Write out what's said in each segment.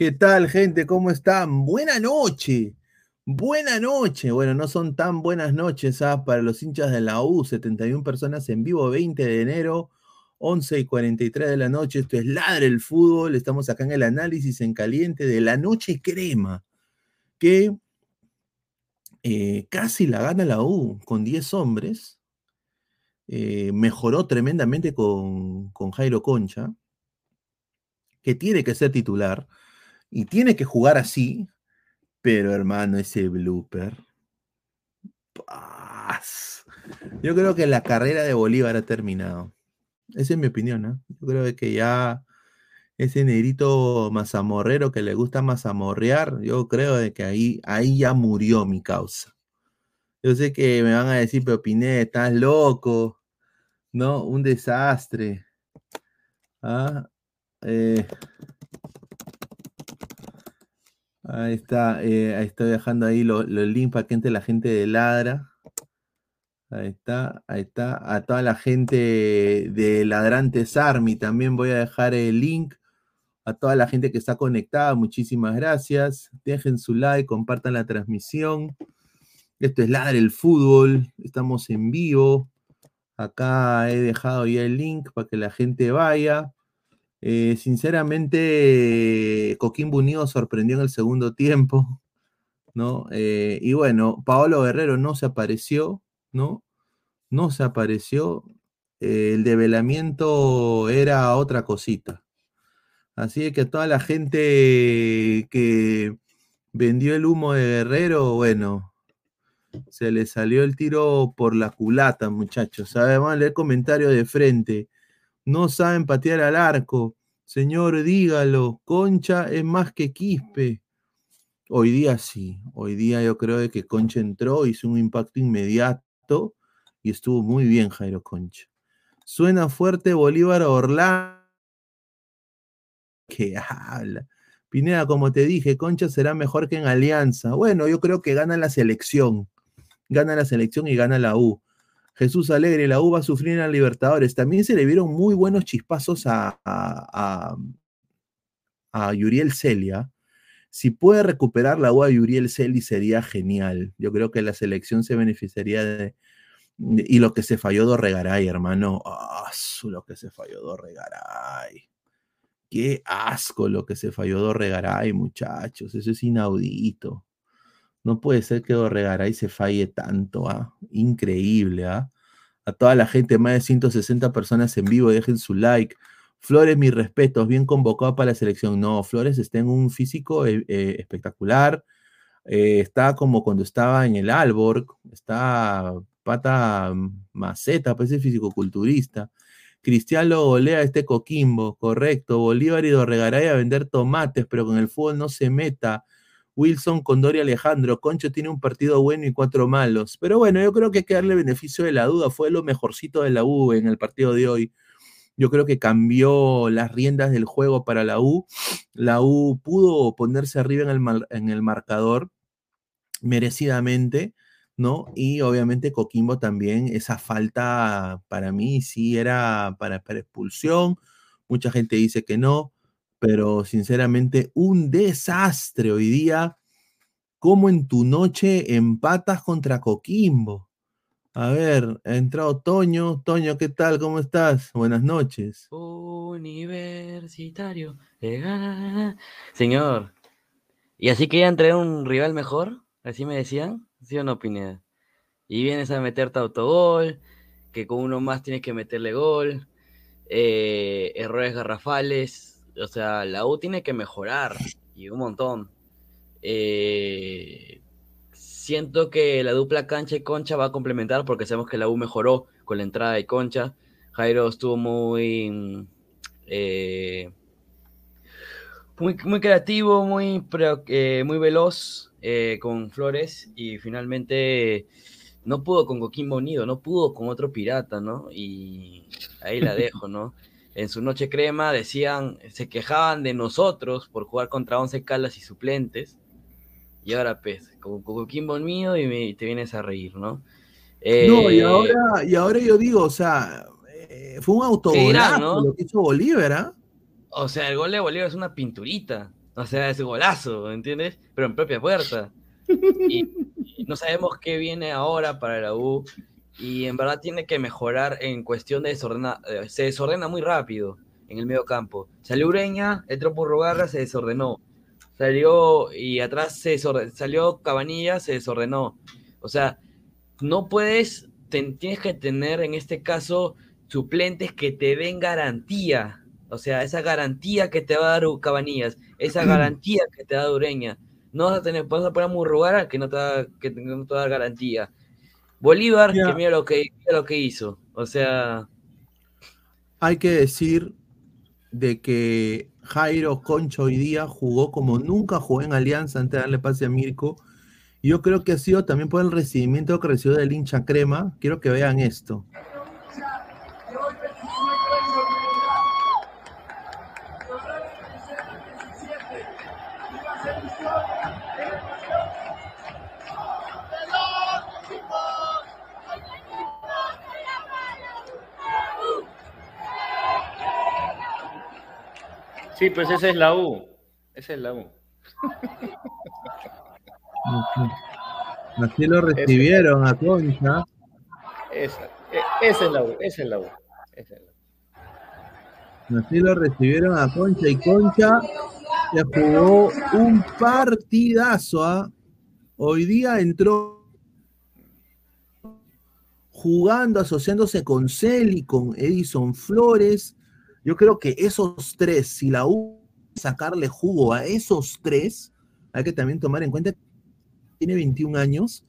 ¿Qué tal, gente? ¿Cómo están? Buena noche. Buena noche. Bueno, no son tan buenas noches ¿ah? para los hinchas de la U. 71 personas en vivo, 20 de enero, 11 y 43 de la noche. Esto es Ladre el Fútbol. Estamos acá en el análisis en caliente de la noche crema, que eh, casi la gana la U con 10 hombres. Eh, mejoró tremendamente con, con Jairo Concha, que tiene que ser titular y tiene que jugar así, pero hermano, ese blooper. Yo creo que la carrera de Bolívar ha terminado. Esa es mi opinión, ¿no? Yo creo que ya ese negrito mazamorrero que le gusta mazamorrear, yo creo de que ahí, ahí ya murió mi causa. Yo sé que me van a decir, pero Piné, estás loco, ¿no? Un desastre. ¿Ah? Eh, Ahí está, eh, estoy dejando ahí los lo links para que entre la gente de Ladra. Ahí está, ahí está. A toda la gente de Ladrantes Army también voy a dejar el link. A toda la gente que está conectada, muchísimas gracias. Dejen su like, compartan la transmisión. Esto es Ladra el Fútbol. Estamos en vivo. Acá he dejado ya el link para que la gente vaya. Eh, sinceramente, Coquín Unido sorprendió en el segundo tiempo, ¿no? Eh, y bueno, Paolo Guerrero no se apareció, ¿no? No se apareció. Eh, el develamiento era otra cosita. Así que toda la gente que vendió el humo de Guerrero, bueno, se le salió el tiro por la culata, muchachos. Además, leer comentario de frente no saben patear al arco. Señor, dígalo, Concha es más que Quispe. Hoy día sí, hoy día yo creo que Concha entró, hizo un impacto inmediato y estuvo muy bien Jairo Concha. Suena fuerte Bolívar Orlando. ¿Qué habla? Pineda, como te dije, Concha será mejor que en Alianza. Bueno, yo creo que gana la selección. Gana la selección y gana la U. Jesús Alegre, la U va a sufrir en Libertadores. También se le vieron muy buenos chispazos a, a, Yuriel Celia. Si puede recuperar la U a Yuriel Celi sería genial. Yo creo que la selección se beneficiaría de, y lo que se falló Dorregaray, hermano. ¡Ah! lo que se falló Dorregaray. Qué asco lo que se falló Dorregaray, muchachos. Eso es inaudito. No puede ser que Dorregaray se falle tanto, ¿ah? Increíble, ¿ah? A toda la gente, más de 160 personas en vivo, dejen su like. Flores, mis respetos, bien convocado para la selección. No, Flores está en un físico eh, eh, espectacular. Eh, está como cuando estaba en el Alborg, está pata maceta, parece físico-culturista. Cristiano golea este Coquimbo, correcto. Bolívar y Dorregaray a vender tomates, pero con el fútbol no se meta. Wilson, Condor y Alejandro. Concho tiene un partido bueno y cuatro malos. Pero bueno, yo creo que hay que darle beneficio de la duda. Fue lo mejorcito de la U en el partido de hoy. Yo creo que cambió las riendas del juego para la U. La U pudo ponerse arriba en el, en el marcador merecidamente, ¿no? Y obviamente Coquimbo también, esa falta para mí sí era para expulsión. Mucha gente dice que no pero sinceramente un desastre hoy día. Como en tu noche empatas contra Coquimbo. A ver, ha entrado Toño. Toño, ¿qué tal? ¿Cómo estás? Buenas noches. Universitario. Señor, ¿y así que ya entré un rival mejor? ¿Así me decían? ¿Sí o no, Pineda? Y vienes a meterte autogol, que con uno más tienes que meterle gol, eh, errores garrafales, o sea, la U tiene que mejorar y un montón. Eh, siento que la dupla cancha y concha va a complementar porque sabemos que la U mejoró con la entrada de concha. Jairo estuvo muy, eh, muy, muy, creativo, muy, eh, muy veloz con Flores y finalmente no pudo con Coquimbo Unido, no pudo con otro pirata, ¿no? Y ahí la dejo, ¿no? En su noche crema decían, se quejaban de nosotros por jugar contra 11 calas y suplentes. Y ahora, pues, con Coquimbo mío y te vienes a reír, ¿no? no, y eh, ahora, y ahora yo digo, o sea, eh, fue un autogol ¿no? lo que hizo Bolívar, ¿ah? O sea, el gol de Bolívar es una pinturita. O sea, es golazo, ¿entiendes? Pero en propia puerta. Y, no sabemos qué viene ahora para la U. Y en verdad tiene que mejorar en cuestión de desordenar. Eh, se desordena muy rápido en el medio campo. Salió Ureña, entró Purrugarra, se desordenó. Salió y atrás se salió Cabanilla, se desordenó. O sea, no puedes, tienes que tener en este caso suplentes que te den garantía. O sea, esa garantía que te va a dar Cabanillas, esa garantía que te da Ureña. No vas a tener, vas a poner a que no te que no te va a dar garantía. Bolívar, que mira lo que, mira lo que hizo. O sea. Hay que decir de que Jairo Concho hoy día jugó como nunca jugó en Alianza antes de darle pase a Mirko. Yo creo que ha sido también por el recibimiento que recibió del hincha crema. Quiero que vean esto. Sí, pues esa es la U. Esa es la U. Así lo recibieron a Concha. Esa, e, esa es la U, esa es la U. Esa es la U. Así lo recibieron a Concha y Concha se jugó un partidazo. ¿ah? Hoy día entró jugando, asociándose con Celi, con Edison Flores, yo creo que esos tres, si la U sacarle jugo a esos tres, hay que también tomar en cuenta que tiene 21 años.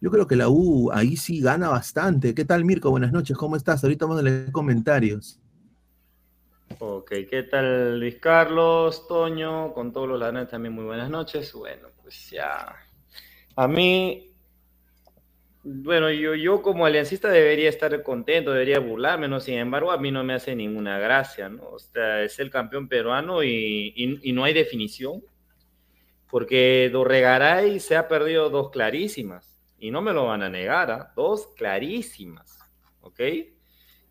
Yo creo que la U ahí sí gana bastante. ¿Qué tal, Mirko? Buenas noches, ¿cómo estás? Ahorita vamos a leer comentarios. Ok, ¿qué tal Luis Carlos, Toño? Con todos los ladrones también muy buenas noches. Bueno, pues ya. A mí bueno, yo, yo como aliancista debería estar contento, debería burlarme, ¿no? Sin embargo, a mí no me hace ninguna gracia, ¿no? O sea, es el campeón peruano y, y, no hay definición, porque Dorregaray se ha perdido dos clarísimas, y no me lo van a negar, ¿ah? Dos clarísimas, ¿ok?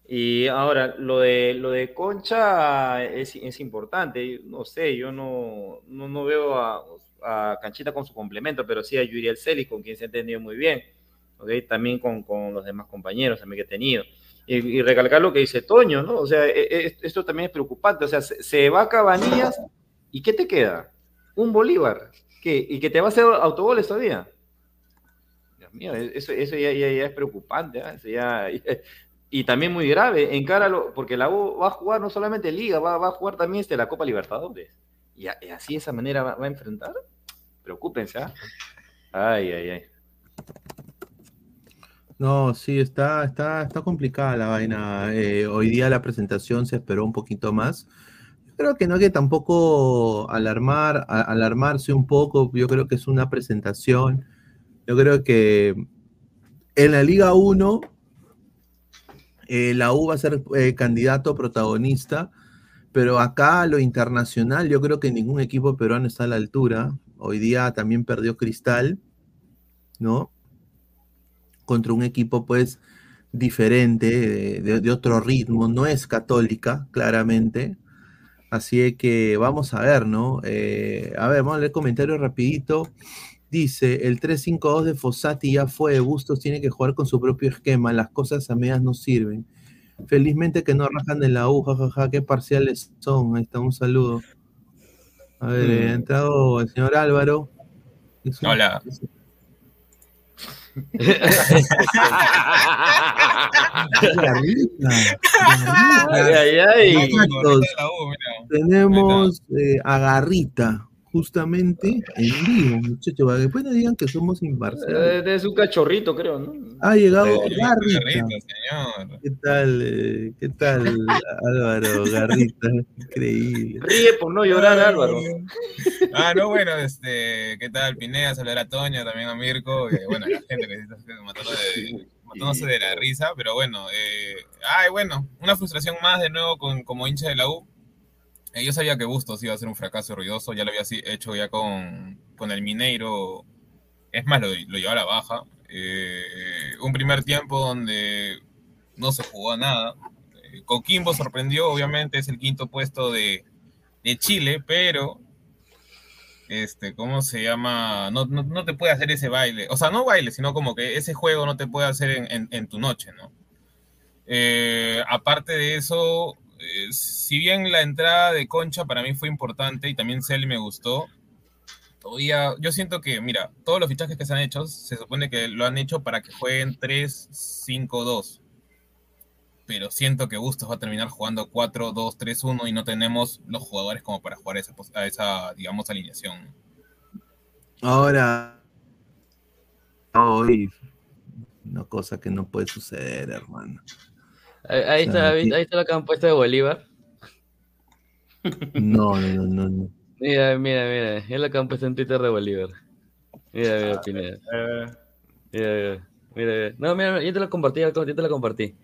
Y ahora, lo de, lo de Concha es, es importante, no sé, yo no, no, no veo a, a, Canchita con su complemento, pero sí a Yuriel Celis, con quien se ha entendido muy bien también con, con, los demás compañeros también que he tenido. Y, recalcar lo que dice Toño, ¿no? O sea, e, e, esto también es preocupante. O sea, se, va a Cabanillas y ¿qué te queda? Un Bolívar. ¿Qué? ¿Y que te va a hacer autogoles todavía? Dios mío, eso, eso ya, ya, es preocupante. ¿eh? Ya, y también muy grave. Encáralo, porque la U va a jugar no solamente Liga, va, va a jugar también este, la Copa Libertadores. Y, así de esa manera va, a enfrentar. Preocúpense. ¿ah? Ay, ay, ay. No, sí, está, está, está complicada la vaina. Eh, hoy día la presentación se esperó un poquito más. Yo creo que no hay que tampoco alarmar, alarmarse un poco. Yo creo que es una presentación. Yo creo que en la Liga 1 eh, la U va a ser eh, candidato protagonista, pero acá lo internacional, yo creo que ningún equipo peruano está a la altura. Hoy día también perdió Cristal, ¿no? Contra un equipo pues diferente, de, otro ritmo, no es católica, claramente. Así que vamos a ver, ¿no? Eh, a ver, vamos a leer comentarios rapidito. Dice, el 3-5-2 de Fossati ya fue, Bustos tiene que jugar con su propio esquema, las cosas a medias no sirven. Felizmente que no rajan de la U, jajaja, qué parciales son. Ahí está, un saludo. A ver, ha mm. entrado el señor Álvaro. Hola. Tenemos eh, a Garrita, justamente en vivo, muchachos, después no digan que somos imparciales. Es un cachorrito, creo, ¿no? Ha llegado Garrita. ¿Qué tal, eh, qué tal, Álvaro Garrita? Increíble. Ríe por no llorar, Álvaro. Ah, no, bueno, este, ¿qué tal, Pinea? Saludar a Toño, también a Mirko, bueno, a la gente que está matándose de, de la risa, pero bueno, eh, ay, bueno, una frustración más de nuevo con, como hincha de la U eh, yo sabía que Bustos iba a ser un fracaso ruidoso, ya lo había hecho ya con, con el Mineiro, es más, lo, lo llevó a la baja. Eh, un primer tiempo donde no se jugó nada. Eh, Coquimbo sorprendió, obviamente, es el quinto puesto de, de Chile, pero este, ¿cómo se llama? No, no, no te puede hacer ese baile. O sea, no baile, sino como que ese juego no te puede hacer en, en, tu noche, ¿no? Aparte de eso, eh, si bien la entrada de Concha para mí fue importante y también Celi me gustó, todavía yo siento que, mira, todos los fichajes que se han hecho, se supone que lo han hecho para que jueguen 3-5-2. Pero siento que Bustos va a terminar jugando 4-2-3-1 y no tenemos los jugadores como para jugar a esa digamos, alineación. Ahora, hoy, una cosa que no puede suceder, hermano. Ahí, ahí O sea, está, ahí, aquí- ahí está lo que han puesto de Bolívar. No, no, no, no. Mira, mira, mira. Es lo que han puesto en Twitter de Bolívar. Mira, Ah, mira, Pineda. Eh, Mira, mira. Mira, mira. No, mira, mira, yo te lo compartí, yo te lo compartí.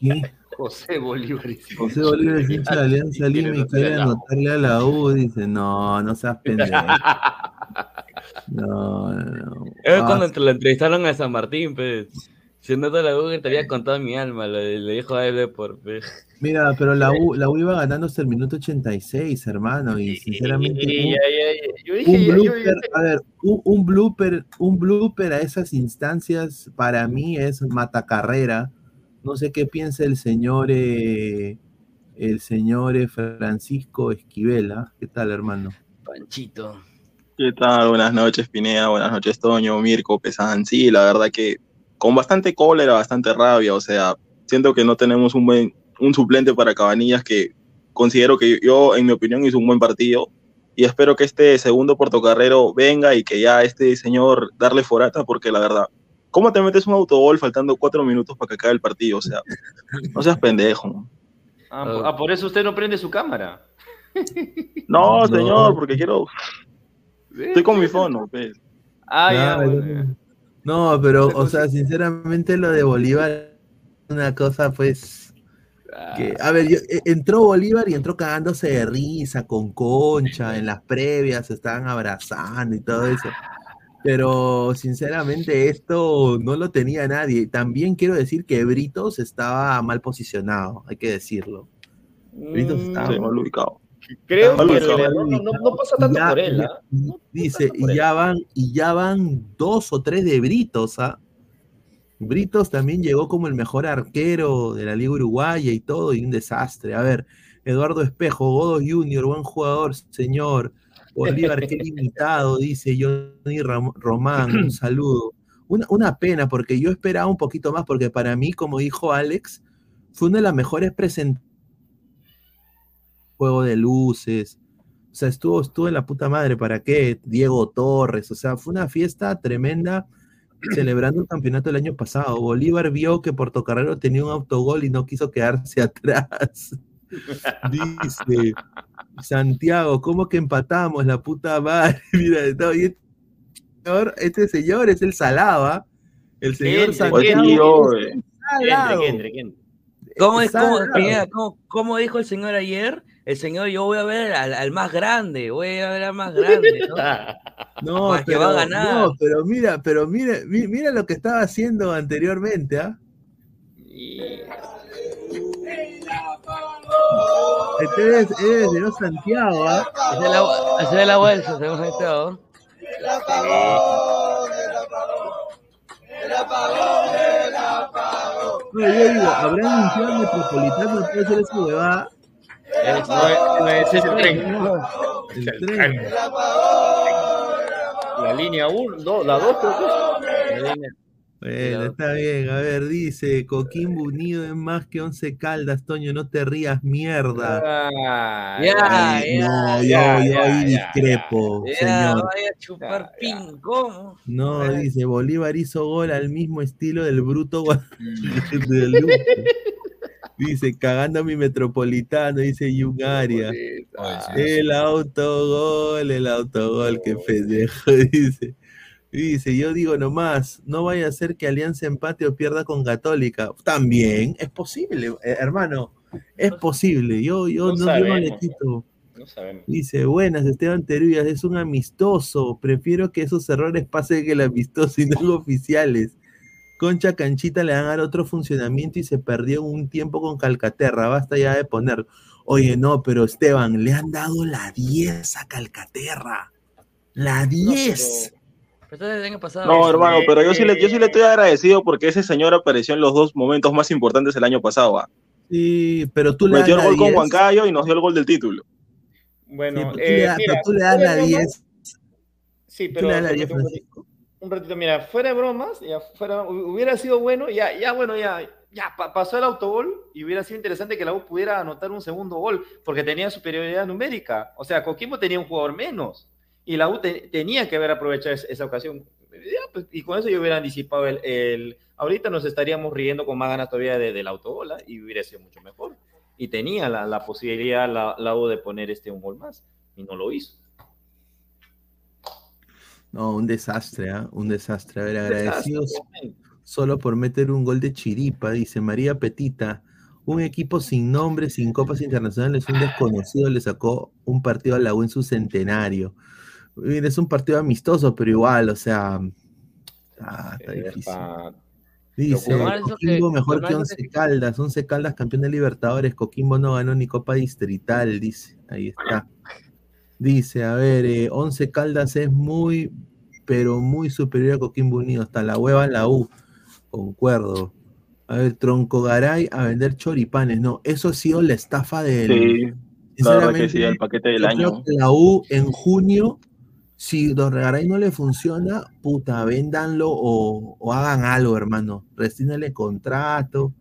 ¿Qué? José Bolívar. José Bolívar es hincha de Alianza Lima y anotarle quiere a la U. anotarle a la U. Dice, no, no seas pendejo. No, no, no. Es Ah, cuando te lo entrevistaron a San Martín, pues. Siendo toda la Google, te había contado mi alma, le, le dijo a él por pues. Mira, pero la U, la U iba ganando hasta el minuto 86, hermano, y sinceramente un, blooper, a ver, un, un blooper, un blooper a esas instancias para mí es matacarrera. No sé qué piensa el señor, eh, el señor eh, Francisco Esquivela. ¿Qué tal, hermano? Panchito. ¿Qué tal? Buenas noches, Pineda. Buenas noches, Toño, Mirko, Pesan. Sí, la verdad que con bastante cólera, bastante rabia. O sea, siento que no tenemos un buen un suplente para Cabanillas que considero que yo, en mi opinión, hizo un buen partido. Y espero que este segundo portocarrero venga y que ya este señor darle forata, porque la verdad, ¿cómo te metes un autogol faltando cuatro minutos para que acabe el partido? O sea, no seas pendejo. Ah, por- ah, por eso usted no prende su cámara. No, No. señor, porque quiero. Estoy con mi fono, pues. Ah, ya, Claro, bueno. No, pero, o sea, sinceramente lo de Bolívar es una cosa, pues, Ah, que, a ver, yo- eh, entró Bolívar y entró cagándose de risa con Concha, en las previas se estaban abrazando y todo eso. Pero sinceramente esto no lo tenía nadie. También quiero decir que Britos estaba mal posicionado, hay que decirlo. Britos mm, estaba Sí, mal ubicado. Creo que no, no, no, no pasa tanto Ya- por él, ¿ah? dice, y él. ya van, y ya van dos o tres de Britos, ¿ah? Britos también llegó como el mejor arquero de la Liga Uruguaya y todo, y un desastre. A ver, Eduardo Espejo, Godo Junior, buen jugador, señor. Bolívar, qué limitado, dice Johnny Ram- Román, un saludo. Una, una pena, porque yo esperaba un poquito más, porque para mí, como dijo Alex, fue una de las mejores presentaciones. Juego de luces, o sea, estuvo, estuvo en la puta madre, ¿para qué? Diego Torres, o sea, fue una fiesta tremenda celebrando el campeonato del año pasado. Bolívar vio que Portocarrero tenía un autogol y no quiso quedarse atrás. Dice Santiago, ¿cómo que empatamos la puta madre? Mira, no, y este, señor, este señor es el Salaba. El señor Santiago Kendrick, es el Kendrick, salado. Kendrick, Kendrick. ¿Cómo, es, cómo, Salado. Pineda, cómo- cómo dijo el señor ayer? El señor, yo voy a ver al, al más grande, voy a ver al más grande, ¿no? No, que pero, va a ganar. no, pero mira, pero mira, mi- mira lo que estaba haciendo anteriormente, ¿ah? Y- Este es, es el señor Santiago, ¿ah? Esa es la, esa es la bolsa, según esto. No, yo digo, habrá el metropolitano, puede ser esa huevada. Es- no es- no es ese tren. El El tren. tren. La línea 1, la 2 creo que. Bueno, está bien. A ver, dice Coquimbo Unido es más que once caldas, Toño, no te rías, mierda. Ah, Ya, Ay, ya, no, yo, ya, yo ya, ahí discrepo, señor. vaya a chupar pin, ¿cómo? No, dice, Bolívar hizo gol al mismo estilo del bruto Mm. del. Dice, cagando a mi metropolitano, dice Yungaria. El autogol, el autogol, qué pendejo, dice. Dice, yo digo nomás, no vaya a ser que Alianza empate o pierda con Católica. También, es posible, eh, hermano, es posible. Yo, yo, No no, yo no le sabemos. quito. No sabemos. Dice, buenas, Esteban Terullas, es un amistoso. Prefiero que esos errores pasen que el amistoso y no oficiales. Concha Canchita le van a dar otro funcionamiento y se perdió un tiempo con Calcaterra. Basta ya de poner. Oye, no, pero Esteban, le han dado la 10 a Calcaterra. La 10. No, hermano, pero yo sí, le, yo sí le estoy agradecido porque ese señor apareció en los dos momentos más importantes del año pasado. ¿ah? Sí, pero tú le Metió el gol con Huancayo y nos dio el gol del título. Bueno, Sí, eh, pero mira, tú le das la de 10. bromas- Sí, Tú pero le das la un 10, ratito, Francisco. Un ratito, mira, fuera de bromas, ya fuera, hu- hubiera sido bueno, ya, ya bueno, ya, ya pa- pasó el autogol y hubiera sido interesante que la U pudiera anotar un segundo gol, porque tenía superioridad numérica. O sea, Coquimbo tenía un jugador menos y la U te- tenía que haber aprovechado es- esa ocasión. Ya, pues, y con eso yo hubiera anticipado el, el- Ahorita nos estaríamos riendo con más ganas todavía de- del autogol ¿ah? y hubiera sido mucho mejor. Y tenía la, la posibilidad la, la U de poner este un gol más y no lo hizo. No, un desastre, ¿ah? Un desastre. A ver, agradecidos solo por meter un gol de chiripa, dice María Petita. Un equipo sin nombre, sin copas internacionales, un desconocido le sacó un partido a la U en su centenario. Mira, es un partido amistoso, pero igual, o sea, ah, está difícil. Dice, que- Coquimbo mejor que Once que- Caldas, Once Caldas campeón de Libertadores, Coquimbo no ganó ni Copa Distrital, dice, ahí está. Dice, a ver, eh, Once Caldas es muy, pero muy superior a Coquimbo Unido, hasta la hueva en la U, concuerdo. A ver, Tronco Garay a vender choripanes, no, eso ha sido la estafa del... Sí, verdad que sí, sinceramente, el paquete del año. la U en junio, si Don Regaray no le funciona, puta, véndanlo o, o hagan algo, hermano. Restínale contrato.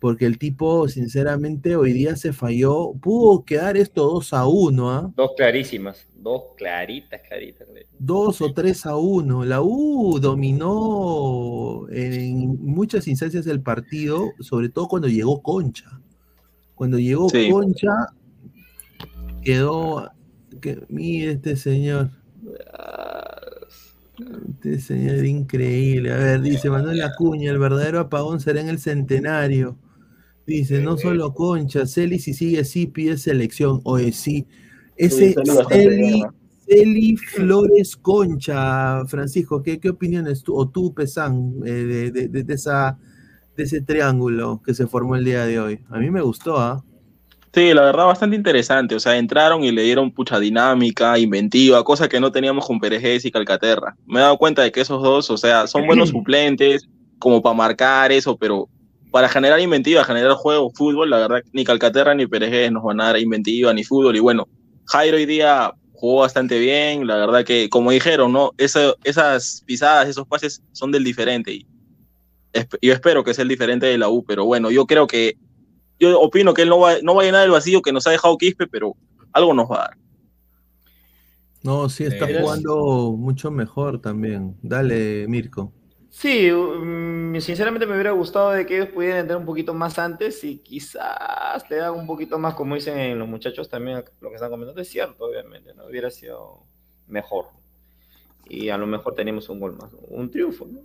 Porque el tipo, sinceramente, hoy día se falló. Pudo quedar esto 2 a 1, ¿ah? Dos clarísimas, dos claritas, claritas. claritas. 2 o 3 a 1. La U dominó en muchas instancias del partido, sobre todo cuando llegó Concha. Cuando llegó Sí. Concha, quedó. Que, mire este señor. Este señor increíble. A ver, dice Manuel Acuña, el verdadero apagón será en el centenario. Dice, no solo Concha, Celi si sigue así pide selección. Oye, sí. Ese Celi Flores Concha, Francisco, ¿qué, qué opiniones tú, o tú, Pesán, eh, de, de- de- de esa, de ese triángulo que se formó el día de hoy? A mí me gustó, ¿ah? Sí, la verdad bastante interesante. O sea, entraron y le dieron pucha dinámica, inventiva, cosa que no teníamos con Perejés y Calcaterra. Me he dado cuenta de que esos dos, o sea, son buenos suplentes, como para marcar eso, pero para generar inventiva, generar juego, fútbol, la verdad, ni Calcaterra ni Perejés nos van a dar inventiva ni fútbol. Y bueno, Jairo hoy día jugó bastante bien, la verdad que, como dijeron, ¿no? Eso- esas pisadas, esos pases son del diferente. Y esp- yo espero que sea el diferente de la U, pero bueno, yo creo que yo opino que él no va, no va a llenar el vacío que nos ha dejado Quispe, pero algo nos va a dar. No, sí, está jugando mucho mejor también. Dale, Mirko. Sí, mm, sinceramente me hubiera gustado de que ellos pudieran entrar un poquito más antes y quizás le dan un poquito más, como dicen los muchachos también, lo que están comentando es cierto, obviamente, ¿no? Hubiera sido mejor. Y a lo mejor tenemos un gol más, un triunfo, ¿no?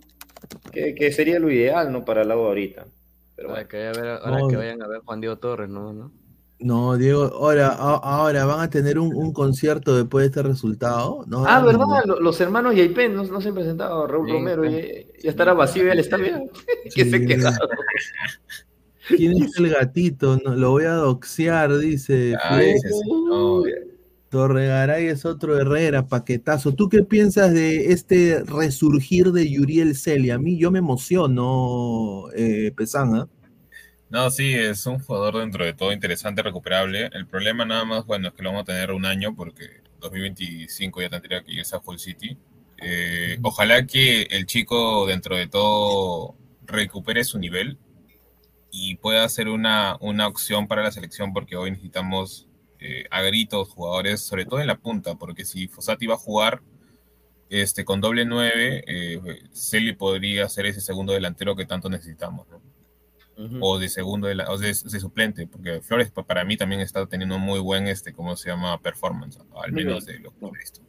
Que, que sería lo ideal, ¿no? Para el lado ahorita. Pero Ahora que, a ver- ahora No. que vayan a ver Juan Diego Torres, ¿no? ¿no? No, Diego, ahora, ahora van a tener un, un concierto después de este resultado. No, Ah, no, ¿verdad? Lo- Los hermanos Yaipen no, no se han presentado, Raúl Sí, Romero, sí. y, ya estará vacío ya el estadio. que se Sí. quedado. ¿Quién es el gatito? No, lo voy a doxear, dice. Ay. Torregaray es otro Herrera, paquetazo. ¿Tú qué piensas de este resurgir de Yuriel Celi? A mí yo me emociono, eh, Pesana. No, sí, es un jugador dentro de todo interesante, recuperable. El problema nada más, bueno, es que lo vamos a tener un año porque 2025 ya tendría que irse a Full City. Eh, ojalá que el chico dentro de todo recupere su nivel y pueda ser una, una opción para la selección porque hoy necesitamos eh, a gritos jugadores, sobre todo en la punta, porque si Fossati va a jugar este, con doble 9, eh, Celi podría ser ese segundo delantero que tanto necesitamos. ¿no? O de segundo de, la- o de, de suplente, porque Flores pa- para mí también está teniendo muy buen, este, ¿cómo se llama? Performance, al menos de lo que he visto.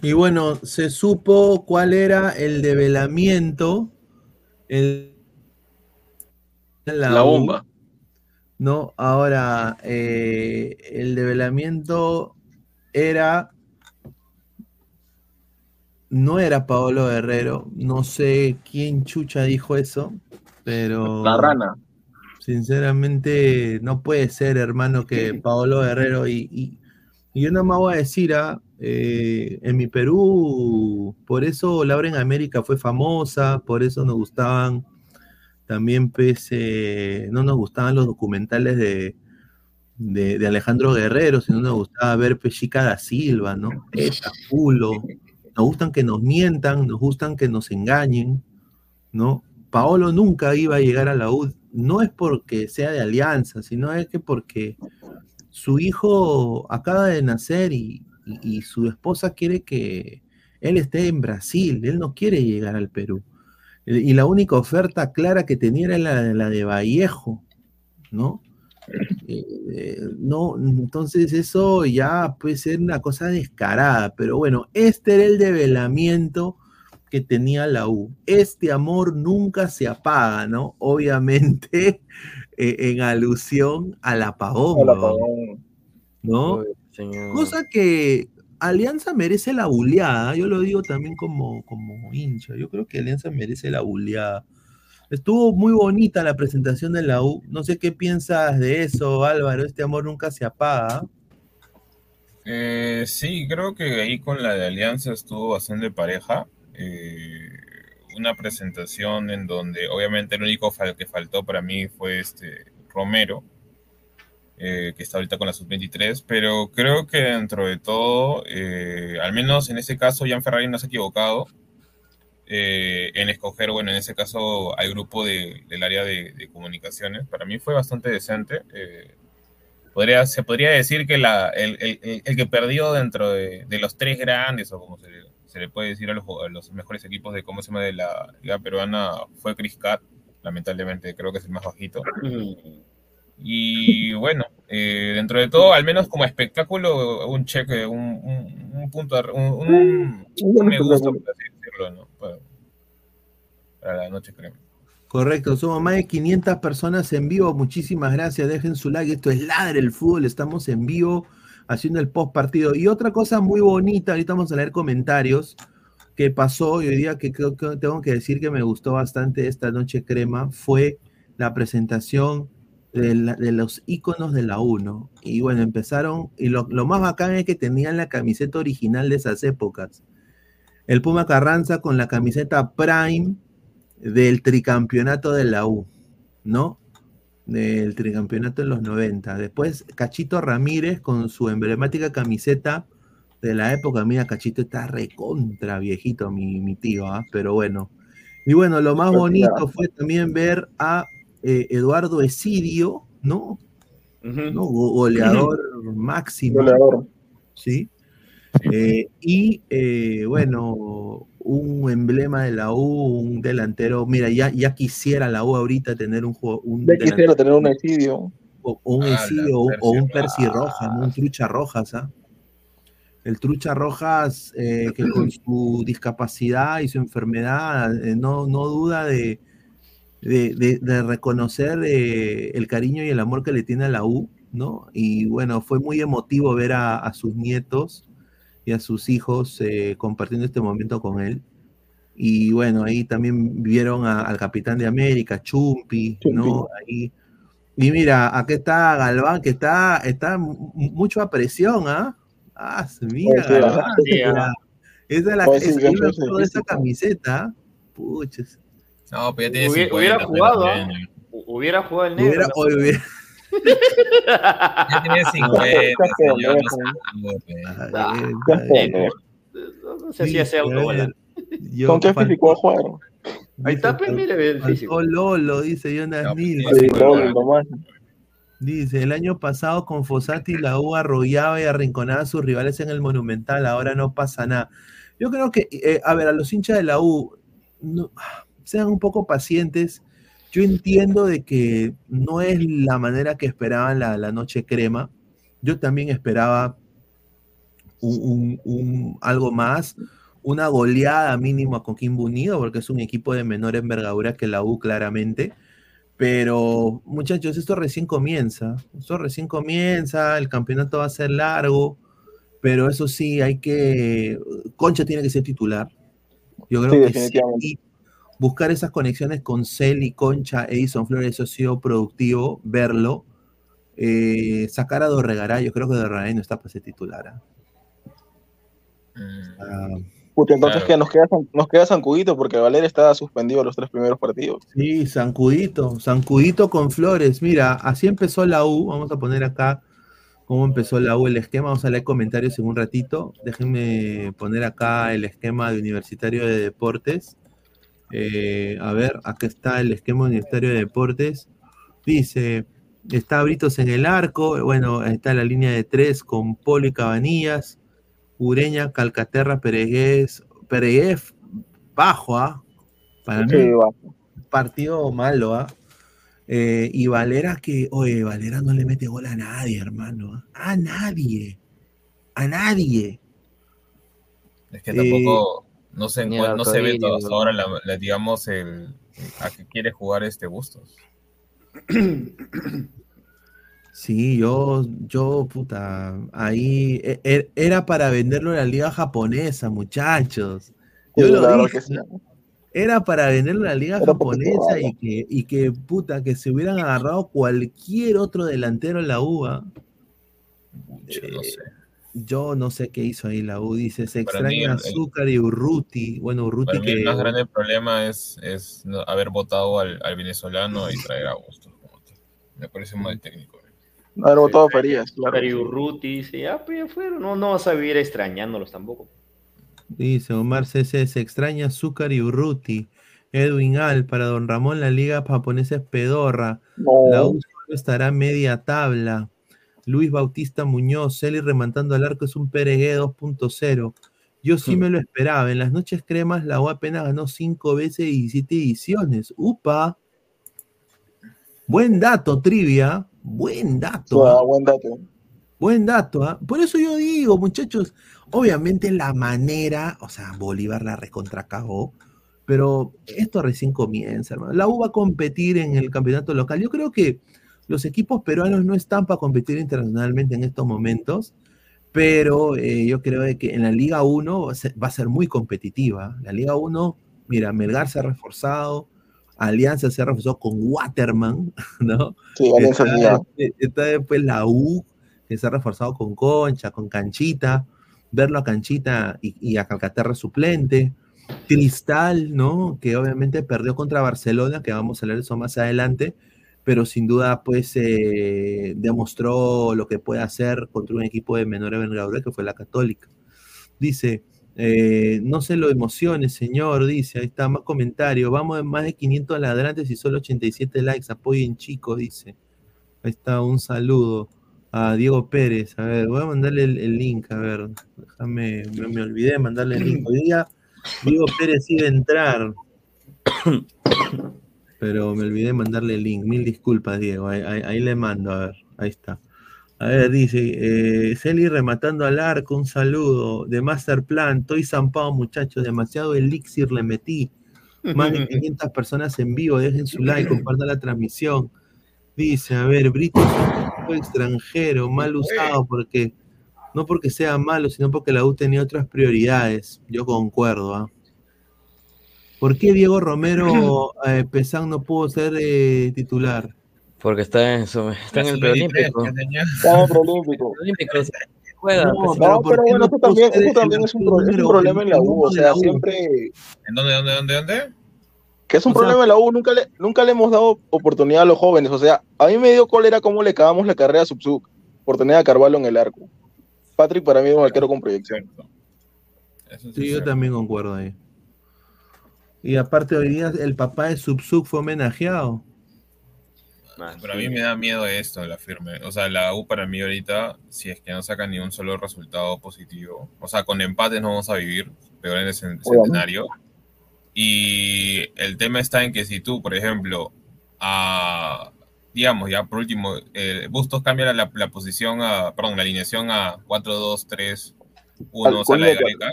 Y bueno, se supo cuál era el develamiento. El, la, bomba. ¿no? Ahora, eh, el develamiento era. No era Paolo Guerrero. No sé quién chucha dijo eso, pero. La rana. Sinceramente, no puede ser, hermano, que Paolo Guerrero y, y, y yo nada más voy a decir, ah, eh, en mi Perú, por eso Laura en América fue famosa, por eso nos gustaban también, pues, eh, no nos gustaban los documentales de, de, de Alejandro Guerrero, sino nos gustaba ver Pechica da Silva, ¿no? Eta, culo. Nos gustan que nos mientan, nos gustan que nos engañen, ¿no? Paolo nunca iba a llegar a la U, no es porque sea de alianza, sino es que porque su hijo acaba de nacer y, su esposa quiere que él esté en Brasil, él no quiere llegar al Perú. Y la única oferta clara que tenía era la, la de Vallejo, ¿no? Eh, no, entonces eso ya puede ser una cosa descarada, pero bueno, este era el develamiento que tenía la U. Este amor nunca se apaga, ¿no? Obviamente eh, en alusión al apagón, Al ¿no? apagón. ¿no? Uy, señor. Cosa que Alianza merece la buleada, yo lo digo también como, como hincha, yo creo que Alianza merece la buleada. Estuvo muy bonita la presentación de la U, no sé qué piensas de eso, Álvaro, este amor nunca se apaga. Eh, sí, creo que ahí con la de Alianza estuvo bastante pareja. Eh, una presentación en donde obviamente el único que faltó para mí fue este Romero, eh, que está ahorita con la sub-23, pero creo que dentro de todo, eh, al menos en este caso, Jan Ferrari no se ha equivocado en escoger, bueno, en ese caso al grupo de- del área de, de comunicaciones. Para mí fue bastante decente. podría, se podría decir que la, el, el- el- que perdió dentro de, de los tres grandes, o como se, le- se le puede decir a los, a los mejores equipos de cómo se llama de la liga peruana, fue Chris Cat. Lamentablemente creo que es el más bajito. Y bueno, eh, dentro de todo, al menos como espectáculo, un cheque, un, un, un punto, de- un, un- me gusta, por así decirlo, ¿no? Para, para la noche, creo. Correcto, somos más de 500 personas en vivo, muchísimas gracias, dejen su like, esto es Ladre el Fútbol, estamos en vivo haciendo el post partido. Y otra cosa muy bonita, ahorita vamos a leer comentarios, que pasó y hoy día que creo que tengo que decir que me gustó bastante esta noche crema, fue la presentación de los iconos de la 1. Y bueno, empezaron, y lo, lo más bacán es que tenían la camiseta original de esas épocas. El Puma Carranza con la camiseta Prime del tricampeonato de la U, ¿no? Del tricampeonato en los 90. Después Cachito Ramírez con su emblemática camiseta de la época. Mira, Cachito está recontra viejito, mi, mi tío, ¿ah? pero bueno. Y bueno, lo más bonito fue también ver a eh, Eduardo Esidio, ¿no? ¿no? Go- Goleador máximo. Goleador. ¿sí? Eh, y eh, bueno, un emblema de la U, un delantero. Mira, ya, ya quisiera la U ahorita tener un juego, un Ya delantero, quisiera tener un Esidio. o, o un Ah, la Esidio, o, o un Percy Rojas, ¿no? un Trucha Rojas, ¿ah? El Trucha Rojas, eh, que con su discapacidad y su enfermedad, eh, no, no duda de, de, de- de reconocer eh, el cariño y el amor que le tiene a la U, ¿no? Y bueno, fue muy emotivo ver a, a sus nietos y a sus hijos eh, compartiendo este momento con él. Y bueno, ahí también vieron a- al capitán de América, Chumpi, ¿no? Ahí. Y mira, aquí está Galván, que está, está mu- mucho a presión, ¿ah? Ah, mira, Sí, Galván, sí, mira. ah. Esa es la me sí, acuerdo de esa camiseta. Puches. No, pero ya tiene Hubiera- 50. hubiera pues, jugado, también, ¿ah? Hu- Hubiera jugado el negro. Hubiera, ¿no? hubiera- Ya tiene 50, Está feo, señor, no. Ah, bien, bien. ¿no? Sé si hace Dice, a autobola. ver, yo ¿Con qué fal- físico va a jugar? Ahí está, pues, mire el físico. Faltó Lolo, dice Jonas No, pues, sí. Dice, el año pasado con Fossati la U arrollaba y arrinconaba a sus rivales en el Monumental, ahora no pasa nada. Yo creo que, eh, a ver, a los hinchas de la U, no- sean un poco pacientes. Yo entiendo de que no es la manera que esperaban la, la noche crema. Yo también esperaba un, un- un- algo más, una goleada mínimo a Coquimbo Unido, porque es un equipo de menor envergadura que la U claramente. Pero muchachos, esto recién comienza. Esto recién comienza, el campeonato va a ser largo, pero eso sí, hay que... Concha tiene que ser titular. Yo creo Sí, que sí. Buscar esas conexiones con Celi, Concha, Edison Flores, eso ha sido productivo, verlo. Eh, sacar a Dorregaray, yo creo que Dorregaray no está para ser titular. ¿ah? Mm, Ah, Puta, entonces Claro. que nos queda, San- nos queda Sancudito porque Valer está suspendido los tres primeros partidos. Sí, Zancudito, Zancudito con Flores. Mira, así empezó la U. Vamos a poner acá cómo empezó la U el esquema. Vamos a leer comentarios en un ratito. Déjenme poner acá el esquema de Universitario de Deportes. Eh, a ver, acá está el esquema Universitario de Deportes. Dice, está Britos en el arco. Bueno, está la línea de tres con Polo y Cabanillas. Ureña, Calcaterra, Peregués, Peregués, bajo, ¿ah? Para mí, partido malo, ¿ah? Eh, y Valera que, oye, Valera no le mete gol a nadie, hermano. ¿ah? A nadie. A nadie. Es que Eh, tampoco no se, no se ve Arcoiris, todo hasta ¿no? ahora, la, la- digamos, el, a qué quiere jugar este Bustos. Sí, yo, yo, puta, ahí e- e- era para venderlo en la liga japonesa, muchachos. Yo Sí, lo la verdad dije, que sí. era para venderlo en la liga Era japonesa y que, y que, puta, que se hubieran agarrado cualquier otro delantero en la UA. Pucha, no Eh, sé. Yo no sé qué hizo ahí la U, dice, se extraña Azúcar y Urruti. Bueno, Urruti Para mí el más grande problema es, es no- haber votado al, al venezolano y traer a tal. Me parece mal técnico. Haber votado a Farías, claro. Pero y Urruti dice, ya, pues ya fueron. No, no vas a vivir extrañándolos tampoco. Dice Omar CC, se extraña Azúcar y Urruti. Edwin Al, para Don Ramón, la liga japonesa es pedorra. La No, U solo estará media tabla. Luis Bautista Muñoz, Celi rematando al arco es un Peregué 2.0. Yo sí me lo esperaba. En las noches cremas, la U apenas ganó 5 veces y 17 ediciones. ¡Upa! Buen dato, trivia. Buen dato. ¿ah? buen dato. Buen dato, ¿ah? Por eso yo digo, muchachos, obviamente la manera, o sea, Bolívar la recontracagó, pero esto recién comienza, hermano. La U va a competir en el campeonato local. Yo creo que los equipos peruanos no están para competir internacionalmente en estos momentos, pero eh, yo creo que en la Liga 1 va a ser, va a ser muy competitiva. La Liga 1, mira, Melgar se ha reforzado, Alianza se ha reforzado con Waterman, ¿no? Sí. Está, está después la U, que se ha reforzado con Concha, con Canchita, verlo a Canchita y, y a Calcaterra suplente. Cristal, ¿no? Que obviamente perdió contra Barcelona, que vamos a de eso más adelante, pero sin duda, pues, eh, demostró lo que puede hacer contra un equipo de menor envergadura, que fue la Católica. Dice, eh, no se lo emocione, señor, dice, ahí está, más comentario, vamos en más de 500 ladrantes y solo 87 likes, apoyen chicos, dice. Ahí está, un saludo a Diego Pérez. A ver, voy a mandarle el, el link, a ver, déjame, me, me olvidé de mandarle el link. Hoy día Diego Pérez iba a entrar, pero me olvidé de mandarle el link. Mil disculpas, Diego, ahí, ahí- ahí le mando, a ver, ahí está. A ver, dice, eh, Celi rematando al arco, un saludo de Masterplan, estoy zampado muchachos, demasiado elixir le metí. Más de 500 personas en vivo, dejen su like, compartan la transmisión. Dice, a ver, Brito es un extranjero, mal usado, porque no porque sea malo, sino porque la U tenía otras prioridades. Yo concuerdo. ¿ah? ¿Por qué Diego Romero eh, Pesán no pudo ser eh, titular? Porque está en, su, está en el preolímpico. Está en el preolímpico. No, pues, No, ¿por pero bueno, no eso pudo también, eso es un, arquero pro- es un número- problema en la U. O sea, siempre. ¿En dónde, dónde, dónde, dónde? Que es un O sea- problema en la U. Nunca le, nunca le hemos dado oportunidad a los jóvenes. O sea, a mí me dio cólera cómo le acabamos la carrera a Subsuk por tener a Carvalho en el arco. Patrick para mí es un arquero con proyección. Sí yo también concuerdo ahí. Y aparte hoy día el papá de Subsuk fue homenajeado. Ah, Pero a mí me da miedo esto, la firme. O sea, la U para mí ahorita, si es que no saca ni un solo resultado positivo, o sea, con empates no vamos a vivir, peor en el cen- centenario. Y el tema está en que si tú, por ejemplo, a, digamos, ya por último, eh, Bustos cambia la, la posición, a, perdón, la alineación a 4-2-3-1, Al o sea, la de Gareca,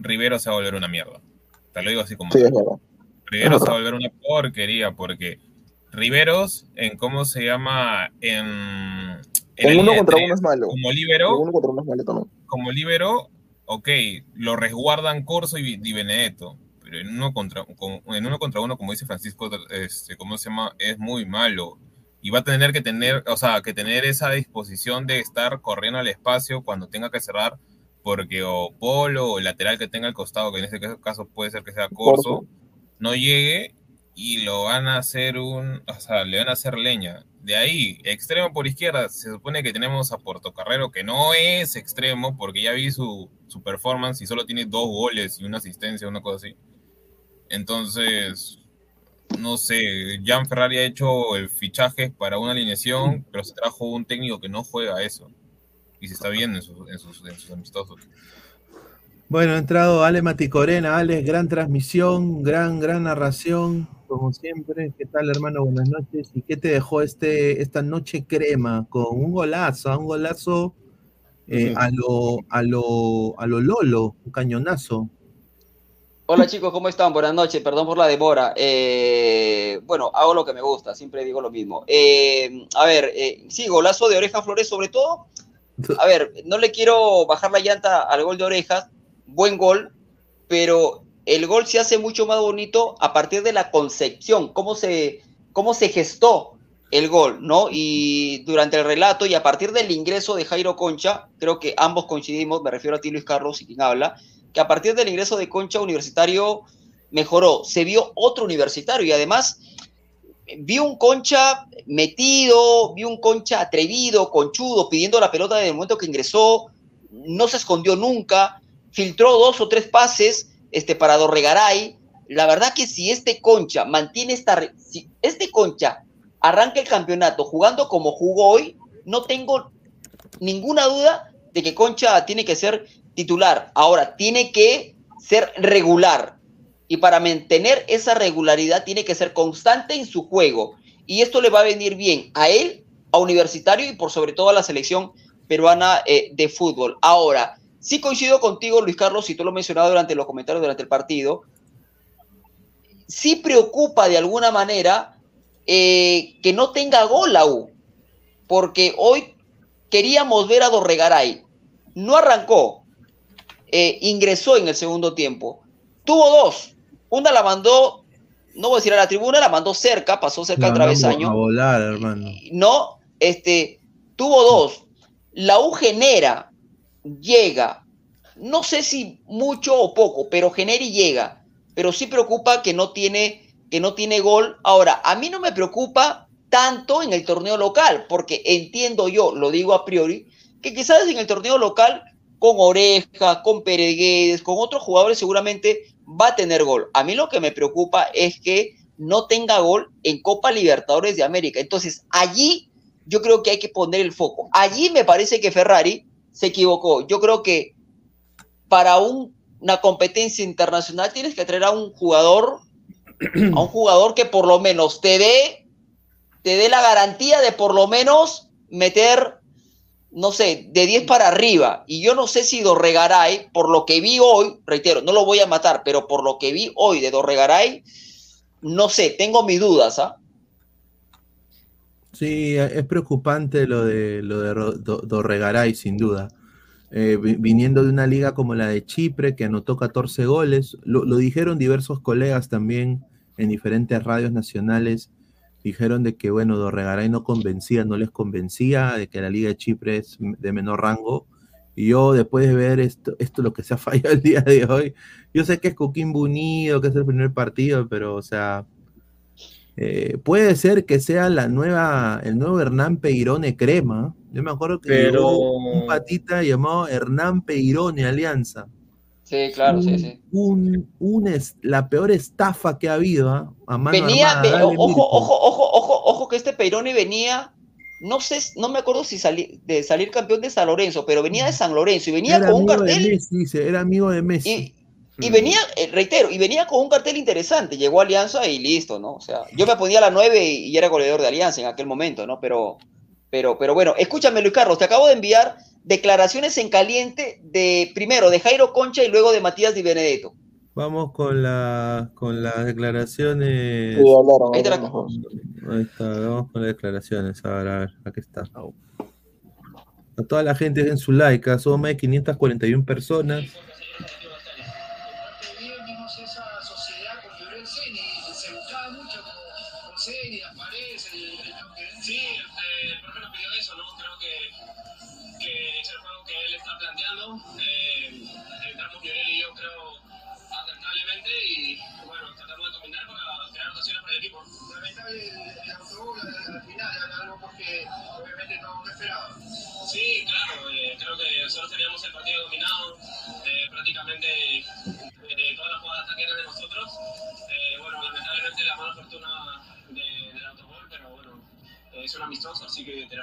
Rivero se va a volver una mierda. Te lo digo así como... Sí, es verdad. Rivero se va a volver una porquería porque Riveros en cómo se llama en, en uno contra tres, uno es malo. como libero uno contra uno es malo también. como libero ok lo resguardan Corso y, Di Benedetto pero en uno contra, en uno, contra uno, como dice Francisco, este, ¿cómo se llama? Es muy malo. Y va a tener que tener, o sea, que tener esa disposición de estar corriendo al espacio cuando tenga que cerrar, porque o polo o lateral que tenga al costado, que en este caso puede ser que sea Corso, no llegue y lo van a hacer un, o sea, le van a hacer leña. De ahí, extremo por izquierda, se supone que tenemos a Portocarrero, que no es extremo, porque ya vi su, su performance y solo tiene dos goles y una asistencia, una cosa así. Entonces, no sé, Jan Ferrari ha hecho el fichaje para una alineación, pero se trajo un técnico que no juega eso. Y se está viendo en sus, en sus, en sus amistosos. Bueno, ha entrado Ale Maticorena. Ale, gran transmisión, gran, gran narración, como siempre. ¿Qué tal, hermano? Buenas noches. ¿Y qué te dejó este, esta noche crema? Con un golazo, un golazo eh, a, lo, a, lo, a lo Lolo, un cañonazo. Hola chicos, ¿cómo están? Buenas noches, perdón por la demora. Eh, bueno, hago lo que me gusta, siempre digo lo mismo. Eh, a ver, eh, sí, golazo de Oreja Flores, sobre todo. A ver, no le quiero bajar la llanta al gol de Orejas, buen gol, pero el gol se hace mucho más bonito a partir de la concepción, cómo se, cómo se gestó el gol, ¿no? Y durante el relato y a partir del ingreso de Jairo Concha, creo que ambos coincidimos, me refiero a ti Luis Carlos y quien habla, que a partir del ingreso de Concha Universitario mejoró, se vio otro universitario y además vi un Concha metido, vi un Concha atrevido, conchudo, pidiendo la pelota desde el momento que ingresó, no se escondió nunca, filtró dos o tres pases este, para Dorregaray. La verdad que si este Concha mantiene esta, si este Concha arranca el campeonato jugando como jugó hoy, no tengo ninguna duda de que Concha tiene que ser titular. Ahora, tiene que ser regular. Y para mantener esa regularidad tiene que ser constante en su juego. Y esto le va a venir bien a él, a Universitario y por sobre todo a la selección peruana eh, de fútbol. Ahora, sí coincido contigo, Luis Carlos, y tú lo has mencionado durante los comentarios durante el partido. Sí preocupa de alguna manera eh, que no tenga gol la. Porque hoy queríamos ver a Dorregaray. No arrancó, eh, ingresó en el segundo tiempo. Tuvo dos. Una la mandó, no voy a decir a la tribuna, la mandó cerca, pasó cerca del travesaño. A volar, hermano. No, este, tuvo dos. La U genera, llega, no sé si mucho o poco, pero genera y llega. Pero sí preocupa que no tiene, que no tiene gol. Ahora, a mí no me preocupa tanto en el torneo local, porque entiendo yo, lo digo a priori, que quizás en el torneo local con Oreja, con Pereguedes, con otros jugadores seguramente va a tener gol. A mí lo que me preocupa es que no tenga gol en Copa Libertadores de América. Entonces, allí yo creo que hay que poner el foco. Allí me parece que Ferrari se equivocó. Yo creo que para una competencia internacional tienes que traer a un jugador, a un jugador que por lo menos te dé, te dé la garantía de por lo menos meter no sé, de 10 para arriba. Y yo no sé si Dorregaray, por lo que vi hoy, reitero, no lo voy a matar, pero por lo que vi hoy de Dorregaray, no sé, tengo mis dudas. ¿ah? Sí, es preocupante lo de, lo de Dorregaray, sin duda. Eh, viniendo de una liga como la de Chipre, que anotó 14 goles, lo, lo dijeron diversos colegas también en diferentes radios nacionales dijeron de que, bueno, Dorregaray no convencía, no les convencía, de que la Liga de Chipre es de menor rango. Y yo, después de ver esto, esto lo que se ha fallado el día de hoy, yo sé que es Coquimbo Unido, que es el primer partido, pero, o sea, eh, puede ser que sea la nueva, el nuevo Hernán Peirone Crema. Yo me acuerdo que pero... un patita llamado Hernán Peirone Alianza. Sí, claro, sí, sí. Un, es la peor estafa que ha habido ¿ah? a mano Venía, ojo, ojo, ojo, ojo, ojo, que este Peirone venía, no sé, no me acuerdo si salí, de salir campeón de San Lorenzo, pero venía de San Lorenzo y venía con un cartel. Messi, era amigo de Messi. Y, mm. venía, eh, reitero, y venía con un cartel interesante. Llegó a Alianza y listo, ¿no? O sea, yo me ponía a la 9 y, era goleador de Alianza en aquel momento, ¿no? Pero, pero, pero bueno, escúchame, Luis Carlos, te acabo de enviar declaraciones en caliente de primero de Jairo Concha y luego de Matías Di Benedetto. Vamos con la con las declaraciones. ahí, está, vamos con las declaraciones. A ver, a ver, aquí está. A toda la gente en su like, somos más de 541 personas.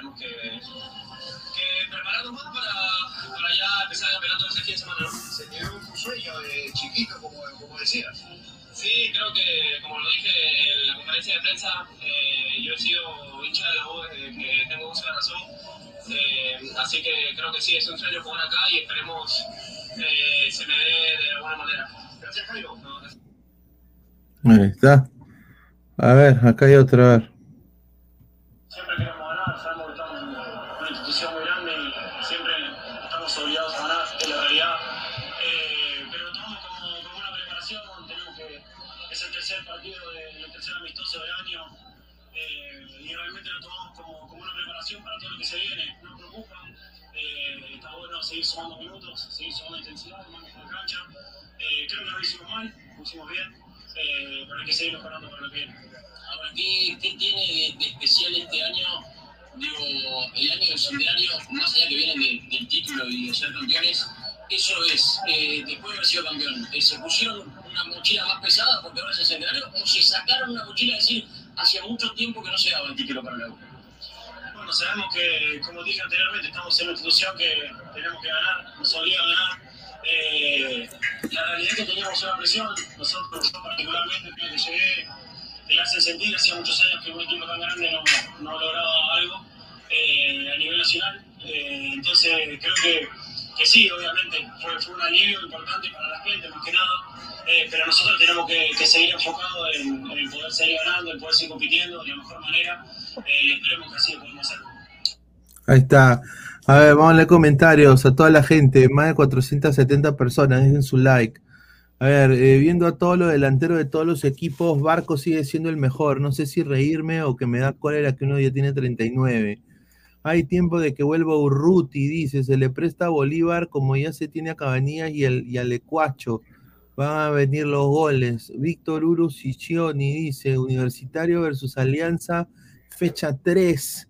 Así que tenemos que, que prepararnos más para, para ya empezar el campeonato este fin de semana, ¿no? Se tiene un sueño de chiquito, como, como decías. Sí, creo que, como lo dije en la conferencia de prensa, eh, yo he sido hincha de la U desde que tengo uso de razón. Eh, así que creo que sí, es un sueño jugar acá y esperemos eh, se me dé de alguna manera. Gracias, Jairo. No, gracias. Ahí está. A ver, acá hay otra. El año del más allá que vienen de- del título y de ser campeones, eso es, eh, después de haber sido campeón, eh, ¿se pusieron una mochila más pesada porque ahora es el centenario o se sacaron una mochila, es decir, hacía mucho tiempo que no se daba el título para la U? Bueno, sabemos que, como dije anteriormente, estamos en una institución que tenemos que ganar, nos obliga a ganar. Eh, la realidad es que teníamos una presión, nosotros, yo particularmente, desde que llegué, te la hacen sentir, hacía muchos años que un equipo tan grande no, no lograba algo eh, a nivel nacional. Eh, entonces, creo que, que sí, obviamente, fue, fue un alivio importante para la gente, más que nada. Eh, pero nosotros tenemos que, seguir enfocados en, poder seguir ganando, en poder seguir compitiendo de la mejor manera eh, y esperemos que así lo podamos hacer. Ahí está. A ver, vamos a leer comentarios a toda la gente. Más de 470 personas. Dejen su like. A ver, eh, viendo a todos los delanteros de todos los equipos, Barco sigue siendo el mejor. No sé si reírme o que me da cólera que uno ya tiene 39. Hay tiempo de que vuelva Urruti, dice. Se le presta a Bolívar como ya se tiene a Cabanillas y, y al Ecuacho. Van a venir los goles. Víctor Uru Ciccioni dice: Universitario versus Alianza, fecha 3.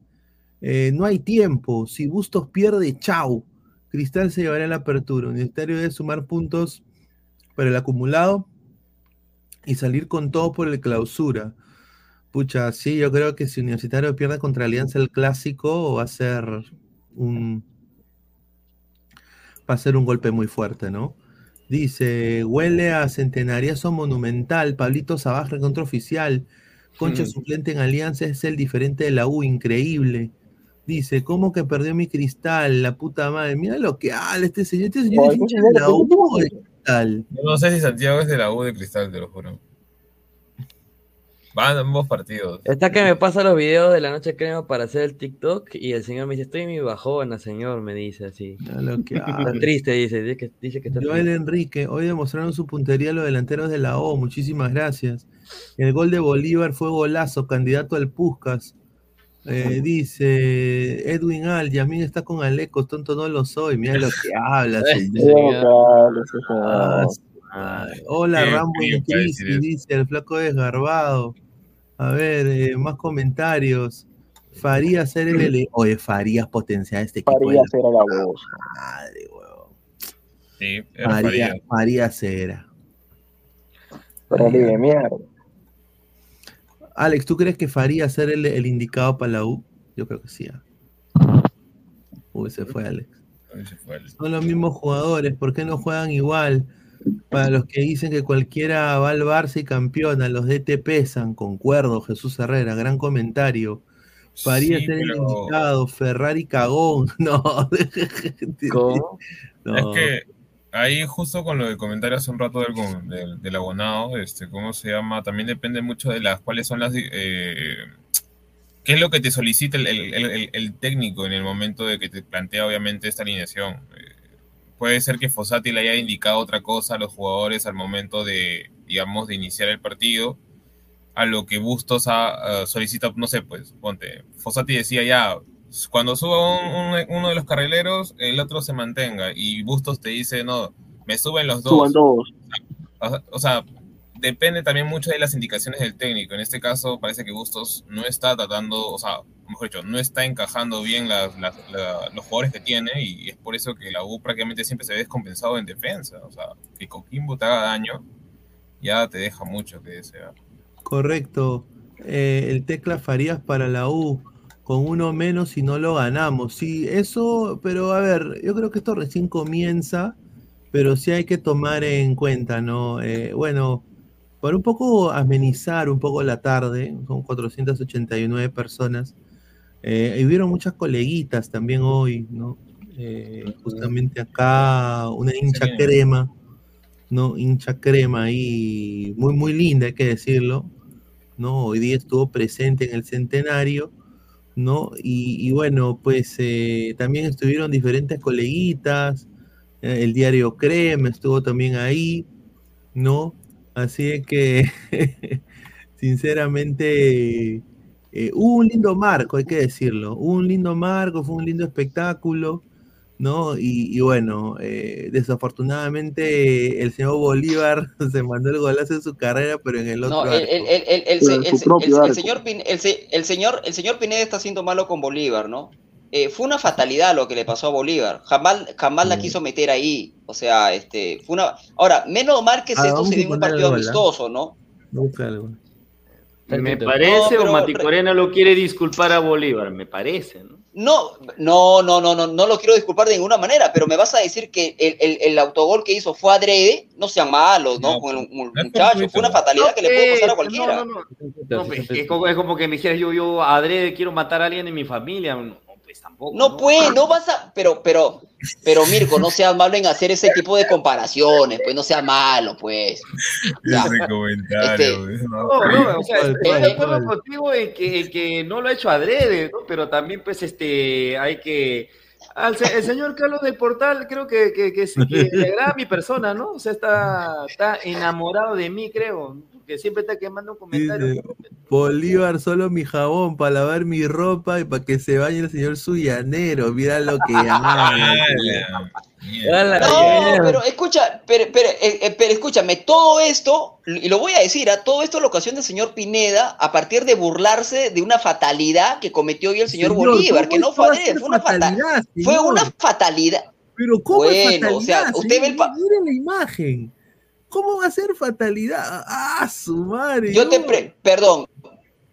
Eh, no hay tiempo. Si Bustos pierde, chau. Cristal se llevará la apertura. Universitario debe sumar puntos para el acumulado y salir con todo por el clausura. Pucha, sí, yo creo que si Universitario pierde contra Alianza el clásico, va a ser un. Va a ser un golpe muy fuerte, ¿no? Dice, huele a centenariazo monumental, Pablito Sabaj contra oficial, Concha Mm. suplente en Alianza es el diferente de la U, increíble. Dice, ¿cómo que perdió mi cristal? La puta madre. Mira lo que habla este señor. Este señor es de la U de cristal. No sé si Santiago es de la U de Cristal, te lo juro. Van ambos partidos. Está que me pasa los videos de la noche crema para hacer el TikTok y el señor me dice, estoy en mi bajona, señor, me dice así. Lo que Está habla. triste, dice, dice que, dice que está Joel triste. Enrique, hoy demostraron su puntería los delanteros de la O, muchísimas gracias. El gol de Bolívar fue golazo, candidato al Puscas. Eh, dice Edwin Al, Yamín está con Alecos, tonto no lo soy, mira lo que habla, señor. Ah. Hola Qué Rambo crisis, eso. dice el flaco desgarbado. A ver, eh, más comentarios. Farías ser el Oye, Farías potenciar este equipo. de Farías la era la voz. madre, huevón. Sí, era Faría, Farías. Farías era. Pero de mierda. Alex, ¿tú crees que Farías ser el, el indicado para la U? Yo creo que sí. ah. Uy, se fue Alex. Ahí se fue el- Son los mismos jugadores, ¿por qué no juegan igual? Para los que dicen que cualquiera va al Barça y campeona, los DT pesan, concuerdo, Jesús Herrera, gran comentario. Farías Sí, ser pero indicado, Ferrari cagón, no. ¿Cómo? no. es que ahí justo con lo del comentario hace un rato del, del, del abonado, este, ¿cómo se llama? También depende mucho de las cuáles son las... eh, ¿Qué es lo que te solicita el, el- el- el técnico en el momento de que te plantea obviamente esta alineación? Eh, puede ser que Fossati le haya indicado otra cosa a los jugadores al momento de, digamos, de iniciar el partido, a lo que Bustos ha, ah, solicita, no sé, pues, ponte, Fossati decía ya, cuando suba un- un- uno de los carrileros, el otro se mantenga, y Bustos te dice, no, me suben los dos. Suban dos. O sea- O sea, depende también mucho de las indicaciones del técnico. En este caso, parece que Bustos no está tratando, o sea, mejor dicho, no está encajando bien los jugadores que tiene y es por eso que la U prácticamente siempre se ve descompensado en defensa. O sea, que Coquimbo te haga daño ya te deja mucho que desear. Correcto. Eh, el Tecla Farías para la U. Con uno menos y no lo ganamos. Sí, eso, pero a ver, yo creo que esto recién comienza, pero sí hay que tomar en cuenta, ¿no? Eh, bueno, para un poco amenizar un poco la tarde, son 489 personas, eh, y hubieron muchas coleguitas también hoy, ¿no? Eh, justamente acá, una hincha crema, ¿no? Hincha crema ahí, muy, muy linda, hay que decirlo, ¿no? Hoy día estuvo presente en el centenario, ¿no? Y, y bueno, pues eh, también estuvieron diferentes coleguitas, eh, el diario Crema estuvo también ahí, ¿no? Así de que, sinceramente, eh, hubo un lindo marco, hay que decirlo, hubo un lindo marco, fue un lindo espectáculo, ¿no? Y, y bueno, eh, desafortunadamente el señor Bolívar se mandó el golazo de su carrera, pero en el otro No, el, en señor Pin- el se- el señor el señor Pineda está siendo malo con Bolívar, ¿no? Eh, fue una fatalidad lo que le pasó a Bolívar. Jamás, jamás la quiso meter ahí. O sea, este, fue una. Ahora, menos mal que Ah, esto se dio en un partido amistoso, ¿no? Busca algo. Me parece No, pero o Mati re- Corena lo quiere disculpar a Bolívar, me parece, ¿no? No, no, no, no, no, no lo quiero disculpar de ninguna manera, pero me vas a decir que el, el- el autogol que hizo fue adrede, no sean malos, ¿no? No, con el, el muchacho, fue una fatalidad que le puede pasar a cualquiera. No, no, no. No, pues, es, como, es como que me dijeras yo, yo adrede quiero matar a alguien en mi familia. No, pues tampoco. No puede, no vas a, pero, pero, pero Mirko, no seas malo en hacer ese tipo de comparaciones, pues no seas malo, pues. Ya. Ese comentario, Este- no, No, no, o sea, ¿Cuál, estoy de acuerdo contigo en que, en que no lo ha hecho adrede, ¿no? Pero también, pues, este, hay que... Al se- el señor Carlos del Portal creo que, que, que, que le agrada a mi persona, ¿no? O sea, está, está enamorado de mí, creo. Que siempre está quemando un comentario. Dice, Bolívar, solo mi jabón para lavar mi ropa y para que se bañe el señor Suyanero. Mira lo que. Ala, No, pero escucha, pero, pero, eh, eh, pero escúchame, todo esto, y lo voy a decir, ¿ah? todo esto lo ocasiona el señor Pineda a partir de burlarse de una fatalidad que cometió hoy el señor, Bolívar, ¿cómo que no fue a fue una fatalidad. Fue una fatalidad. Pero ¿cómo es Bueno, fatalidad? o sea, usted ve el Mire la imagen. ¿Cómo va a ser fatalidad? Ah, su madre. Yo te no. pre- perdón,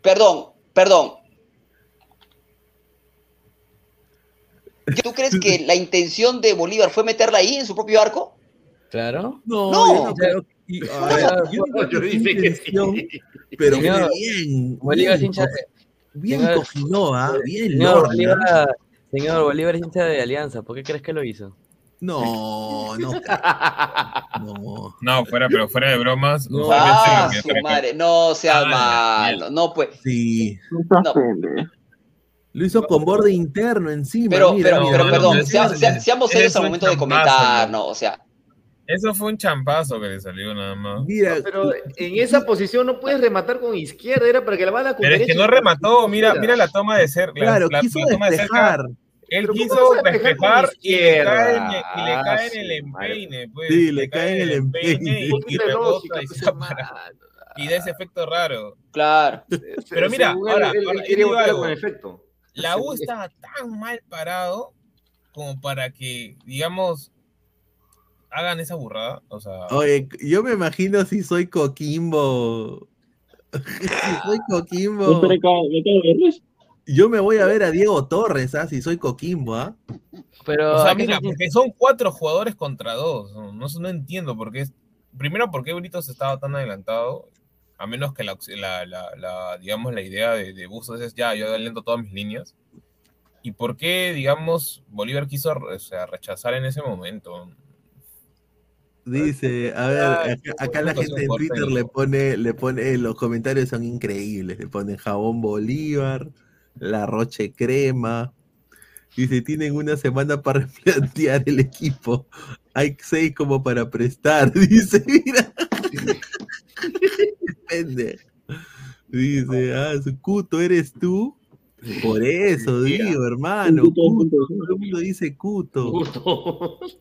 perdón, perdón. ¿Tú crees que la intención de Bolívar fue meterla ahí en su propio arco? Claro. No, No. yo no creo que- y, a ver, yo no creo Yo que fue dije que intención, sí. Pero Señor, bien. Bolívar es bien, hincha co- bien señor- cogido, ¿ah? Bien Señor. Bolívar, señor Bolívar es hincha de Alianza. ¿Por qué crees que lo hizo? No, no. no. No, fuera, pero fuera de bromas. No. Ah, su madre, no seas Ah, malo, no pues. Sí. No. Lo hizo con borde interno encima. Pero, mira, pero, mira, pero perdón, sea- sea- seamos serios es al momento de comentar, ¿no? O sea, Eso fue un champazo que le salió nada más. mira, Pero en esa posición no puedes rematar con izquierda, era para que la bala con Pero es que derecha no remató, mira, mira la toma de cerca. claro, quiso despejar. Él Pero ¿cómo quiso vas a despejar y le izquierda? cae en, y le cae en el Ah, empeine, pues. Sí, le cae en el empeine. y, y rebota y se y da ese efecto raro. claro. Pero mira, Según ahora- él, él ahora, digo botarla algo. con efecto. La U estaba tan mal parado como para que, digamos, hagan esa burrada. O sea, Oye, yo me imagino si soy Coquimbo. si soy Coquimbo. Yo me voy a ver a Diego Torres, ¿ah? Si soy Coquimbo, ¿ah? Pero o sea, mira, porque son cuatro jugadores contra dos. No, no, no entiendo por qué. es- Primero, por qué Britos estaba tan adelantado. A menos que la, la- la- la, digamos, la idea de, de Bustos es ya, yo adelanto todas mis líneas. ¿Y por qué, digamos, Bolívar quiso o sea, rechazar en ese momento? Dice, a ver, acá, acá la gente en Twitter le pone, le pone, los comentarios son increíbles. Le ponen jabón Bolívar, la Roche Crema. Dice, tienen una semana para replantear el equipo. Hay seis como para prestar. Dice, mira. Depende. Dice, ah, su cuto, ¿eres tú? Por eso digo, hermano. Cuto, todo el mundo dice cuto.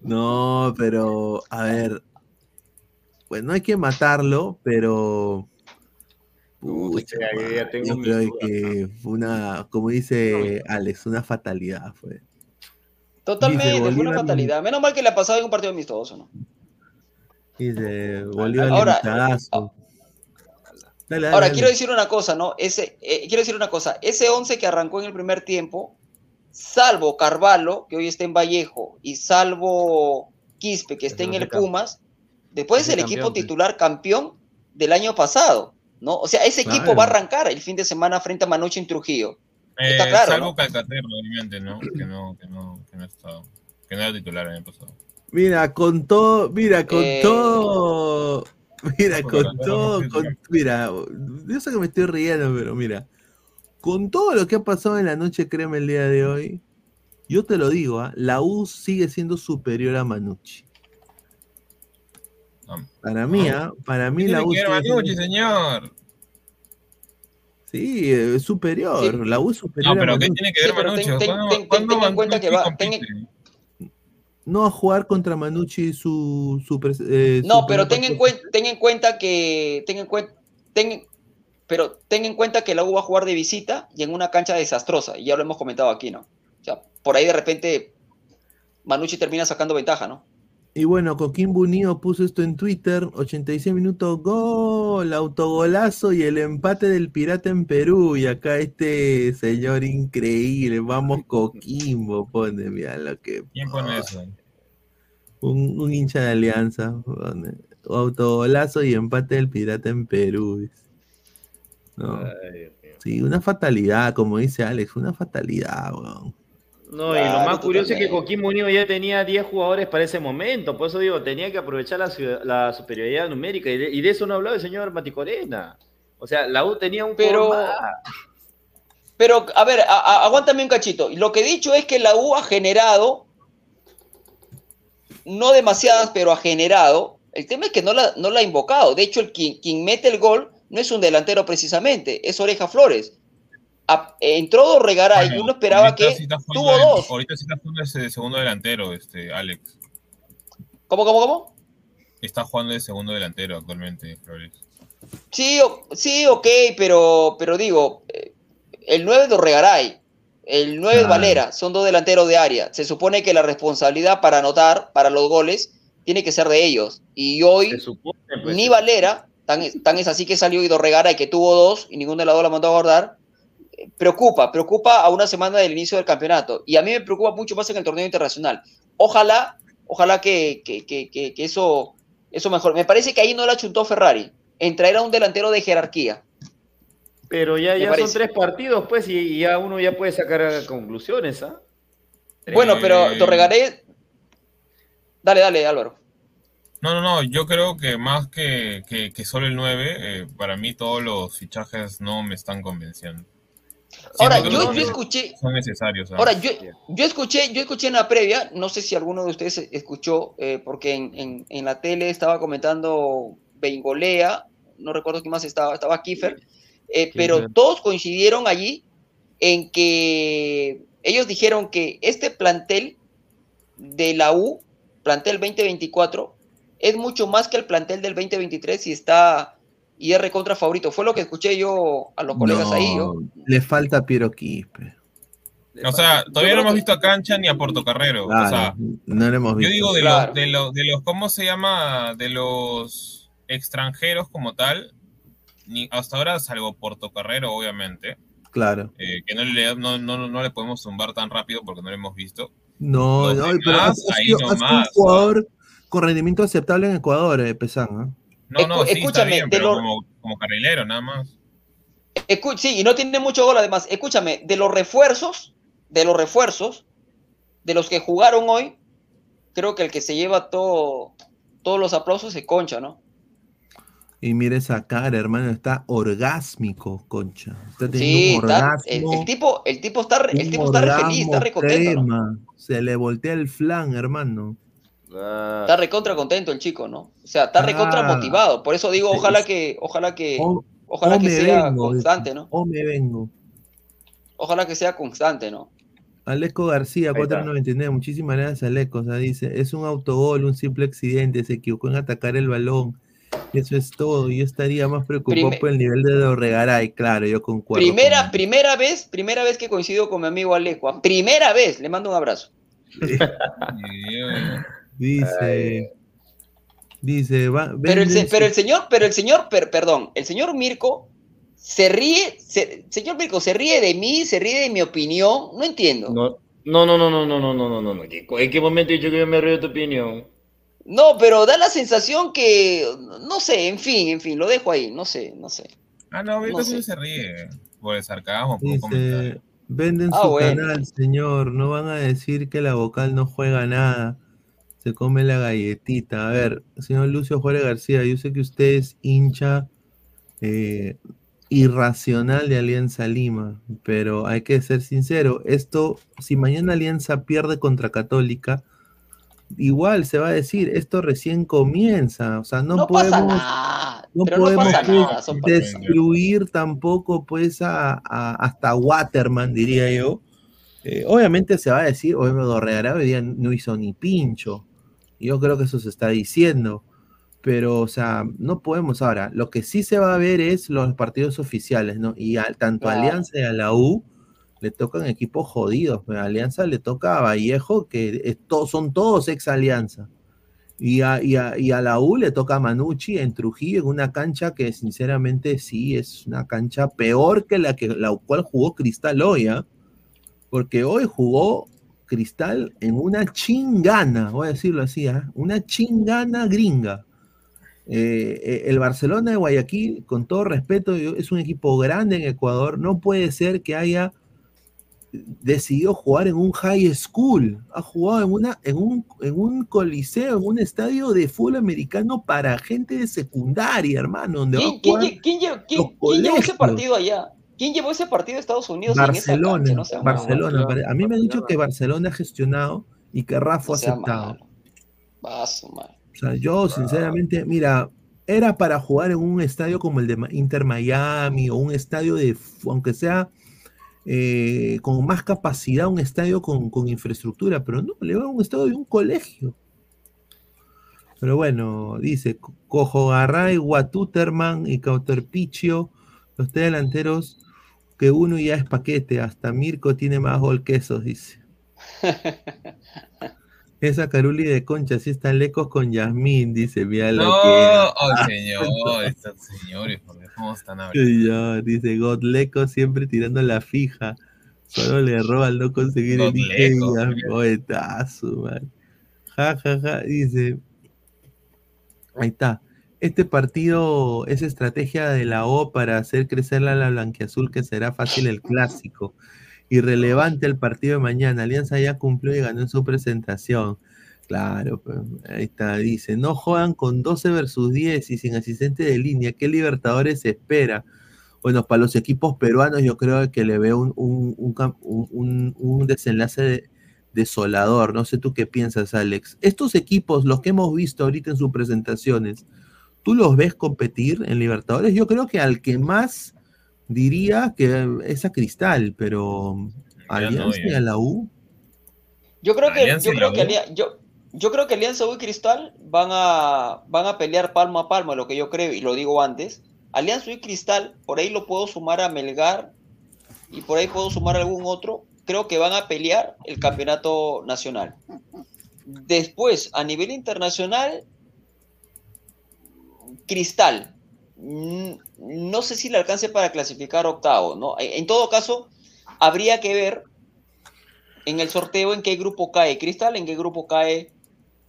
No, pero a ver, pues no hay que matarlo, pero Pucha, sea, yo ya man, tengo yo mis creo dudas, que fue una, como dice Alex, una fatalidad fue. Totalmente, fue una fatalidad. Menos mal que le ha pasado en un partido amistoso, ¿no? Dice Bolívar Ahora- limitadazo. Dale, dale, Ahora, dale. quiero decir una cosa, ¿no? Ese, eh, quiero decir una cosa. Ese 11 que arrancó en el primer tiempo, salvo Carvalho, que hoy está en Vallejo, y salvo Quispe, que está en el. Pumas, después es el equipo campeón, titular campeón del año pasado, ¿no? O sea, ese equipo Claro. va a arrancar el fin de semana frente a Manucci en Trujillo. Eh, Está claro, salvo ¿no? Calcaterra, obviamente, ¿no? Que no, que no, que no estaba, que no era titular el año pasado. Mira, con todo, mira, con Eh, todo, mira, con todo, con- mira, yo sé que me estoy riendo, pero mira, con todo lo que ha pasado en la noche, créeme, el día de hoy, yo te lo digo, ¿ah? la U sigue siendo superior a Manucci. Para mí, ¿ah? para mí ¿Qué la tiene U siendo- señor? sí, es superior, Sí. la U es superior No, pero ¿qué tiene que ver pero Manucci? ten- ten- ¿Cuándo- ten- ten- cuándo ten en cuenta que va-? No a jugar contra Manucci su, su, pres- eh, su No, pero ten en, cuenta, ten en cuenta que. Ten en cuenta. pero ten en cuenta que la U va a jugar de visita y en una cancha desastrosa. Y ya lo hemos comentado aquí, ¿no? O sea, por ahí de repente Manucci termina sacando ventaja, ¿no? Y bueno, Coquín Bunío puso esto en Twitter, 86 minutos, gol, autogolazo y el empate del Pirata en Perú. Y acá este señor increíble, vamos Coquimbo, pone, mira lo que... ¿Quién pone eso? Un, un hincha de alianza, pone, autogolazo y empate del Pirata en Perú. No, sí, una fatalidad, como dice Alex, una fatalidad, weón. No, y lo más curioso es que. Coquimbo Unido ya tenía 10 jugadores para ese momento, por eso digo, tenía que aprovechar la, ciudad- la superioridad numérica, y de, y de eso no hablaba el señor Maticorena. O sea, la U tenía un Pero-. Pero, a ver, a- a- aguántame un cachito. Lo que he dicho es que la U ha generado, no demasiadas, pero ha generado. El tema es que no la, no la ha invocado. De hecho, el quien, quien mete el gol no es un delantero precisamente, es Oreja Flores. A- entró Dorregaray y Bueno, uno esperaba que sí tuvo de- dos. Ahorita sí está jugando ese segundo delantero, este, Alex. ¿Cómo, cómo, cómo? Está jugando de segundo delantero actualmente, Flores. Sí, o- sí, ok, pero, pero digo, eh, el 9 es Dorregaray, el 9 es. Valera, son dos delanteros de área. Se supone que la responsabilidad para anotar, para los goles, tiene que ser de ellos. Y hoy supone, pues, ni Valera, tan, es- tan es así que salió y Dorregaray, que tuvo dos y ninguno de las dos la mandó a guardar, preocupa, preocupa a una semana del inicio del campeonato. Y a mí me preocupa mucho más en el torneo internacional. Ojalá, ojalá que, que, que, que- que eso, eso mejor. Me parece que ahí no la chuntó Ferrari, en traer a un delantero de jerarquía. Pero ya, ya son tres partidos, pues, y, ya uno ya puede sacar conclusiones, ¿ah? Bueno, pero Eh, Dorregaray... Dale, dale, Álvaro. No, no, no, yo creo que más que, que, que solo el 9, eh, para mí todos los fichajes no me están convenciendo. Ahora, yo, escuché... Son necesarios. ¿ah? Ahora, yo, yo escuché, yo escuché en la previa, no sé si alguno de ustedes escuchó, eh, porque en, en- en la tele estaba comentando Bengolea, no recuerdo quién más estaba, estaba Kiefer, eh, pero todos coincidieron allí en que ellos dijeron que este plantel de la U, plantel 2024, es mucho más que el plantel del 2023 y está y es recontra favorito. Fue lo que escuché yo a los colegas No, ahí. Yo, Le falta Piero Quispe. O sea, Yo todavía no hemos que- visto a Cancha ni a Portocarrero. Claro, o sea, no lo hemos yo visto. digo de, Claro. los, de, los, de los, ¿cómo se llama? De los extranjeros como tal, ni hasta ahora, salvo Portocarrero, obviamente, Claro. eh, que no le, no, no, no le podemos tumbar tan rápido porque no lo hemos visto. No, no, pero ha, demás, ha ahí sido, ha sido un jugador con rendimiento aceptable en Ecuador, eh, Pesán. ¿ah? No, no, sí, está escúchame, bien, de pero lo- como, como carrilero, nada más. Escu- sí, y no tiene mucho gol además. Escúchame, de los refuerzos, de los refuerzos, de los que jugaron hoy, creo que el que se lleva todo, todos los aplausos es Concha, ¿no? Y mire esa cara, hermano, está orgásmico, concha. Está teniendo Sí, un está- el, orgasmo. el tipo, el tipo está, re- el tipo está re feliz, está recontento. Se le voltea el flan, hermano. Ah, Está recontra contento el chico, ¿no? O sea, está recontra Ah. motivado. Por eso digo, ojalá que, ojalá que, O, ojalá o que sea vengo, constante, ¿no? o me vengo. Ojalá que sea constante, ¿no? Aleco García, Ahí está. 499. Muchísimas gracias, Aleco. O sea, dice, es un autogol, un simple accidente. Se equivocó en atacar el balón. Eso es todo. Yo estaría más preocupado Prime- por el nivel de Dorregaray, claro, yo concuerdo. Primera, con- primera vez, primera vez que coincido con mi amigo Alejo. ¿ah? Primera vez, le mando un abrazo. Dice. Dice, va, Pero el, pero el señor, pero el señor, per- perdón, el señor Mirko se ríe, se- señor Mirko, se ríe de mí, se ríe de mi opinión, no entiendo. No, no, no, no, no, no, no, no, no, no, no. ¿En qué momento he dicho que yo me río de tu opinión? No, pero da la sensación que, no sé, en fin, en fin, lo dejo ahí, no sé, no sé. Ah, no, Mirko No sé. se ríe por el sarcasmo, por. Dice, venden Ah, su bueno. canal, señor. No van a decir que la vocal no juega nada. Se come la galletita. A ver, señor Lucio Juárez García, yo sé que usted es hincha eh, irracional de Alianza Lima, pero hay que ser sincero. Esto, si mañana Alianza pierde contra Católica, igual se va a decir, esto recién comienza. O sea, no, No, podemos pasa nada, no podemos pasa nada, destruir tampoco pues a, a- hasta Waterman diría yo Eh, obviamente se va a decir obviamente Dorregará hoy día no hizo ni pincho yo creo que eso se está diciendo pero o sea no podemos ahora lo que sí se va a ver es los partidos oficiales no y a- tanto a Claro. Alianza y a la U le tocan equipos jodidos a Alianza le toca a Vallejo que es to- son todos ex Alianza y a, y, a, y a la U le toca a Manucci en Trujillo en una cancha que sinceramente sí es una cancha peor que la que la cual jugó Cristal hoy, ¿ah? porque hoy jugó Cristal en una chingana, voy a decirlo así, ¿ah? una chingana gringa. Eh, eh, el Barcelona de Guayaquil, con todo respeto, es un equipo grande en Ecuador, no puede ser que haya decidió jugar en un high school, ha jugado en, una, en, un, en un coliseo, en un estadio de fútbol americano para gente de secundaria, hermano, donde ¿Quién, quién llevó ese partido allá? ¿Quién llevó ese partido a Estados Unidos en esa Barcelona, cancha? No sea. Barcelona. A mí me han dicho que Barcelona ha gestionado y que Rafa No ha aceptado. malo. Va a su madre. O sea, yo sinceramente, mira, era para jugar en un estadio como el de Inter Miami o un estadio de, aunque sea eh, con más capacidad, un estadio con, con infraestructura, pero no, le va a un estadio de un colegio. Pero bueno, dice Co- Cojo Garray, Guatuterman y Cauterpichio, los tres delanteros que uno ya es paquete, hasta Mirko tiene más gol que esos, dice. Esa Caruli de Concha, sí están lecos con Yasmín, dice, mira lo No, que era. oh señor, estos señores, ¿cómo están hablando? Señor, dice Godleco siempre tirando la fija. Solo le roba al no conseguir el Godleco, Ikea. Poetazo, man. Ja, ja, ja. Dice. Ahí está. Este partido es estrategia de la O para hacer crecer la, la blanquiazul, que será fácil el clásico. Irrelevante el partido de mañana. Alianza ya cumplió y ganó en su presentación. Claro, ahí está. Dice: No juegan con 12 versus 10 y sin asistente de línea. ¿Qué Libertadores se espera? Bueno, para los equipos peruanos, yo creo que le veo un, un- un- un desenlace de- desolador. No sé tú qué piensas, Alex. Estos equipos, los que hemos visto ahorita en sus presentaciones, ¿tú los ves competir en Libertadores? Yo creo que al que más diría que es a Cristal, pero Alianza y a la U. Yo creo que, Alianza yo y creo que. Alia- yo, yo creo que Alianza U y Cristal van a, van a pelear palmo a palmo, lo que yo creo, y lo digo antes. Alianza U y Cristal, por ahí lo puedo sumar a Melgar y por ahí puedo sumar a algún otro. Creo que van a pelear el campeonato nacional. Después, a nivel internacional, Cristal. mm, No sé si le alcance para clasificar octavo, ¿no? En todo caso, habría que ver en el sorteo en qué grupo cae Cristal, en qué grupo cae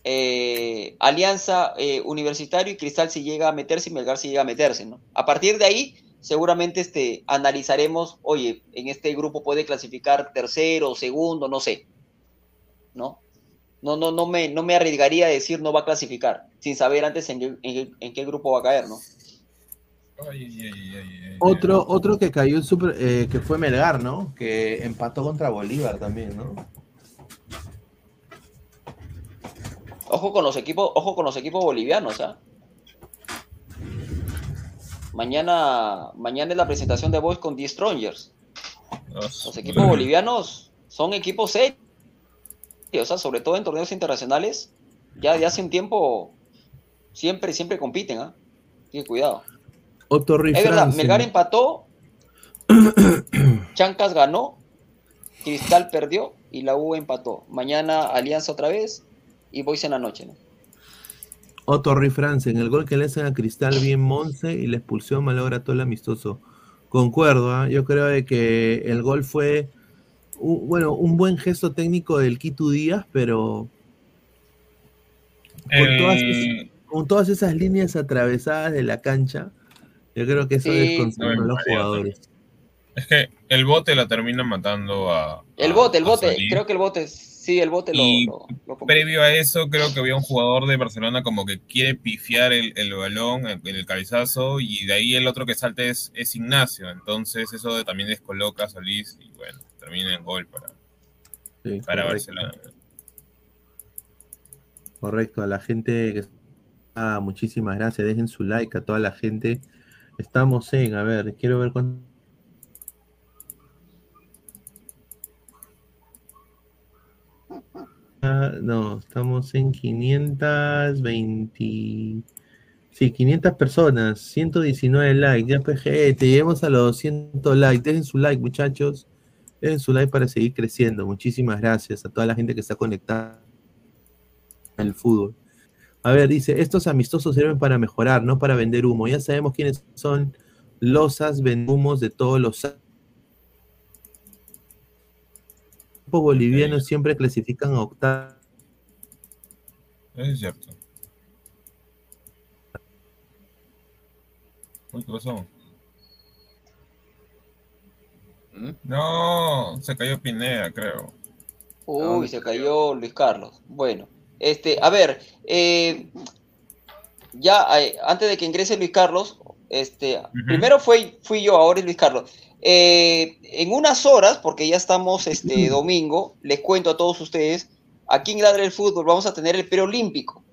eh, Alianza eh, Universitario y Cristal si llega a meterse y Melgar si llega a meterse, ¿no? A partir de ahí, seguramente este, analizaremos, oye, en este grupo puede clasificar tercero, segundo, no sé, ¿no? No, no, no, me, no me arriesgaría a decir no va a clasificar, sin saber antes en, qué- en qué- en qué grupo va a caer, ¿no? Ay, ay, ay, ay, ay, Otro, otro que cayó en super, eh, que fue Melgar, ¿no? Que empató contra Bolívar también, ¿no? Ojo con los equipos, ojo con los equipos bolivianos, ¿ah? Mañana, mañana es la presentación de Boys con The Strongers. Los equipos bolivianos son equipos serios, o sea, sobre todo en torneos internacionales, ya de hace un tiempo siempre, siempre compiten, ¿ah? Que cuidado. Otto Es verdad. Melgar empató, Chancas ganó, Cristal perdió y la U empató. Mañana Alianza otra vez y Boys en la noche, ¿no? Otto Ruiz Franzen, el gol que le hacen a Cristal bien Monse y la expulsión malogra todo el amistoso. Concuerdo, ¿ah? yo creo de que el gol fue, un- bueno, un buen gesto técnico del Quito Díaz, pero con, todas, El- es- con todas esas líneas atravesadas de la cancha, yo creo que eso Sí. desconcentró a los jugadores. Es que el bote la termina matando a. El bote, el a bote, creo que el bote, sí, el bote lo, Y lo-. Previo a eso, creo que había un jugador de Barcelona como que quiere pifiar el, el balón en el, cabezazo y de ahí el otro que salta es, es Ignacio. Entonces eso de- también descoloca a Solís y bueno, termina en gol para, Sí, para correcto. Barcelona. Correcto, a la gente que ah, muchísimas gracias, dejen su like a toda la gente. Estamos en, a ver, quiero ver cuánto. Ah, no, estamos en 520. Sí, 500 personas, 119 likes, ya PG, te lleguemos a los 200 likes. Dejen su like, muchachos. Dejen su like para seguir creciendo. Muchísimas gracias a toda la gente que está conectada el fútbol. A ver, dice, estos amistosos sirven para mejorar, no para vender humo. Ya sabemos quiénes son losas vendumos de todos los bolivianos siempre clasifican a octavos. Es cierto. Uy, ¿qué pasó? ¿Mm? No, se cayó Pineda, creo. Uy, se cayó Luis Carlos. Bueno, este, a ver, eh, ya eh, antes de que ingrese Luis Carlos, este, primero fue, fui yo, ahora es Luis Carlos. Eh, en unas horas, porque ya estamos este domingo, les cuento a todos ustedes, aquí en Ladre del Fútbol vamos a tener el preolímpico.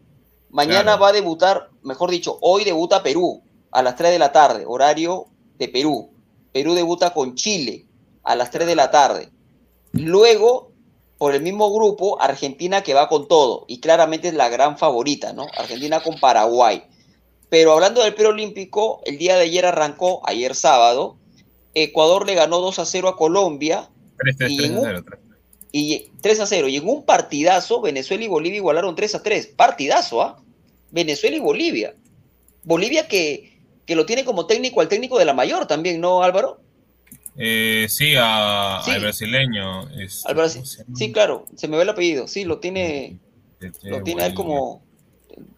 Mañana Claro. va a debutar, mejor dicho, hoy debuta Perú a las 3 de la tarde, horario de Perú. Perú debuta con Chile a las 3 de la tarde. Luego, por el mismo grupo, Argentina que va con todo y claramente es la gran favorita, ¿no? Argentina con Paraguay. Pero hablando del preolímpico, el día de ayer arrancó, ayer sábado, Ecuador le ganó 2 a 0 a Colombia 3 3 Y 3 en a un- 0. 3. y 3 a 0. Y en un partidazo, Venezuela y Bolivia igualaron 3 a 3. Partidazo, ¿ah? Venezuela y Bolivia. Bolivia que, que lo tiene como técnico al técnico de la mayor también, ¿no, Álvaro? Eh, sí, a, Sí. al brasileño. este. Sí, claro, se me ve el apellido. Sí, lo tiene, Este, lo tiene a él como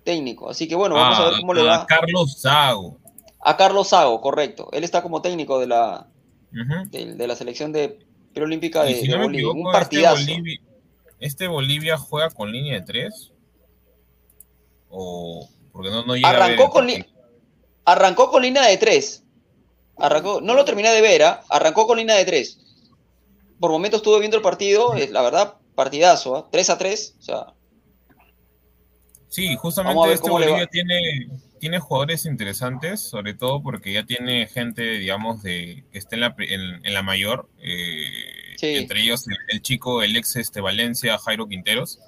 técnico. Así que bueno, vamos a ver cómo le a va Carlos Zago. a Carlos Sago, correcto. Él está como técnico de la, de, de la selección de preolímpica de, si de no Bolivia. equivoco, un este partidazo. Bolivia, este Bolivia juega con línea de 3. O. Porque no, no llega a ver Arrancó con, li- partido. arrancó con línea de tres. Arrancó, no lo terminé de ver, ¿ah? arrancó con línea de tres. Por momentos estuve viendo el partido, es, la verdad, partidazo, ¿ah? 3 a 3. O sea, Sí, justamente este Bolivia tiene, tiene jugadores interesantes, sobre todo porque ya tiene gente, digamos, de que está en la, en la mayor. eh, Sí. Entre ellos el, el chico, el ex este, Valencia, Jairo Quinteros.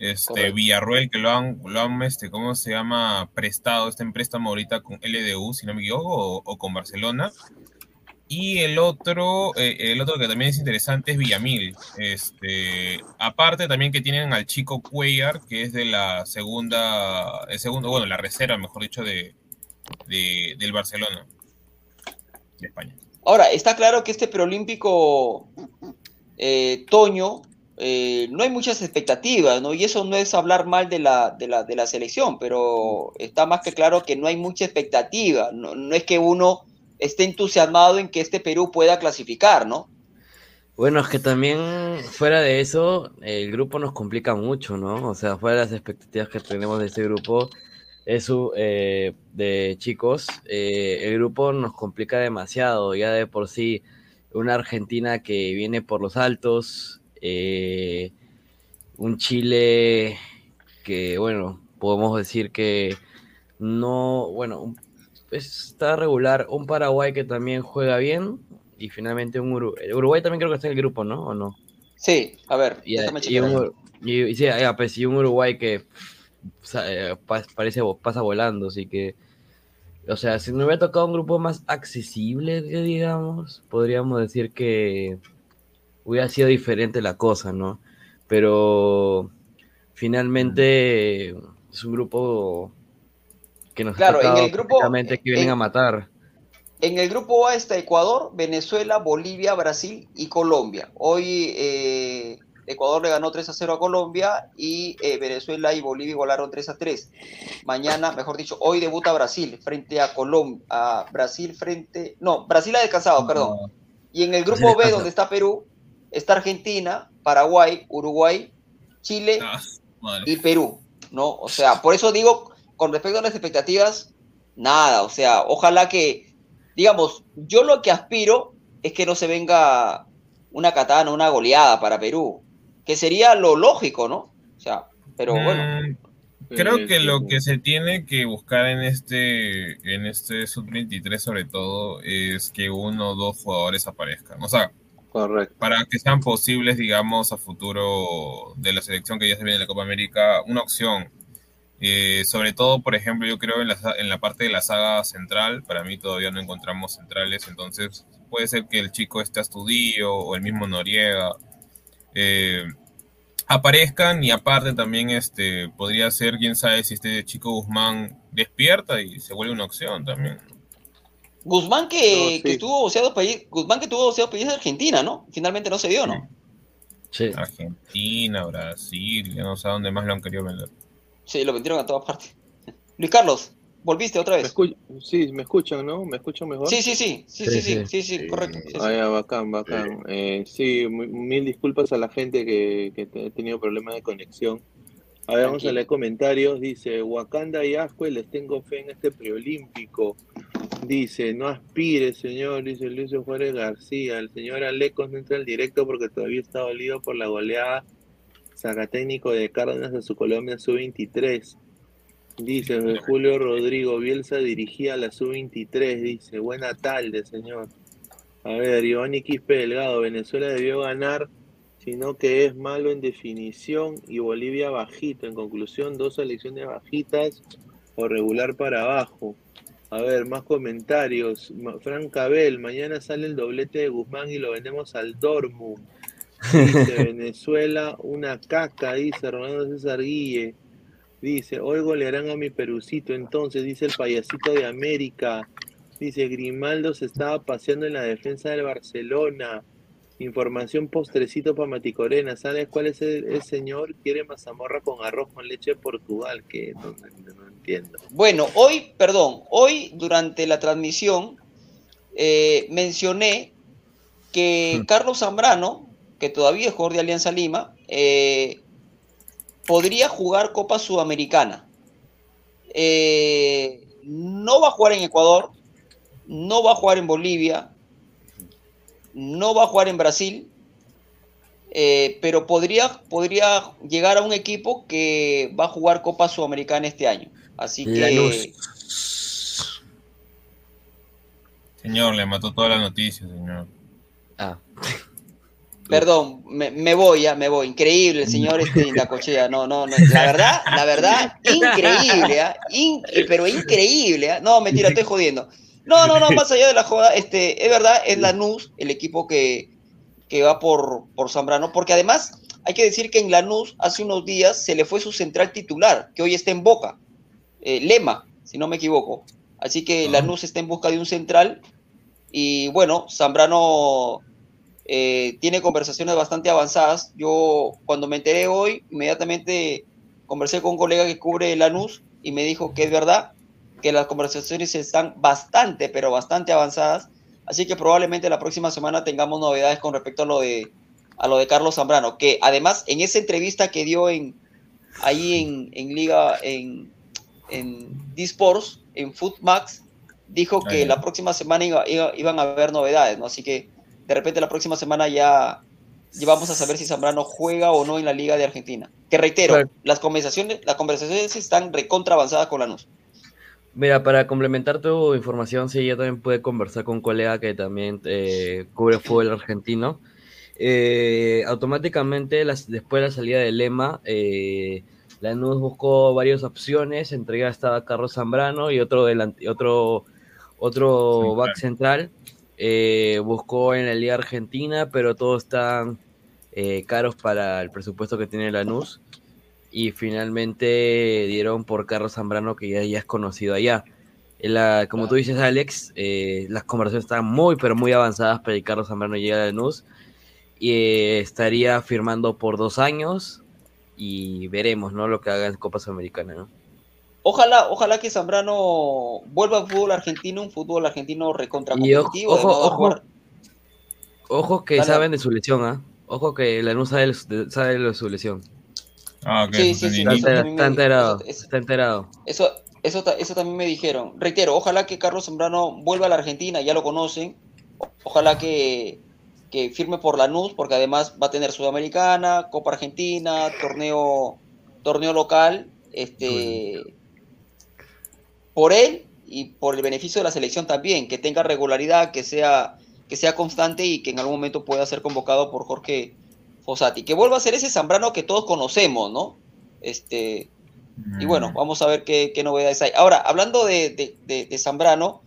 Este, Correcto. Villarruel, que lo han, lo han este, ¿cómo se llama? Prestado, está en préstamo ahorita con LDU, si no me equivoco, o, o con Barcelona. Y el otro, eh, el otro que también es interesante es Villamil. Este, aparte también que tienen al chico Cuellar, que es de la segunda, el segundo, bueno, la reserva, mejor dicho, de, de- del Barcelona. De España. ahora, está claro que este preolímpico eh, Toño, eh, no hay muchas expectativas, ¿no? Y eso no es hablar mal de la, de la, de la selección, pero está más que claro que no hay mucha expectativa. No, es que uno esté entusiasmado en que este Perú pueda clasificar, ¿no? Bueno, es que también fuera de eso, el grupo nos complica mucho, ¿no? O sea, fuera de las expectativas que tenemos de este grupo, eso eh, de chicos, eh, el grupo nos complica demasiado. Ya de por sí, una Argentina que viene por los altos, eh, un Chile que, bueno, podemos decir que no, bueno, un- está regular, un Paraguay que también juega bien y finalmente un Uruguay. Uruguay también creo que está en el grupo, ¿no? ¿O no? Sí, a ver, Y, y un, Ur- y- y sí, ya, pues, un Uruguay que eh, pa- parece pasa volando, así que O sea, si me hubiera tocado un grupo más accesible, digamos, podríamos decir que hubiera sido diferente la cosa, ¿no? Pero finalmente es un grupo que nos Claro, en el grupo- que vienen en- a matar. En el grupo A está Ecuador, Venezuela, Bolivia, Brasil y Colombia. Hoy eh, Ecuador le ganó 3 a 0 a Colombia y eh, Venezuela y Bolivia igualaron 3 a 3. Mañana, mejor dicho, hoy debuta Brasil frente a Colombia. A Brasil frente. No, Brasil ha descansado, perdón. Y en el grupo B, donde está Perú, está Argentina, Paraguay, Uruguay, Chile Ah, y Perú, ¿no? O sea, por eso digo, con respecto a las expectativas, nada, o sea, ojalá que, digamos, yo lo que aspiro es que no se venga una katana, una goleada para Perú, que sería lo lógico, ¿no? O sea, pero bueno, Mm, Creo Sí, que lo que se tiene que buscar en este, en este sub-23 sobre todo es que uno o dos jugadores aparezcan. O sea, Correcto. para que sean posibles, digamos, a futuro de la selección que ya se viene en la Copa América, una opción. Eh, sobre todo, por ejemplo, yo creo en la, en la parte de la saga central, para mí todavía no encontramos centrales, entonces puede ser que el chico este Astudillo o el mismo Noriega eh, aparezcan y aparte también este podría ser, quién sabe, si este chico Guzmán despierta y se vuelve una opción también. Guzmán que, No, sí. que estuvo boceado país, Guzmán que tuvo boceado país de Argentina, ¿no? Finalmente no se dio, ¿no? Sí. Argentina, Brasil, ya no sé a dónde más lo han querido vender. Sí, lo vendieron a todas partes. Luis Carlos, volviste otra ¿Me vez. sí, ¿me escuchan, no? ¿Me escuchan mejor? Sí, sí, sí, sí, sí, sí, sí, sí, correcto. sí, sí. Ah, ya, bacán, bacán. Eh, sí, mil disculpas a la gente que, que ha tenido problemas de conexión. A ver, vamos a leer comentarios. Dice, Wakanda y Ascue, les tengo fe en este preolímpico. Dice, no aspire, señor, dice Luis Juárez García. El señor Alecos no entra al directo porque todavía está dolido por la goleada sacatécnico de Cárdenas a su Colombia sub-23. Dice Julio Rodrigo, Bielsa dirigía a la sub-23. Dice, buena tarde, señor. A ver, Giovanni Quispe Delgado, Venezuela debió ganar, sino que es malo en definición y Bolivia bajito. En conclusión, dos selecciones bajitas o regular para abajo. A ver, más comentarios. Frank Cabel, mañana sale el doblete de Guzmán y lo vendemos al Dortmund. Dice Venezuela, una caca, dice Ronaldo César Guille. Dice, hoy golearán a mi Perucito, entonces, dice el payasito de América. Dice, Grimaldo se estaba paseando en la defensa del Barcelona. Información postrecito para Maticorena. ¿Sabes cuál es el, el señor? Quiere mazamorra con arroz con leche de Portugal, que no, no- no entiendo. Bueno, hoy, perdón, hoy durante la transmisión eh, mencioné que Carlos Zambrano, que todavía es jugador de Alianza Lima, eh, podría jugar Copa Sudamericana. Eh, no va a jugar en Ecuador, no va a jugar en Bolivia, no va a jugar en Brasil, eh, pero podría, podría llegar a un equipo que va a jugar Copa Sudamericana este año. Así que Lanús. Señor, le mató todas las noticias, señor. Ah, Perdón, me, me voy, ya me voy. Increíble el señor este Indacochea. No, no, no. La verdad, la verdad, increíble, ¿ah? In- pero increíble, ¿ah? No, mentira, estoy jodiendo. No, no, no, más allá de la joda, este, es verdad, es Lanús, el equipo que, que va por, por Zambrano, porque además hay que decir que en Lanús hace unos días se le fue su central titular, que hoy está en Boca, eh, Lema, si no me equivoco. Así que Ah. Lanús está en busca de un central y bueno, Zambrano eh, tiene conversaciones bastante avanzadas. Yo cuando me enteré hoy, inmediatamente conversé con un colega que cubre Lanús y me dijo que es verdad, que las conversaciones están bastante, pero bastante avanzadas. Así que probablemente la próxima semana tengamos novedades con respecto a lo de, a lo de Carlos Zambrano, que además en esa entrevista que dio en, ahí en, en Liga, en, en D-Sports, en Footmax, dijo que ya. la próxima semana iba- iba- iban a haber novedades, ¿no? Así que de repente la próxima semana ya, ya vamos a saber si Zambrano juega o no en la Liga de Argentina. Que reitero, Claro. las conversaciones, las conversaciones están recontra avanzadas con Lanús. Mira, para complementar tu información, sí, yo también pude conversar con un colega que también eh, cubre fútbol argentino. Eh, automáticamente, las- después de la salida de Lema, eh, Lanús buscó varias opciones, entre ellas estaba Carlos Zambrano y otro delante, otro otro Central. back central. Eh, buscó en la Liga Argentina, pero todos están eh, caros para el presupuesto que tiene Lanús. Y finalmente dieron por Carlos Zambrano, que ya, ya es conocido allá. La- como tú dices, Alex, eh, las conversaciones están muy, pero muy avanzadas para que Carlos Zambrano llegue a Lanús. Y eh, estaría firmando por dos años. Y veremos, ¿no? Lo que haga en Copa Sudamericana, ¿no? Ojalá, ojalá que Zambrano vuelva al fútbol argentino, un fútbol argentino recontra competitivo. ojo, ojo, jugar- ojo que Dale. saben de su lesión, ¿ah? Ojo que Lanús sabe, sabe de su lesión. Ah, ok, Sí, sí, sí, Está, enterado, eso- eso- está enterado. Eso, eso, eso también me dijeron. Reitero, ojalá que Carlos Zambrano vuelva a la Argentina, ya lo conocen. Ojalá que, que firme por Lanús, porque además va a tener Sudamericana, Copa Argentina, torneo, torneo local. Este, por él y por el beneficio de la selección también, que tenga regularidad, que sea, que sea constante y que en algún momento pueda ser convocado por Jorge Fossati. Que vuelva a ser ese Zambrano que todos conocemos, ¿no? Este, y bueno, vamos a ver qué, qué novedades hay. Ahora, hablando de, de- de- de Zambrano,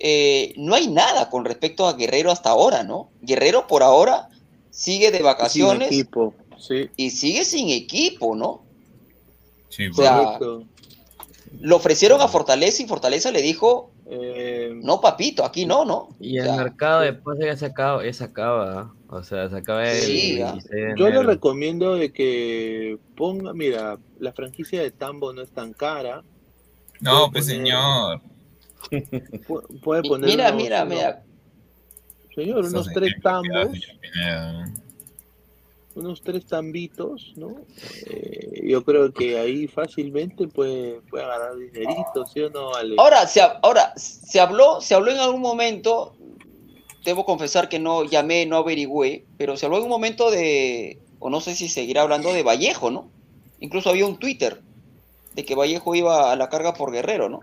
eh, no hay nada con respecto a Guerrero hasta ahora, ¿no? Guerrero por ahora sigue de Sin vacaciones equipo, sí. y sigue sin equipo, ¿no? Sí, O sea, Correcto. Lo ofrecieron a Fortaleza y Fortaleza le dijo, Eh, no, papito, aquí no, ¿no? Y O el sea, mercado después ya se acaba, ya se acaba, o sea, se acaba el Sí. 26 de Yo le recomiendo de que ponga, mira, la franquicia de Tambo no es tan cara. No, Puede pues poner- señor. pu- Puede poner mira, unos- mira, mira. Señor, unos tres tambos. Unos tres tambitos, ¿no? Eh, yo creo que ahí fácilmente puede, puede ganar dinerito, ¿sí o no? Ahora, se, ahora, se habló, se habló en algún momento, debo confesar que no llamé, no averigüé, pero se habló en un momento de, o no sé si seguirá hablando de Vallejo, ¿no? Incluso había un Twitter de que Vallejo iba a la carga por Guerrero, ¿no?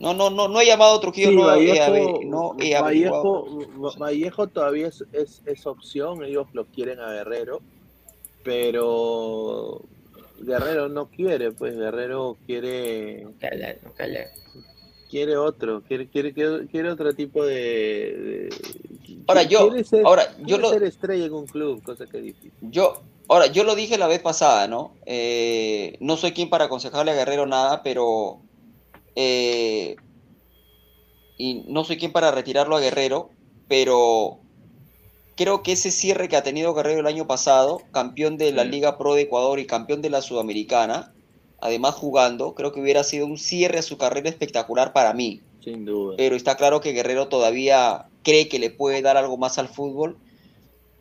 No, no, no, no he llamado a Trujillo, Sí, no, Vallejo, no he. Vallejo, Vallejo todavía es, es, es opción, ellos lo quieren a Guerrero, pero Guerrero no quiere, pues Guerrero quiere Calla, no calla. quiere otro, quiere quiere quiere, quiere otro tipo de, de- Ahora, yo- quiere ser, ahora, yo quiere lo- ser estrella en un club, cosa que es difícil. Yo, ahora, yo lo dije la vez pasada, ¿no? Eh, no soy quien para aconsejarle a Guerrero nada, pero. Eh, y no soy quien para retirarlo a Guerrero, pero creo que ese cierre que ha tenido Guerrero el año pasado, campeón de la. Liga Pro de Ecuador y campeón de la Sudamericana, además jugando, creo que hubiera sido un cierre a su carrera espectacular para mí Sin duda. pero está claro que Guerrero todavía cree que le puede dar algo más al fútbol,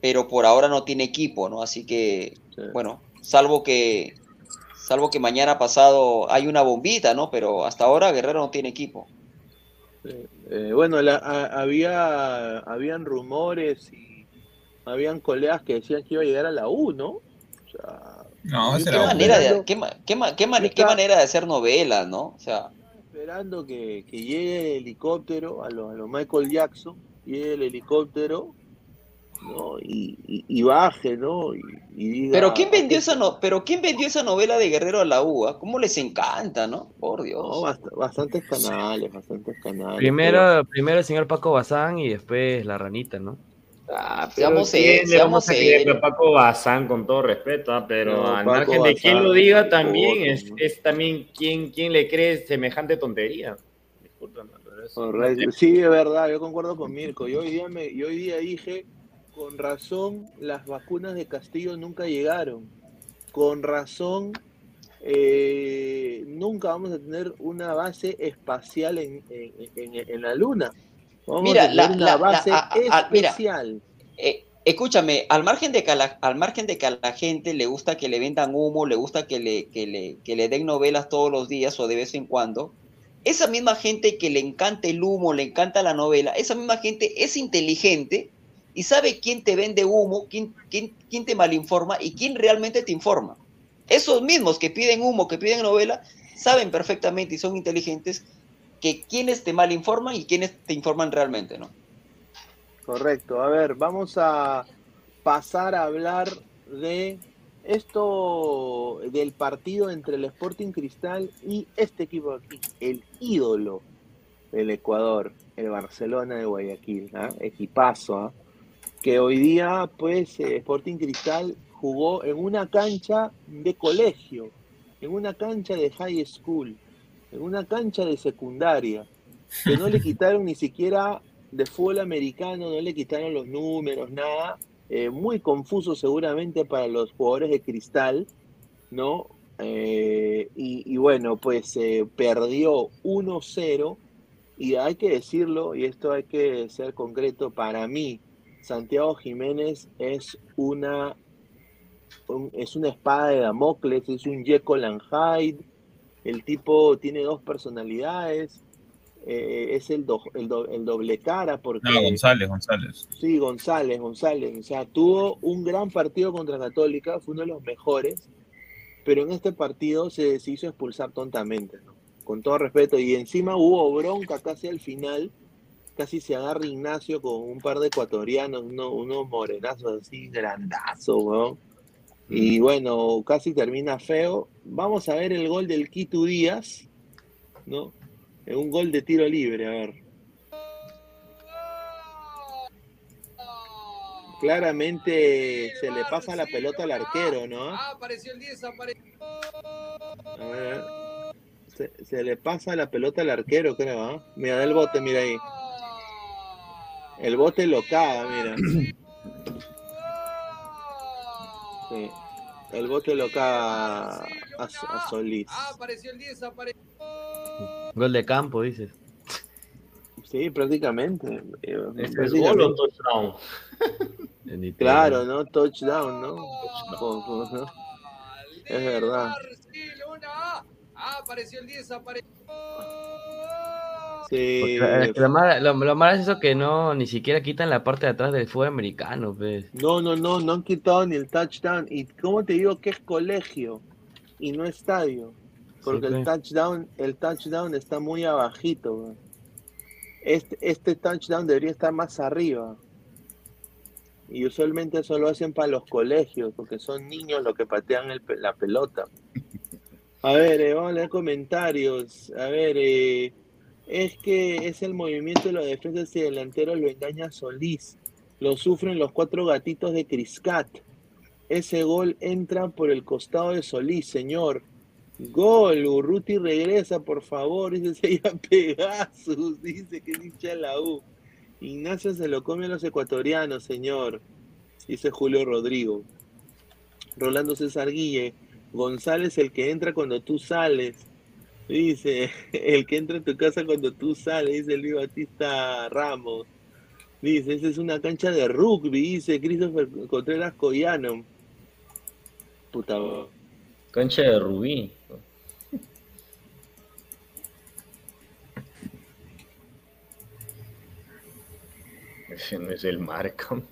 pero por ahora no tiene equipo, ¿no? Así que, Sí. bueno, salvo que salvo que mañana pasado hay una bombita, ¿no? Pero hasta ahora Guerrero no tiene equipo. Sí. Eh, bueno, la- a- había habían rumores y habían colegas que decían que iba a llegar a la U, ¿no? O sea, No, ¿Qué manera, de, qué, man- manera de hacer novelas, ¿no? O sea, esperando que, que llegue el helicóptero a los a lo Michael Jackson, llegue el helicóptero, ¿no? Y, y- y baje, ¿no? Y, y diga, pero ¿quién vendió "Aquí esa no, pero quién vendió esa novela de Guerrero a la U? ah? ¿Cómo les encanta, no? Por Dios. No, bast- bastantes canales, bastantes canales. Primero, primero el señor Paco Bazán y después la ranita, ¿no? Ah, Seamos serios, ¿quién le vamos a seamos creer serios. a Paco Bazán con todo respeto, ah, pero No, al Paco margen de quién Bazán, lo diga también es, es también quién, quién le cree semejante tontería. Discúlpame, pero es- Correcto. Sí, es verdad, yo concuerdo con Mirko. Yo hoy día, me, yo hoy día dije, con razón, las vacunas de Castillo nunca llegaron. Con razón, eh, nunca vamos a tener una base espacial en, en, en- en la Luna. Vamos Mira, a tener la- una la- la- base a- a- a- mira. especial. Eh, escúchame, al margen de que a la, al margen de que a la gente le gusta que le vendan humo, le gusta que le, que le, que le den novelas todos los días o de vez en cuando, esa misma gente que le encanta el humo, le encanta la novela, esa misma gente es inteligente y sabe quién te vende humo, quién, quién, quién te malinforma y quién realmente te informa. Esos mismos que piden humo, que piden novela, saben perfectamente y son inteligentes que quienes te malinforman y quienes te informan realmente, ¿no? Correcto. A ver, vamos a pasar a hablar de esto del partido entre el Sporting Cristal y este equipo aquí, el ídolo del Ecuador, el Barcelona de Guayaquil, ¿ah? equipazo, ¿ah? Que hoy día pues eh, Sporting Cristal jugó en una cancha de colegio, en una cancha de high school, en una cancha de secundaria, que no le quitaron ni siquiera de fútbol americano, no le quitaron los números, nada, eh, muy confuso seguramente para los jugadores de cristal, ¿no? Eh, y, y, bueno, pues eh, perdió 1-0 y hay que decirlo, y esto hay que ser concreto, para mí, Santiago Jiménez es una, un- es una espada de Damocles, es un Jekyll and Hyde, el tipo tiene dos personalidades, eh, es el, do- el, do- el doble cara porque... No, González, González. Sí, González, González. O sea, tuvo un gran partido contra Católica, fue uno de los mejores, pero en este partido se, se hizo expulsar tontamente, ¿no? Con todo respeto. Y encima hubo bronca casi al final, casi se agarra Ignacio con un par de ecuatorianos, uno- unos morenazos así, grandazos, weón. Y bueno, casi termina feo. Vamos a ver el gol del Quito Díaz, ¿no? Es un gol de tiro libre, a ver. Claramente se le pasa la pelota al arquero, ¿no? Ah, apareció el 10, apareció. A ver. Se, se le pasa la pelota al arquero, creo, ¿ah? Mira, da el bote, mira ahí. El bote lo caga, mira. Sí. El bote lo caga a, a Solís. Ah, apareció el 10, apareció. Gol de campo, dices. Sí, prácticamente. eh, ¿Es el prácticamente. gol o touchdown? Claro, ¿no? Touchdown, ¿no? Con- ¿no? Es verdad. Ah, apareció el 10, apareció. Sí. Lo, malo, lo, lo malo es eso que no, ni siquiera quitan la parte de atrás del fútbol americano, pues. No, no, no, no han quitado ni el touchdown. Y cómo te digo que es colegio y no estadio. Porque Sí, el touchdown, el touchdown está muy abajito. Este, este touchdown debería estar más arriba. Y usualmente eso lo hacen para los colegios, porque son niños los que patean el la pelota. A ver, eh, vamos a leer comentarios. A ver, eh, es que es el movimiento de los defensas y delanteros lo engaña Solís. Lo sufren los cuatro gatitos de Criscat. Ese gol entra por el costado de Solís, señor. Gol, Urruti regresa, por favor, dice Seiya Pegasus, dice que es hincha la U. Ignacio se lo come a los ecuatorianos, señor, dice Julio Rodrigo. Rolando César Guille, González el que entra cuando tú sales, dice, el que entra en tu casa cuando tú sales, dice Luis Batista Ramos. Dice, esa es una cancha de rugby, dice Christopher Contreras Collano. Puta, Cancha de Rubí. Ese no es el Markham.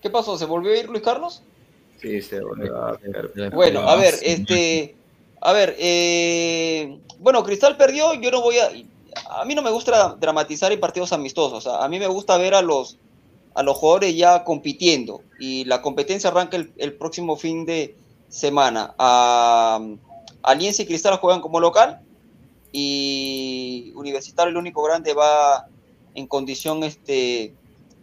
¿Qué pasó? ¿Se volvió a ir Luis Carlos? Sí, se volvió a caer. Bueno, a ver, este, a ver, eh, bueno, Cristal perdió, yo no voy a, a mí no me gusta dramatizar en partidos amistosos, a, a mí me gusta ver a los, a los jugadores ya compitiendo y la competencia arranca el, el próximo fin de semana. A, Alianza y Cristal juegan como local y Universitario, el único grande, va en condición este,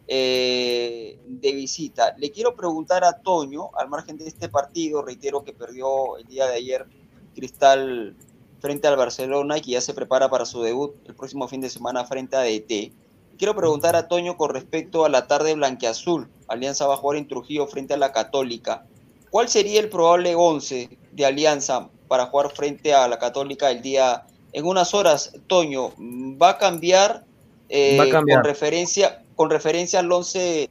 eh, de visita. Le quiero preguntar a Toño, al margen de este partido, reitero que perdió el día de ayer Cristal frente al Barcelona y que ya se prepara para su debut el próximo fin de semana frente a DT. Quiero preguntar a Toño con respecto a la tarde blanqueazul. Alianza va a jugar en Trujillo frente a la Católica. ¿Cuál sería el probable 11 de Alianza para jugar frente a la Católica el día en unas horas? Toño, ¿va a cambiar, eh, Va a cambiar. con referencia con referencia al 11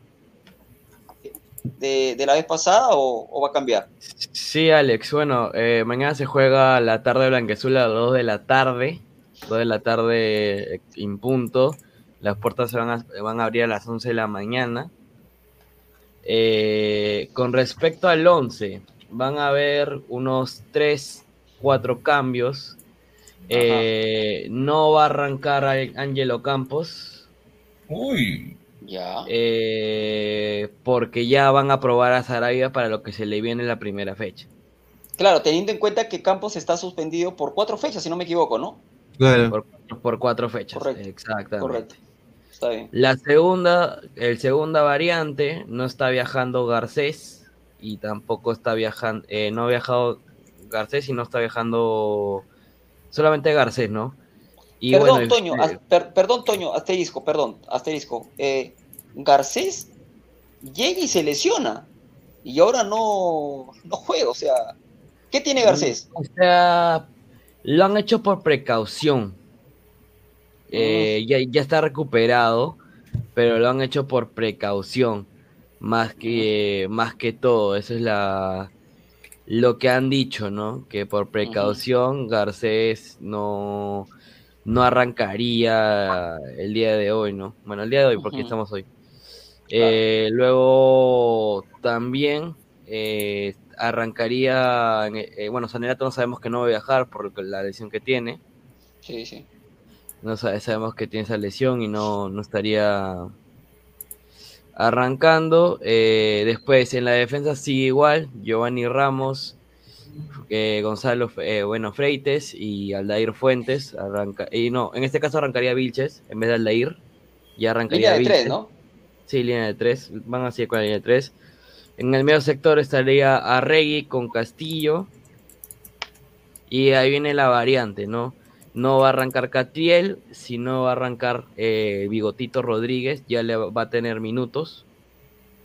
de, de la vez pasada o, o va a cambiar? Sí, Alex, bueno, eh, mañana se juega la tarde blanquezul a las 2 de la tarde, 2 de la tarde eh, en punto. Las puertas se van a, van a abrir a las 11 de la mañana. Eh, con respecto al 11, van a haber unos 3, 4 cambios. Eh, no va a arrancar Angelo Campos. Uy. Ya. eh, porque ya van a probar a Sarabia para lo que se le viene en la primera fecha. Claro, teniendo en cuenta que Campos está suspendido por cuatro fechas, si no me equivoco, ¿no? Claro. Por, por cuatro fechas. Correcto, Exactamente. Correcto. Está bien. La segunda, el segunda variante, no está viajando Garcés y tampoco está viajando, eh, no ha viajado Garcés y no está viajando solamente Garcés, ¿no? Y perdón, bueno, Toño, as- per- perdón, Toño, asterisco, perdón, asterisco. Eh, Garcés llega y se lesiona y ahora no, no juega, o sea, ¿qué tiene Garcés? O sea, lo han hecho por precaución. Eh, ya, ya está recuperado, pero lo han hecho por precaución. Más que, más que todo. Eso es la lo que han dicho, ¿no? Que por precaución Garcés no, no arrancaría el día de hoy, ¿no? Bueno, el día de hoy, porque estamos hoy. Eh, luego también eh, arrancaría, eh, bueno, Sanelato no sabemos que no va a viajar por la lesión que tiene. Sí, sí. No sabe- sabemos que tiene esa lesión y no, no estaría arrancando. Eh, después en la defensa sigue igual, Giovanni Ramos, Gonzalo, eh, bueno, Freites y Aldair Fuentes. Arranca, y no, en este caso arrancaría Vilches en vez de Aldair. Ya arrancaría Línea de tres, Vilches. ¿no? Sí, línea de tres. Van así con la línea de tres. En el medio sector estaría Arregui con Castillo. Y ahí viene la variante, ¿no? No va a arrancar Catriel, sino va a arrancar eh, Bigotito Rodríguez. Ya le va a tener minutos.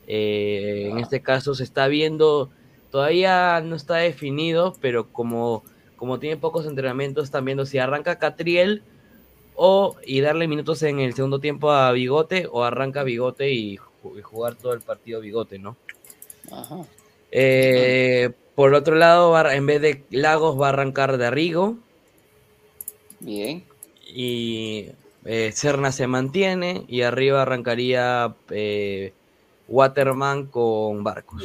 Eh, en este caso se está viendo, todavía no está definido, pero como, como tiene pocos entrenamientos, están viendo si arranca Catriel o y darle minutos en el segundo tiempo a Bigote o arranca Bigote y, ju- y jugar todo el partido Bigote, ¿no? Ajá. Eh, por otro lado, en vez de Lagos va a arrancar de Arrigo Bien. y eh, Serna se mantiene y arriba arrancaría eh, Waterman con Barcos.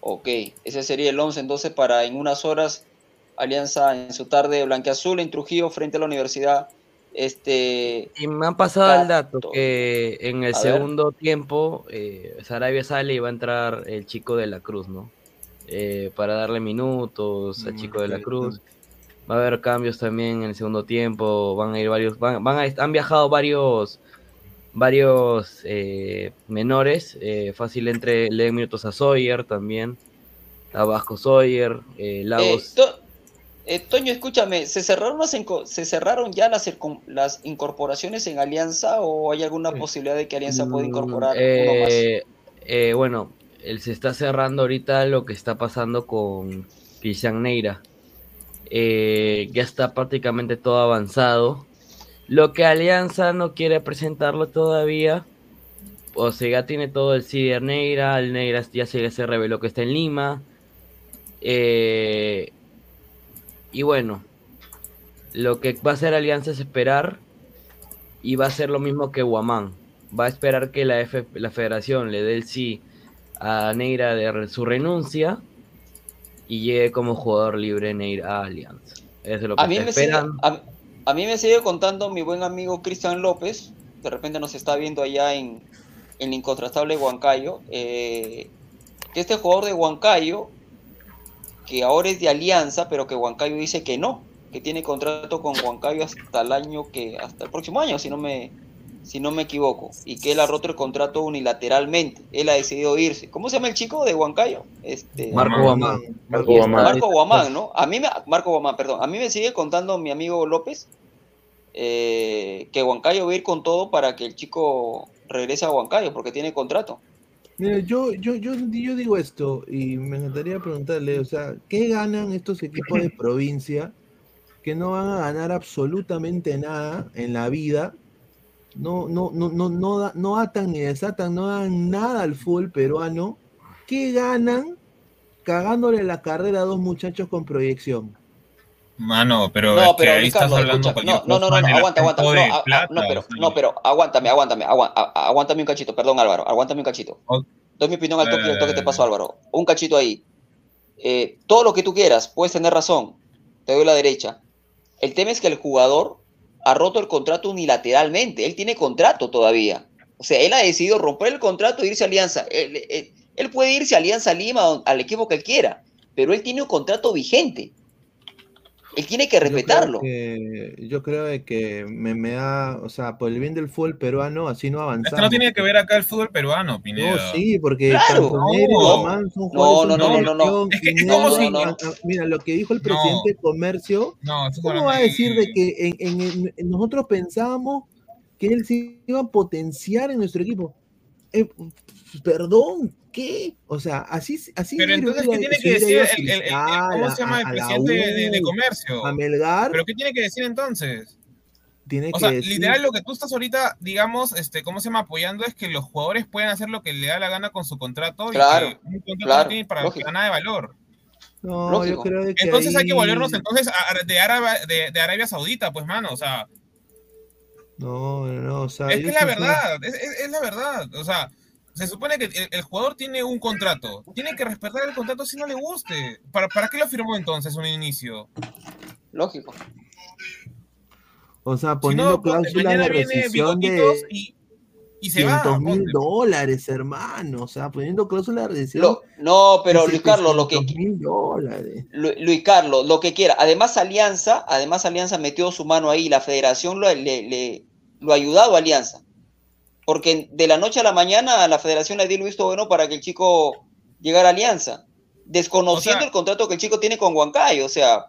Ok, ese sería el 11 entonces para en unas horas Alianza en su tarde blanqueazul en Trujillo frente a la Universidad. Este, Y me han pasado el dato que en el A ver. segundo tiempo eh, Sarabia sale y va a entrar el chico de la Cruz, ¿no? Eh, para darle minutos al Mm, chico de la Cruz. Va a haber cambios también en el segundo tiempo. Van a ir varios, van, van a, han viajado varios, varios eh, menores. eh, fácil entre le den minutos a Sawyer también, a Vasco Sawyer, eh, eh, Lagos. To- eh, Toño, escúchame, ¿se cerraron, las ¿se cerraron ya las, las incorporaciones en Alianza o hay alguna posibilidad de que Alianza pueda Mm, incorporar uno más? eh, eh, bueno, él se está cerrando ahorita lo que está pasando con Cristian Neira. Eh, ya está prácticamente todo avanzado. Lo que Alianza no quiere presentarlo todavía. O sea, ya tiene todo el CIDER Neira. El Neira ya se, se reveló que está en Lima. Eh, y bueno, lo que va a hacer Alianza es esperar. Y va a ser lo mismo que Guamán. Va a esperar que la, F- la federación le dé el sí a Neira de su renuncia. Y llegue como jugador libre Neira a Alianza. Eso es lo que A mí, me sigue, a, a mí me sigue contando mi buen amigo Cristian López, de repente nos está viendo allá en, en el incontrastable Huancayo, eh, que este jugador de Huancayo, que ahora es de Alianza, pero que Huancayo dice que no, que tiene contrato con Huancayo hasta el año que, hasta el próximo año, si no me, si no me equivoco, y que él ha roto el contrato unilateralmente, él ha decidido irse. ¿Cómo se llama el chico de Huancayo? Este, Marco Guamán. Marco Guamán, ¿no? A mí me, Marco Guamán, perdón. A mí me sigue contando mi amigo López eh, que Huancayo va a ir con todo para que el chico regrese a Huancayo porque tiene contrato. Mira, yo, yo, yo, yo digo esto y me encantaría preguntarle, o sea, ¿qué ganan estos equipos de provincia que no van a ganar absolutamente nada en la vida? No, no, no, no, no, no atan ni desatan, no dan nada al fútbol peruano. ¿Qué ganan cagándole la carrera a dos muchachos con proyección? Mano, pero no, es que pero ahí Ricardo, estás hablando escucha, no, no, no, no, aguanta, aguanta, no, de a- a- plata, no, pero, no, pero aguántame, aguántame, aguántame un cachito, perdón Álvaro, aguántame un cachito. Ok. Doy mi opinión al toque, al toque te Eh. paso Álvaro. Un cachito ahí. Eh, todo lo que tú quieras, puedes tener razón, te doy la derecha. El tema es que el jugador ha roto el contrato unilateralmente, él tiene contrato todavía. O sea, él ha decidido romper el contrato e irse a Alianza. Él, él- él puede irse a Alianza Lima al equipo que él quiera, pero él tiene un contrato vigente. Él tiene que respetarlo. Yo creo que, yo creo de que me, me da, o sea, por el bien del fútbol peruano, así no avanzamos. Esto no tiene que ver acá el fútbol peruano, No, Pineda. sí, porque Claro. Cantonero y No. Román son No, jugadores no, de no, no, no, no. Es que es Pineda, como si- a- a- Mira, lo que dijo el No. presidente de Comercio, No, ¿cómo va a decir de que en, en- en- en- nosotros pensábamos que él se iba a potenciar en nuestro equipo? Eh, perdón, ¿qué? O sea, así, así Pero entonces, ¿qué tiene que decir el, a el- el- el- Cristal, ¿cómo se llama a- el presidente de, de- de U, comercio? a Melgar, ¿Pero qué tiene que decir entonces? tiene O que sea, decir- literal lo que tú estás ahorita, digamos, este, ¿cómo se llama? Apoyando es que los jugadores pueden hacer lo que le da la gana con su contrato Claro, y que un contrato claro, no tiene para, lógico. nada de valor. No, Lógico. yo creo que Entonces hay que volvernos entonces a- de, Arabia, de, de Arabia Saudita, pues, mano, o sea, No, no, no, o sea, es que es la verdad, es, es- es la verdad, o sea, se supone que el, el jugador tiene un contrato, tiene que respetar el contrato si no le guste. ¿Para, para qué lo firmó entonces un inicio? Lógico. O sea, Si poniendo no, ponte, cláusula de rescisión de y, y se va. 500 mil ponte. dólares, hermano. O sea, poniendo cláusula de rescisión Lo- no, pero Luis Carlos, lo que, 700 mil dólares. Lu- Luis Carlos, lo que quiera. Además, Alianza, además Alianza metió su mano ahí, la federación lo, le, le- lo ha ayudado a Alianza. Porque de la noche a la mañana la federación le dio el visto bueno para que el chico llegara a Alianza, desconociendo O sea- el contrato que el chico tiene con Huancayo. O sea,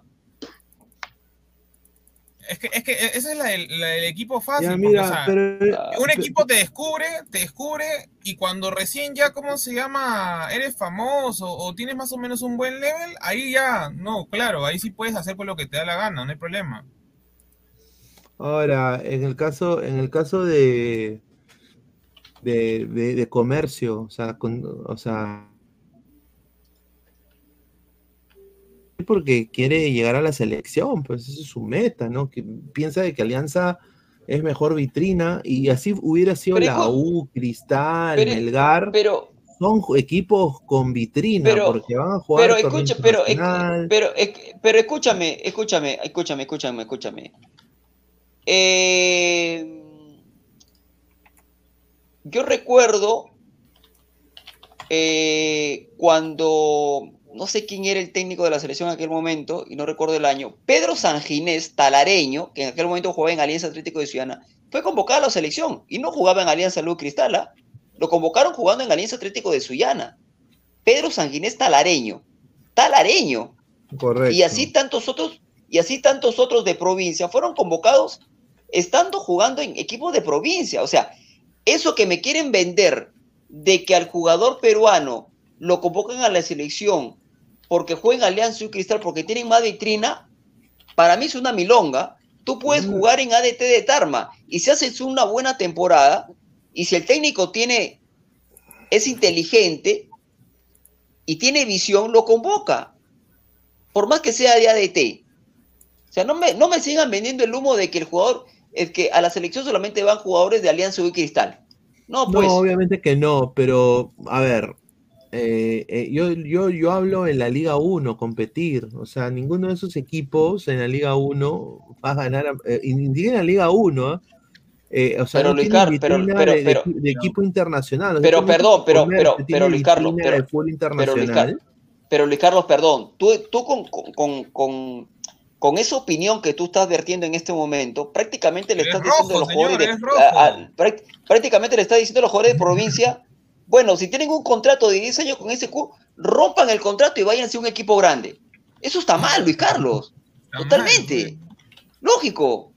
Es que, es que ese es la del, la del equipo fácil. Ya, porque, mira, o sea, pero un equipo te descubre, te descubre, y cuando recién ya, ¿cómo se llama? Eres famoso o tienes más o menos un buen level, ahí ya, no, claro, ahí sí puedes hacer por lo que te da la gana, no hay problema. ahora, en el caso, en el caso de, de, de- de comercio, o sea, con- o sea, porque quiere llegar a la selección, pues esa es su meta, ¿no? Que piensa de que Alianza es mejor vitrina y así hubiera sido Pero la U, Cristal, pero- Melgar. pero, son equipos con vitrina Pero- porque van a jugar pero escucha, pero, pero, pero escúchame, escúchame, escúchame, escúchame, escúchame. Eh, yo recuerdo eh, cuando, no sé quién era el técnico de la selección en aquel momento, y no recuerdo el año, Pedro Sanginés, talareño, que en aquel momento jugaba en Alianza Atlético de Ciudadana, fue convocado a la selección y no jugaba en Alianza Luz Cristal, ¿ah? lo convocaron jugando en Alianza Atlético de Sullana. Pedro Sanguinés talareño, talareño. Correcto. Y así tantos otros, y así tantos otros de provincia fueron convocados estando jugando en equipos de provincia. O sea, eso que me quieren vender de que al jugador peruano lo convocan a la selección porque juega en Alianza y Cristal porque tienen más vitrina, para mí es una milonga. Tú puedes jugar en ADT de Tarma y si haces una buena temporada y si el técnico tiene es inteligente y tiene visión, lo convoca. Por más que sea de ADT. O sea, no me, no me sigan vendiendo el humo de que el jugador, es que a la selección solamente van jugadores de Alianza y Cristal. No, pues. No, obviamente que no, pero a ver, eh, eh, yo, yo, yo hablo en la Liga 1, competir. O sea, ninguno de esos equipos en la Liga 1 va a ganar, eh, en la Liga 1. eh, o sea, Pero, no Luis tienen Car- pero- pero- de, de pero- de equipo internacional. o sea, pero perdón, pero- pero- pero, Luis Carlos, pero- Luis internacional. Car- pero Luis Carlos, perdón, tú, tú con, con- con, con, esa opinión que tú estás vertiendo en este momento, prácticamente le estás diciendo a los jugadores de, a- a- prácticamente le estás diciendo a los jugadores de provincia, bueno, si tienen un contrato de 10 años con ese club, rompan el contrato y váyanse a un equipo grande. Eso está mal, Luis Carlos. Está Totalmente. Lógico.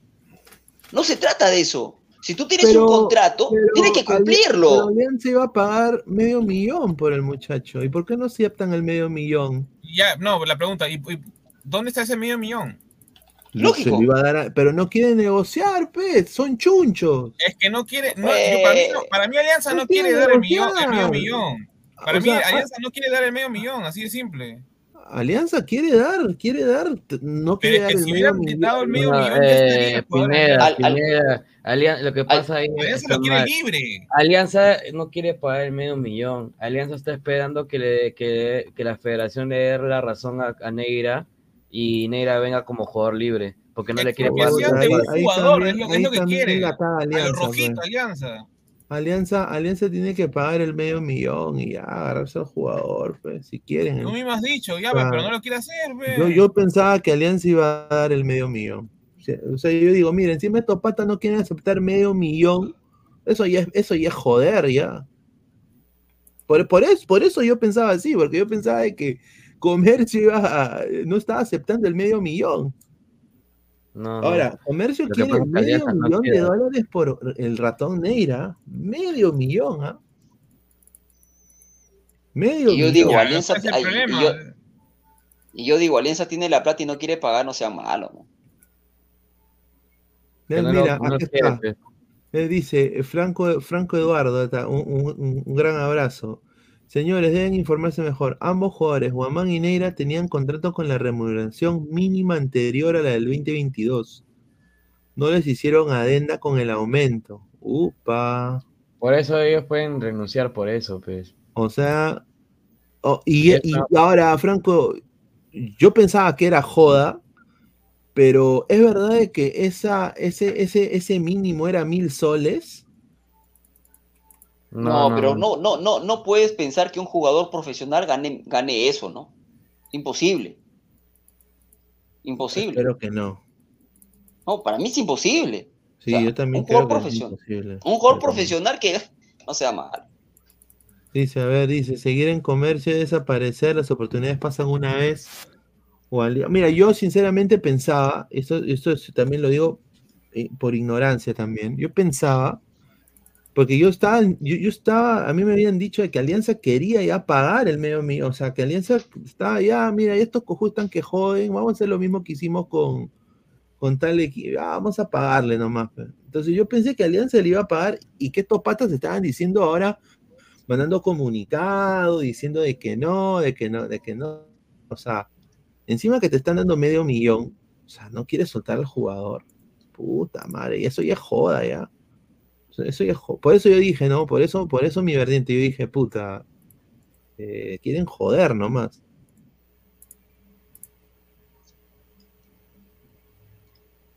No se trata de eso. Si tú tienes Pero- un contrato, pero tienes que cumplirlo. Alianza iba a pagar medio millón por el muchacho. ¿Y por qué no aceptan el medio millón? Ya, no, la pregunta, ¿y, y dónde está ese medio millón? No Lógico. se lo iba a dar a- pero no quieren negociar, pues, son chunchos. Es que no quiere, no, yo para, mí, no- para mí Alianza no no quiere quiere dar el, millón, el medio millón. Para O mí sea, Alianza no quiere dar el medio millón, así de simple. Alianza quiere dar, quiere dar, no quiere dar el si medio hubieran dado el millón. medio No, millón, estaría eh, el jugador Pineda, Al- al- Pineda, Alian- lo que pasa ahí Alianza lo quiere libre. Alianza no quiere pagar el medio millón. Alianza está esperando que, le, que, que la federación le dé la razón a, a Neira y Neira venga como jugador libre, porque no le quiere pagar. Jugador, también- es lo, es lo que quiere. Alianza, rojito, pues. Alianza. Alianza, Alianza tiene que pagar el medio millón y ya agarrarse al jugador, pues, si quieren. Tú mismo has dicho, ya, Ah. pero no lo quiere hacer, pe. Yo, yo pensaba que Alianza iba a dar el medio millón. O sea, o sea, yo digo, miren, si estos patas no quieren aceptar medio millón, eso ya es, eso ya es joder, ya. Por, por, eso, por eso yo pensaba así, porque yo pensaba de que Comercio iba a- no estaba aceptando el medio millón. No. Ahora, Comercio quiere medio no millón de dólares por el ratón Neira. Medio millón, ¿ah? Medio Y yo millón. digo, Alianza, es ay, y, yo, y yo digo, Alianza tiene la plata y no quiere pagar, no sea malo, ¿no? Él, lo- mira, quiere, está. Él dice, eh, Franco, Franco Eduardo, está, un, un- un gran abrazo. Señores, deben informarse mejor. Ambos jugadores, Guamán y Neira, tenían contrato con la remuneración mínima anterior a la del 2022. No les hicieron adenda con el aumento. Upa. Por eso ellos pueden renunciar por eso, pues. O sea, oh, y, ahora, Franco, yo pensaba que era joda, pero es verdad de que esa, ese, ese, ese mínimo era mil soles. No, pero no, no, no, no puedes pensar que un jugador profesional gane, gane eso, ¿no? Imposible. Imposible. Espero que no. No, para mí es imposible. Sí, O sea, yo también un jugador creo que es imposible. Un jugador Pero- profesional que no sea malo. Dice, a ver, dice, seguir en comercio y desaparecer, las oportunidades pasan una vez. O al día. Mira, yo sinceramente pensaba, esto, esto es- también lo digo eh, por ignorancia también, yo pensaba, porque yo estaba, yo, estaba, a mí me habían dicho de que Alianza quería ya pagar el medio mío, o sea, que Alianza estaba ya, mira, estos cojudos están que joden, vamos a hacer lo mismo que hicimos con, con tal equipo, vamos a pagarle nomás. pe. Entonces yo pensé que Alianza le iba a pagar y que estos patas estaban diciendo ahora, mandando comunicado, diciendo de que no, de que no, de que no. O sea, encima que te están dando medio millón, o sea, no quieres soltar al jugador. Puta madre, y eso ya joda ya. Eso ya Por eso yo dije, no, por eso, por eso mi verdiente, yo dije, puta, eh, quieren joder nomás.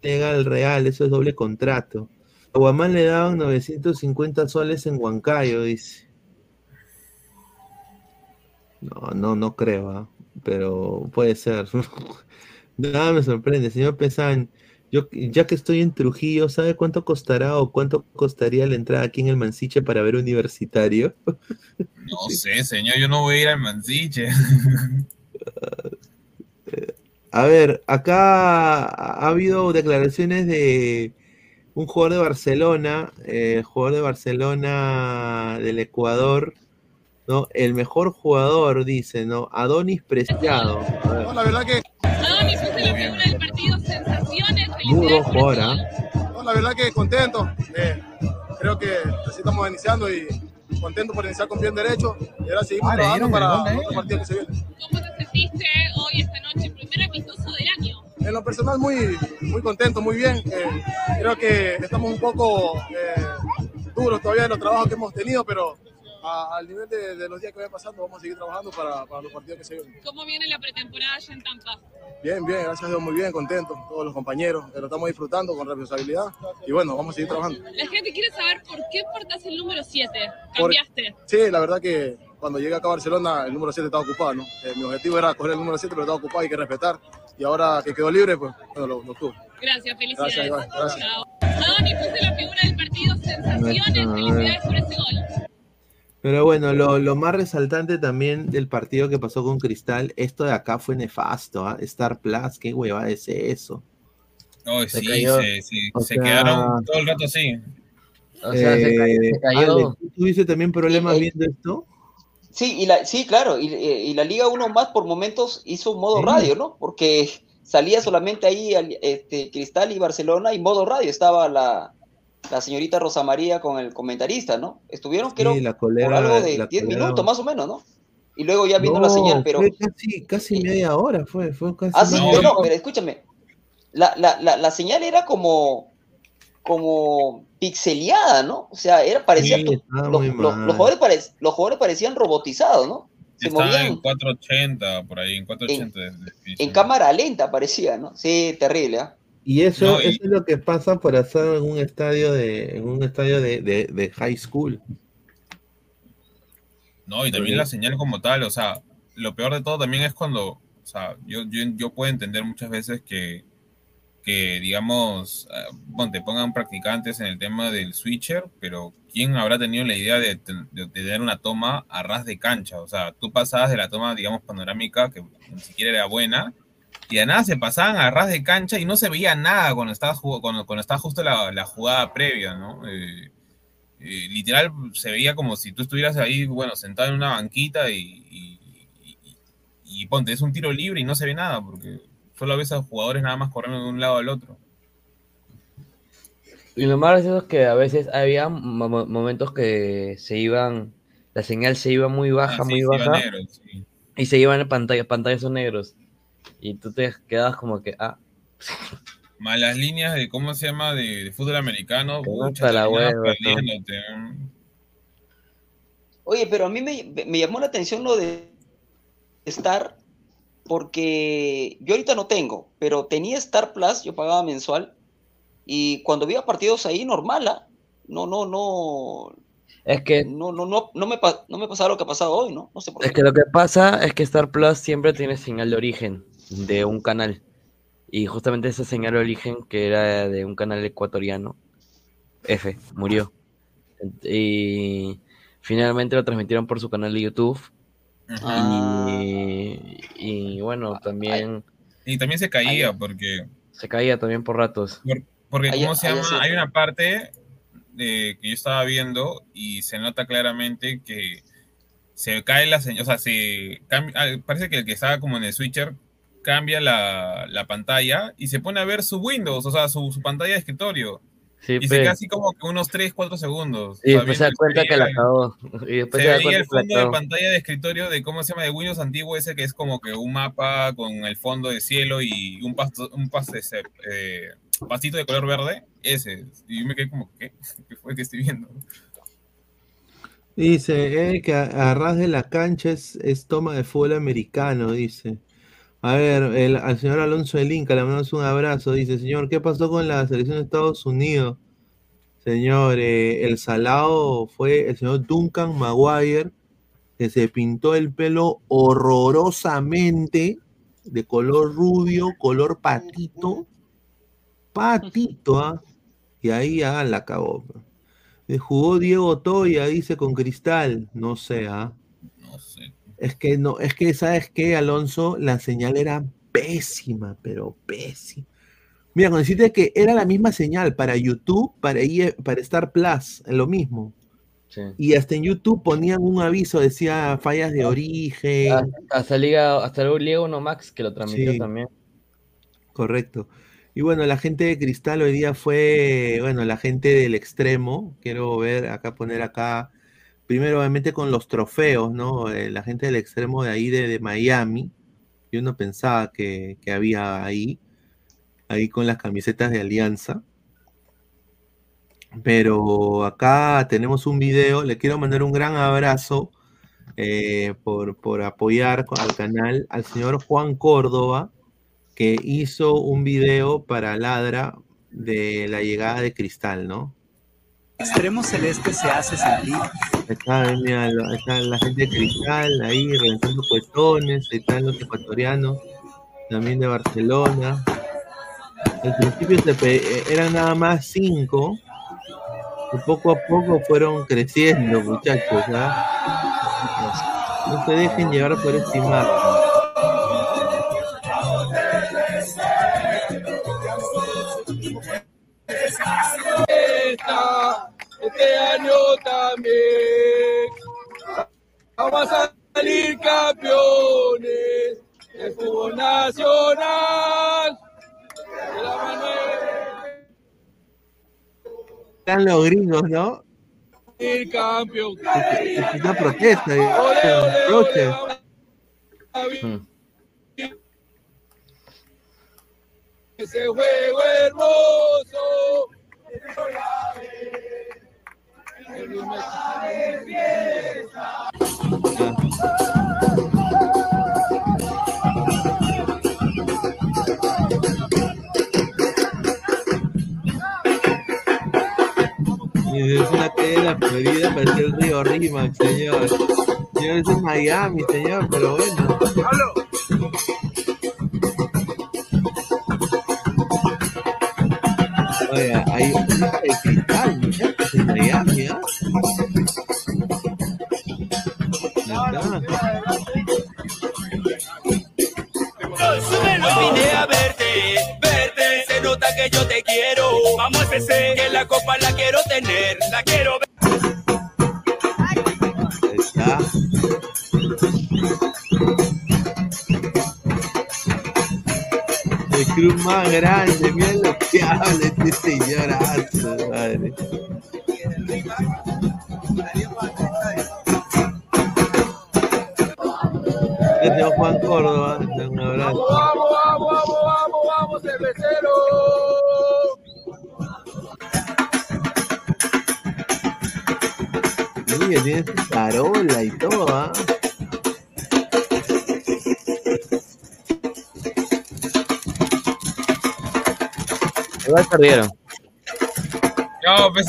Legal real, eso es doble contrato. A Guamán le daban 950 soles en Huancayo, dice. No, no, no creo, ¿ah? pero puede ser. Nada me sorprende, señor Pesan. Yo, ya que estoy en Trujillo, ¿sabe cuánto costará o cuánto costaría la entrada aquí en el Mansiche para ver universitario? No sé, señor, yo no voy a ir al Mansiche. A ver, acá ha habido declaraciones de un jugador de Barcelona, eh, jugador de Barcelona del Ecuador, ¿no? El mejor jugador, dice, ¿no? Adonis Preciado. No, la verdad que, Adonis es la figura del ¿ah? gol. no, la verdad que contento. Eh, creo que así estamos iniciando y contento por iniciar con bien derecho. Y ahora seguimos Ah, le trabajando para a otro partido que se viene. ¿Cómo te sentiste hoy, esta noche? Primer amistoso del año. En lo personal, muy, muy contento, muy bien. Eh, creo que estamos un poco eh, duros todavía en los trabajos que hemos tenido, pero a- al nivel de, de los días que vayan pasando, vamos a seguir trabajando para, para los partidos que se vienen. ¿Cómo viene la pretemporada allá en Tampa? Bien, bien, gracias a Dios, muy bien, contento. Todos los compañeros, lo estamos disfrutando con responsabilidad. Y bueno, vamos a seguir trabajando. La gente quiere saber por qué portas el número 7. Por- Cambiaste. Sí, la verdad que cuando llegué acá a Barcelona el número 7 estaba ocupado, ¿no? Eh, mi objetivo era coger el número 7, pero estaba ocupado, hay que respetar. Y ahora que quedó libre, pues bueno, lo, lo tuve. Gracias, felicidades. Gracias, Iván, gracias. Adonis es la figura del partido, sensaciones, felicidades por ese gol. Pero bueno, lo, lo más resaltante también del partido que pasó con Cristal, esto de acá fue nefasto, ¿ah? Star Plus, qué huevada es eso. Ay, Se sí, se, sí, O se sea- quedaron todo el rato así. O sea, se, Eh, se cayó. Ale, ¿tú tuviste también problemas Sí, eh, viendo esto? Sí, y la, sí, claro, y, eh, y la Liga 1 más por momentos hizo modo radio, ¿no? Porque salía solamente ahí este, Cristal y Barcelona y modo radio. Estaba la, la señorita Rosa María con el comentarista, ¿no? Estuvieron, creo, Sí, la por algo de la 10 colega- minutos más o menos, ¿no? Y luego ya viendo la señal, pero... fue casi, casi media hora, fue, fue casi Ah, sí, No, pero escúchame. La, la, la, la señal era como, como pixeleada, ¿no? O sea, era, parecía. Sí, los, los- los jugadores parec- los jugadores parecían robotizados, ¿no? Se Estaba movían en 480, por ahí, en 480 de definición. en cámara lenta, parecía, ¿no? Sí, terrible, ¿ah? Y eso, No, y- eso es lo que pasa por hacer en un estadio de, en un estadio de, de- de high school. No, y también la señal como tal, o sea, lo peor de todo también es cuando, o sea, yo, yo, yo puedo entender muchas veces que, que digamos, eh, ponte, pongan practicantes en el tema del switcher, pero ¿quién habrá tenido la idea de, ten- de tener una toma a ras de cancha? O sea, tú pasabas de la toma, digamos, panorámica, que ni siquiera era buena, y de nada se pasaban a ras de cancha y no se veía nada cuando estaba, cuando, cuando estaba justo la, la jugada previa, ¿no? Eh, eh, literal se veía como si tú estuvieras ahí, bueno, sentado en una banquita y, y- y- y ponte, es un tiro libre y no se ve nada, porque solo ves a los jugadores nada más corriendo de un lado al otro. Y lo más gracioso es que a veces había mo- mo- momentos que se iban, la señal se iba muy baja, Ah, sí, muy baja, negro, sí. y se iban pantallas son negros. Y tú te quedas como que, ah, Más las líneas de, ¿cómo se llama? De, de fútbol americano. Oye, pero a mí me, me llamó la atención lo de Star, porque yo ahorita no tengo, pero tenía Star Plus, yo pagaba mensual, y cuando veía partidos ahí, normal, ¿ah? No, no, no. Es que, No, no, no, no, me, no me pasaba lo que ha pasado hoy, ¿no? No sé por es qué. que lo que pasa es que Star Plus siempre tiene señal de origen de un canal. Y justamente esa señal de origen, que era de un canal ecuatoriano, F, murió. Y finalmente lo transmitieron por su canal de YouTube. Ah. Y, y bueno, también Y también se caía, porque se caía también por ratos. Por- porque, ¿cómo se llama? Hay una parte de, que yo estaba viendo y se nota claramente que se cae la señal, o sea, se cambia, ah, parece que el que estaba como en el switcher cambia la, la pantalla y se pone a ver su Windows, o sea, su, su pantalla de escritorio. Sí, Y se pe. queda así como que unos 3, 4 segundos. Y después se da cuenta que la cagó. Y después se se da veía cuenta el que la fondo de pantalla de escritorio de cómo se llama de Windows antiguo ese que es como que un mapa con el fondo de cielo y un pasto, un pas- ese, eh, pastito de color verde, ese. Y yo me quedé como, ¿qué? ¿Qué fue que estoy viendo? Dice eh, que a, a ras de la cancha es, es toma de fútbol americano, dice. A ver, el, al señor Alonso del Inca le mandamos un abrazo. Dice, señor, ¿qué pasó con la selección de Estados Unidos? Señor, eh, el salado fue el señor Duncan Maguire, que se pintó el pelo horrorosamente, de color rubio, color patito, patito, ¿ah? Y ahí ah, la acabó. Eh, Jugó Diego Toya, dice con Cristal, no sé, ¿ah? Es que no, es que sabes qué, Alonso, la señal era pésima, pero pésima. Mira, con decirte que era la misma señal para YouTube, para, IE para Star Plus, lo mismo. Sí. Y hasta en YouTube ponían un aviso, decía fallas de origen. Hasta, hasta Liga, hasta el Liga 1 Max que lo transmitió Sí. también. Correcto. Y bueno, la gente de Cristal hoy día fue, bueno, la gente del extremo. Quiero ver, acá poner acá, primero obviamente con los trofeos, ¿no? Eh, la gente del extremo de ahí de, Miami. Yo no pensaba que, que había ahí, ahí con las camisetas de Alianza. Pero acá tenemos un video, le quiero mandar un gran abrazo eh, por, por apoyar al canal al señor Juan Córdoba, que hizo un video para Ladra de la llegada de Cristal, ¿no? Extremo Celeste se hace sentir. Está, mira, la gente de Cristal ahí reventando cuetones, ahí están los ecuatorianos, también de Barcelona. Al principio eh, eran nada más cinco, y poco a poco fueron creciendo, muchachos. ¿ah? No se dejen llevar por esta este año también vamos a salir campeones del fútbol nacional. De la mano Están los gringos, ¿no? ir campeón. Es una protesta, eh, Ole, ole, ole, protest. vamos a vivir es una tela prohibida para el río Rimac, señor. Yo es en Miami, señor, pero bueno. ¡Halo! Oiga, hay un de cristal, muchachos, en Miami, ¿ah? Vine a verte, verte, se nota que yo te quiero. Vamos a FC, que la copa la quiero tener, la quiero ver. Ahí está. El club más grande, mira lo que habla este señorazo, madre. Este es Juan Córdoba, un abrazo. Vamos, vamos, vamos, vamos, vamos, cervecero. Mira, tiene su tarola y todo, ¿ah? Igual perdieron. No, pues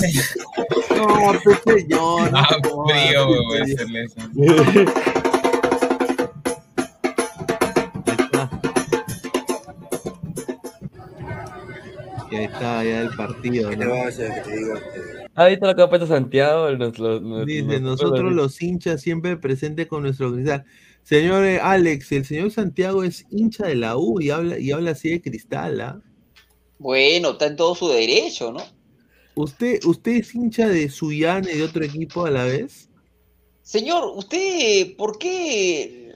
No, pues señor. Ah, no, frío, no, güey, no, hacerle eso. Y ahí está ya el partido, ¿no? ¿Has visto lo que ha puesto Santiago? Nos- Dice, nos- nosotros los hinchas siempre presentes con nuestro cristal. Señor eh, Alex, el señor Santiago es hincha de la U y habla, y habla así de cristal, ¿ah? Bueno, está en todo su derecho, ¿no? ¿Usted, ¿Usted es hincha de Suyana y de otro equipo a la vez? Señor, usted, ¿por qué,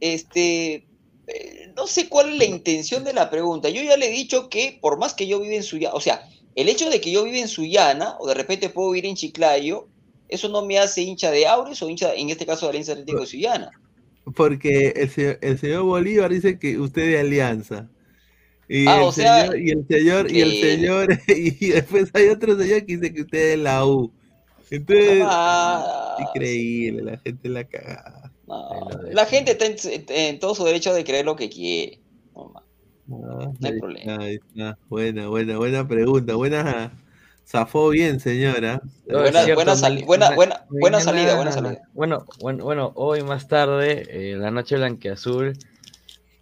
este, eh, no sé cuál es la intención de la pregunta? Yo ya le he dicho que por más que yo viva en Sullana, o sea, el hecho de que yo viva en Sullana, o de repente puedo vivir en Chiclayo, eso no me hace hincha de Aures o hincha, en este caso, de Alianza Atlético de Sullana. Porque el señor, el señor Bolívar dice que usted es de Alianza. Y, Ah, el o sea, señor, y el señor, y el señor, y después hay otro señor que dice que usted es la U. Entonces, Ah, increíble, la gente la caga. no, la gente está en, en todo su derecho de creer lo que quiere. No, ma. Ah, hay problema. está, ahí está. Buena, buena, buena pregunta. Buena. Zafó bien, señora. Buena- cierto, buena sali- buena- buena- buena salida, buena salida. Bueno, bueno, bueno, hoy más tarde, eh, la noche blanqueazul.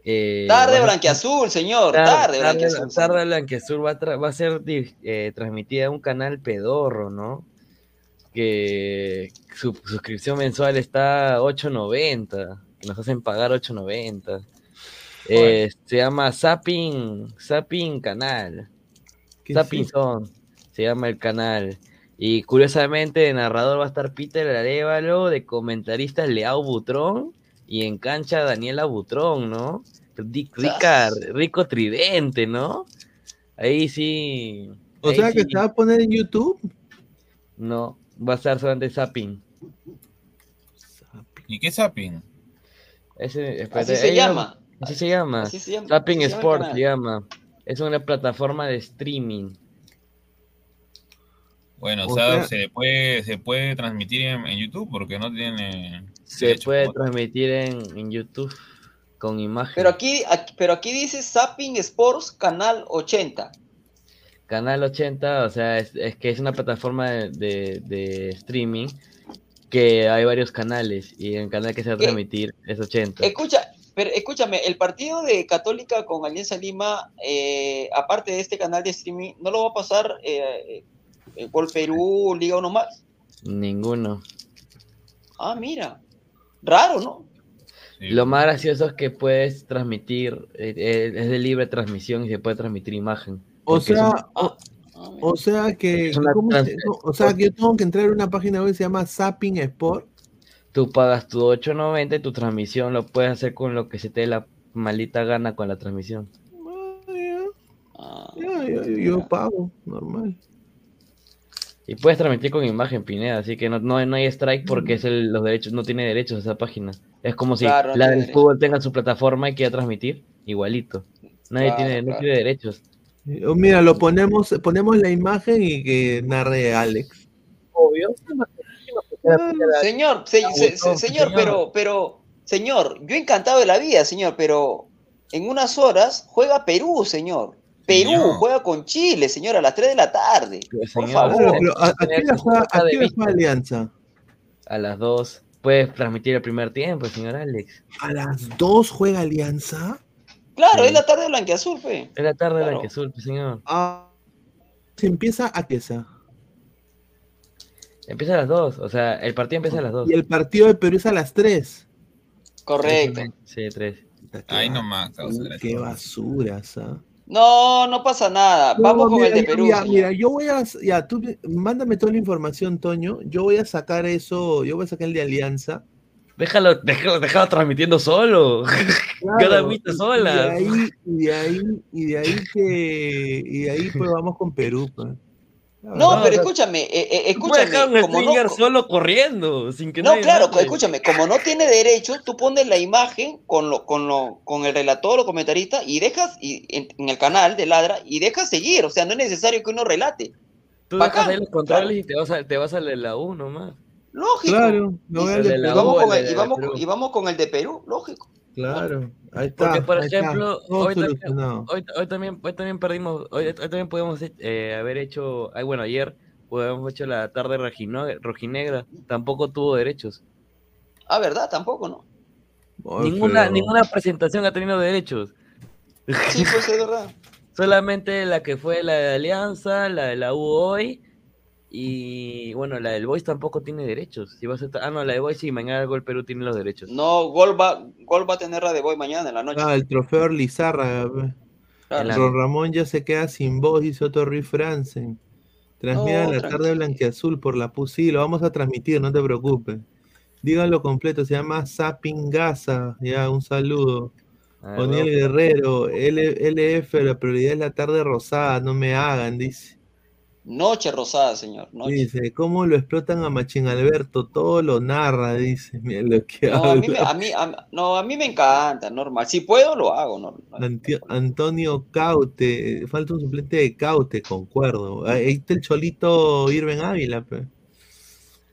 Eh, Tarde va a- blanqueazul, señor, Tarde, tarde tarde, blanqueazul. tarde blanqueazul va a, va a ser eh, transmitida en un canal pedorro, ¿no? Que su suscripción mensual está a 8.90, que nos hacen pagar 8.90. Eh, se llama Zapping, Zapping Canal. ¿Qué Zapping? Zone, se llama el canal. Y curiosamente, de narrador va a estar Peter Arevalo, de comentaristas Leao Butrón y en cancha Daniela Butrón, ¿no? Rica, rico tridente, ¿no? Ahí sí. O ahí sea que sí. se va a poner en YouTube. No, va a estar solamente Zapping. ¿Y qué zapping? Ese, Así se llama. Así se llama. Así se llama, Zapping se Sport se llama. Es una plataforma de streaming. Bueno, o, O sea, sea- se puede, se puede transmitir en, en YouTube porque no tiene. Se puede transmitir en, en YouTube con imagen. Pero aquí, aquí- pero aquí dice Zapping Sports Canal 80. Canal 80, o sea, es, es que es una plataforma de, de- de streaming que hay varios canales y el canal que se va a ¿Qué? transmitir es 80. Escucha, pero escúchame, el partido de Católica con Alianza Lima, eh, aparte de este canal de streaming, ¿no lo va a pasar eh, eh, Gol Perú, Liga Uno más? Ninguno. Ah, mira. Raro, ¿no? Lo más gracioso es que puedes transmitir, eh, eh, es de libre transmisión y se puede transmitir imagen. O sea, un- o, o sea que, Es una ¿cómo se- trans- no, o sea que yo tengo que entrar a una página web que se llama Zapping Sport. tú pagas tu 8.90 y tu transmisión lo puedes hacer con lo que se te dé la maldita gana con la transmisión. Ya, yo, yo pago, normal. Y puedes transmitir con imagen, Pineda, así que no, no, no hay strike porque es el- los derechos, no tiene derechos esa página. Es como si Claro, no la del fútbol tenga su plataforma y quiera transmitir, igualito. Nadie Claro, tiene, no claro. tiene derechos. Oh, Mira, lo ponemos, ponemos la imagen y que narre Alex. Obvio. Señor, se- se- se- Señor. señor, pero, pero, señor, yo encantado de la vida, señor, pero en unas horas juega Perú, señor. Perú Señor. juega con Chile, señor, a las 3 de la tarde. Por señor, favor. Claro, pero ¿a, a qué hora juega- de Alianza? A las 2. Puedes transmitir el primer tiempo, señor Alex. ¿A las 2 juega Alianza? Claro, Sí. es la tarde de Blanquiazul, fe. Es la tarde de Claro. la que sur, señor. Ah, se empieza a qué esa? Empieza a las 2. O sea, el partido empieza a las 2. Y el partido de Perú es a las 3. Correcto. Sí, 3. Ahí nomás, qué basuras, ¿ah? No, no pasa nada. No, Vamos con mira, el de Perú. ya, mira, yo voy a. Ya, tú mándame toda la información, Toño. Yo voy a sacar eso. Yo voy a sacar el de Alianza. Déjalo, déjalo, déjalo transmitiendo solo. Cada Claro, sola. Y de ahí, y de ahí, y de ahí que. Y de ahí pues vamos con Perú. pues. No, No, pero escúchame, eh, eh, puedes escúchame. un Como no, solo corriendo, sin que no, nadie claro, hable. escúchame, como no tiene derecho, tú pones la imagen con lo, con lo, con el relator o comentarista y dejas y, en, en el canal de Ladra y dejas seguir. O sea, no es necesario que uno relate. Tú Bacán, dejas ahí los controles y te vas, a, te vas al de la U nomás. Lógico. Claro, no Y, El de de la y vamos con el y vamos con el de Perú, lógico. Claro, ahí está. Porque, por ahí ejemplo, hoy también, hoy, hoy también, hoy también perdimos, hoy, hoy también podemos eh, haber hecho, ay, bueno, ayer podemos hecho la tarde rojinegra, tampoco tuvo derechos. Ah, ¿verdad? Tampoco, ¿no? Ay, ninguna, pero- ninguna presentación ha tenido derechos. Sí, pues es verdad. Solamente la que fue la de Alianza, la de la U hoy, y bueno, la del Boys tampoco tiene derechos. Si vas a estar- ah, no, la de Boys sí, mañana el Gol Perú tiene los derechos. No, Gol va, Gol va a tener la de Boy mañana en la noche. Ah, el trofeo Lizarra. Claro. Ron Ramón ya se queda sin voz, dice Otto Ruiz Franzen. Transmita No, la tranquilo. tarde blanquiazul por la PUS. Sí, lo vamos a transmitir, no te preocupes. Díganlo completo, se llama Sapingaza. Ya, un saludo. Ah, Oniel. Guerrero, L- LF, la prioridad es la tarde rosada, no me hagan, dice. Noche rosada, señor. Noche. Dice, ¿cómo lo explotan a Machín Alberto? Todo lo narra, dice. Mira lo que No, a mí, me, habla. a, mí, a- no, a mí me encanta, normal. Si puedo, lo hago. No, Antonio Caute, falta un suplente de Caute, concuerdo. Ahí está el cholito Irven Ávila, pe.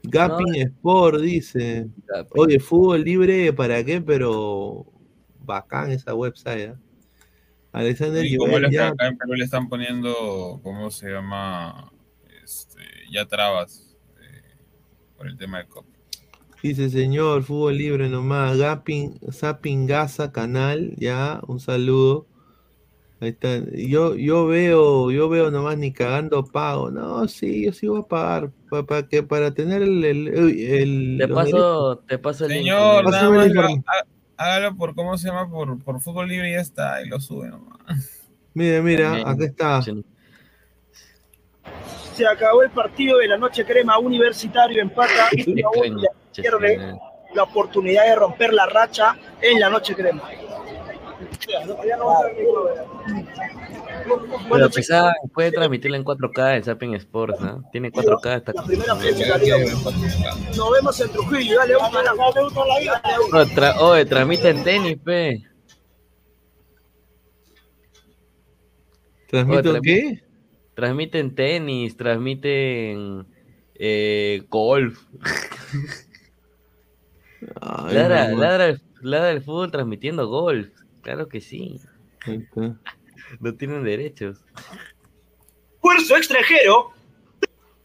Gapping Sport dice, Gapping. oye, fútbol libre, ¿para qué? Pero bacán esa website. ¿eh? Alexander Y como Joel, ya, acá en Perú le están poniendo, ¿cómo se llama? Este, ya trabas eh, por el tema del COP. dice señor, fútbol libre nomás, Gapping, Zapping Gaza Canal, ya, un saludo. Ahí está. Yo, yo veo, yo veo nomás ni cagando pago. No, sí, yo sí voy a pagar. ¿Para que Para tener el, el, el- Te paso, te paso el. Señor, nada más hágalo por, ¿cómo se llama? Por, por fútbol libre y ya está, y lo sube nomás. Mira, mira, También. acá está. Se acabó el partido de la noche crema universitario empata y pierde la oportunidad de romper la racha en la noche crema. Pero quizá puede transmitirla en 4K el Zapping Sports, ¿no? Tiene 4K esta La primera Nos vemos en Trujillo, dale. Oh, tra- oye, transmiten tenis, pe. ¿Transmito Oye, qué? Transmiten tenis, transmiten eh, golf. Ay, ladra, ladra, ladra el fútbol transmitiendo golf. Claro que sí. Está. No tienen derechos. Refuerzo extranjero,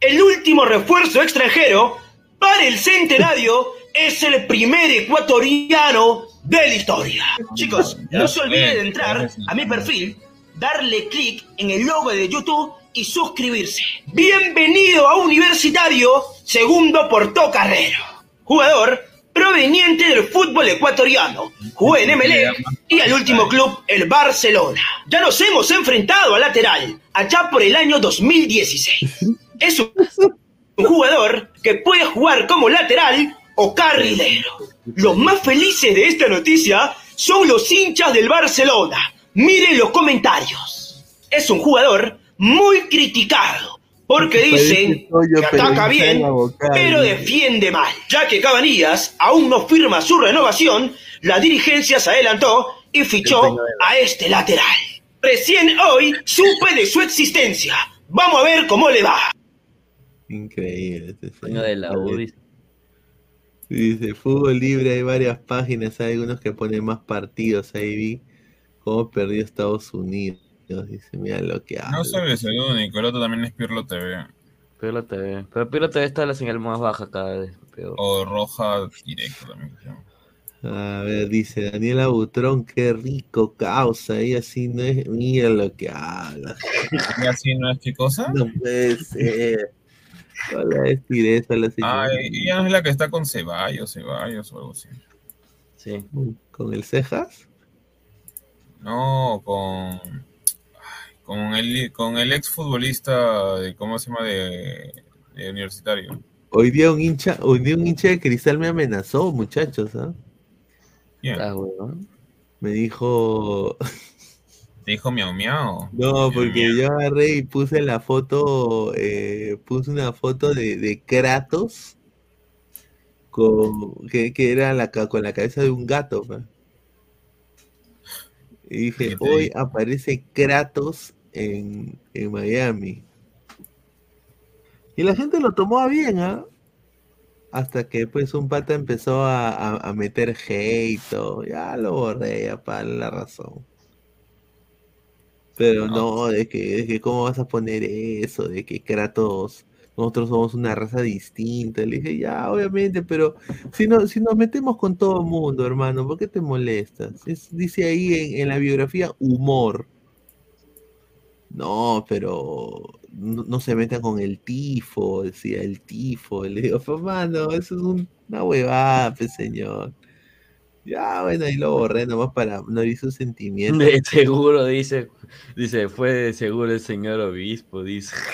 el último refuerzo extranjero para el centenario es el primer ecuatoriano de la historia. Chicos, no se olviden de entrar a mi perfil, darle clic en el logo de YouTube y suscribirse. Bienvenido a Universitario Segundo Portocarrero, jugador proveniente del fútbol ecuatoriano. Jugó en MLE y al último club, el Barcelona. Ya nos hemos enfrentado al lateral, allá por el año 2016. Es un jugador que puede jugar como lateral o carrilero. Los más felices de esta noticia son los hinchas del Barcelona. Miren los comentarios. Es un jugador muy criticado porque dicen que ataca bien, pero defiende mal. Ya que Cabanillas aún no firma su renovación, la dirigencia se adelantó y fichó a este lateral. Recién hoy supe de su existencia. Vamos a ver cómo le va. Increíble. Este Coño de la U, dice. Dice, fútbol libre, hay varias páginas, hay algunos que ponen más partidos, ahí vi cómo perdió Estados Unidos. Dice, mira lo que habla. No solo es el único, el otro también es Pirlo TV. Pirlo TV. Pero Pirlo TV está la señal más baja cada vez. peor. O Roja Directo también. se llama. A ver, dice Daniela Butrón, qué rico causa, y así no es, mira lo que habla. ¿Y así no es qué cosa? No puede ser. No le decir eso a la señora. Ay, ella no es la que está con Ceballos, Ceballos o algo así. Sí. ¿Con el cejas? No, con. Con el, con el ex futbolista de, ¿cómo se llama? De, de universitario. Hoy día un hincha, hoy día un hincha de cristal me amenazó, muchachos, ¿ah? Ah. Me dijo, Te dijo miau miau. no, porque yo agarré y puse la foto, eh, puse una foto de, de Kratos con, que, que era la, con la cabeza de un gato. Y dije, ¿Qué te hoy aparece Kratos en, en Miami. Y la gente lo tomó a bien, ¿ah? Hasta que pues un pata empezó a, a- a meter hate, ya lo borré, ya para la razón. Pero no, de que, de que cómo vas a poner eso, de que Kratos, nosotros somos una raza distinta. Le dije, ya, obviamente, pero si, no, si nos metemos con todo el mundo, hermano, ¿por qué te molestas? Es- dice ahí en, en la biografía humor. No, pero no, no se metan con el tifo, decía el tifo. Le digo, pues mano, eso es un- una huevada, pues señor. Ya, bueno, ahí lo borré nomás para no herir sus sentimientos. De seguro, dice, dice, fue de seguro el señor obispo, dice.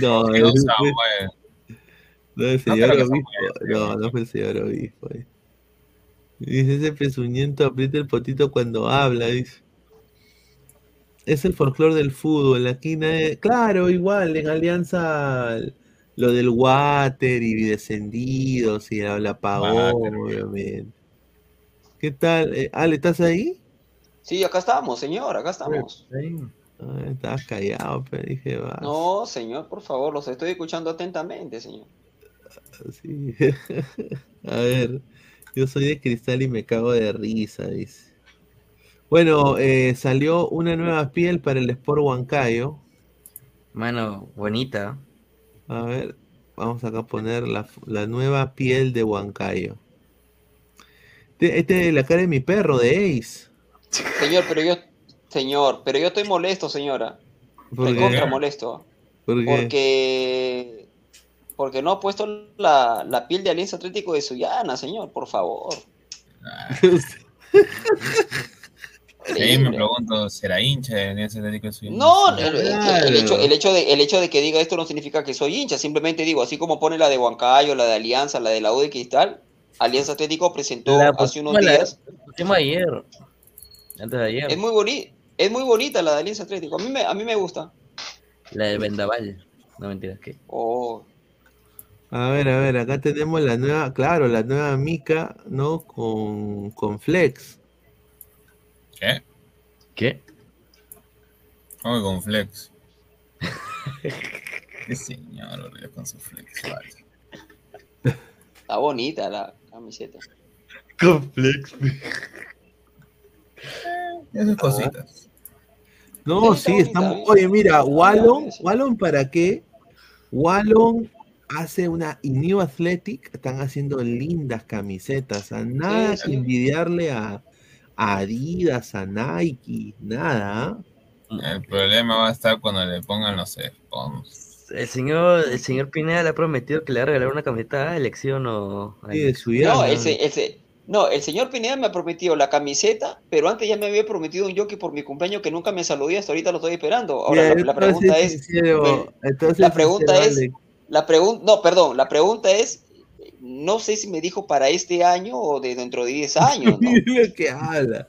No, no Samuel. no, el No señor que obispo. No, no fue el señor obispo. eh. Dice, ese pezuñento aprieta el potito cuando habla, dice. Es el folclore del fútbol. Aquí nadie- Claro, igual, en Alianza lo del water y descendidos y el apagón, obviamente. ¿Qué tal? Eh, Ale, ¿estás ahí? Sí, acá estamos, señor, acá estamos. Ah, estabas callado, pero dije, va. No, señor, por favor, los estoy escuchando atentamente, señor. Sí. A ver, yo soy de cristal y me cago de risa, dice. Bueno, eh, salió una nueva piel para el Sport Huancayo. Mano, bonita. A ver, vamos acá a poner la, la nueva piel de Huancayo. Este, este es la cara de mi perro, de Ace. Señor, pero yo, señor, pero yo estoy molesto, señora. ¿Por Estoy qué? contra molesto. ¿Por qué? Porque, porque no ha puesto la, la piel de Alianza Atlético de Sullana, señor, por favor. Sí, me pregunto, ¿será hincha de Alianza Atlético? No, el, el- el hecho, el, hecho de, el hecho de que diga esto no significa que soy hincha, simplemente digo, así como pone la de Huancayo, la de Alianza, la de la U de Cristal, Alianza Atlético presentó La hace unos la- días. pusimos ayer. Antes de ayer. Es muy bonita, es muy bonita la de Alianza Atlético. A mí me, a mí me gusta. La de Vendaval. No mentiras, ¿qué? Oh, A ver, a ver, acá tenemos la nueva, claro, la nueva Mica, ¿no? Con, con Flex. ¿Qué? ¿Qué? ¿Cómo que con flex? Qué señor, horrible con su flex. vale. está bonita la camiseta. Complex. Esas cositas. No, Sí, sí, está estamos. bonita, Oye, mira. Wallon, Wallon, ¿para qué? Wallon hace una. Y New Athletic están haciendo lindas camisetas. A nada Sí, que envidiarle a, a Adidas, a Nike, nada. ¿ah? El problema va a estar cuando le pongan los sponsors. El señor, el señor Pineda le ha prometido que le va a regalar una camiseta a elección o. Sí, de su No, el se- no, el señor Pineda me ha prometido la camiseta, pero antes ya me había prometido un jockey por mi cumpleaños que nunca me saludó y hasta ahorita lo estoy esperando. Ahora, la, la pregunta es, sincero, entonces, la pregunta es, la pregunta, no, perdón, la pregunta es, no sé si me dijo para este año o de dentro de 10 años, ¿no? Lo que habla.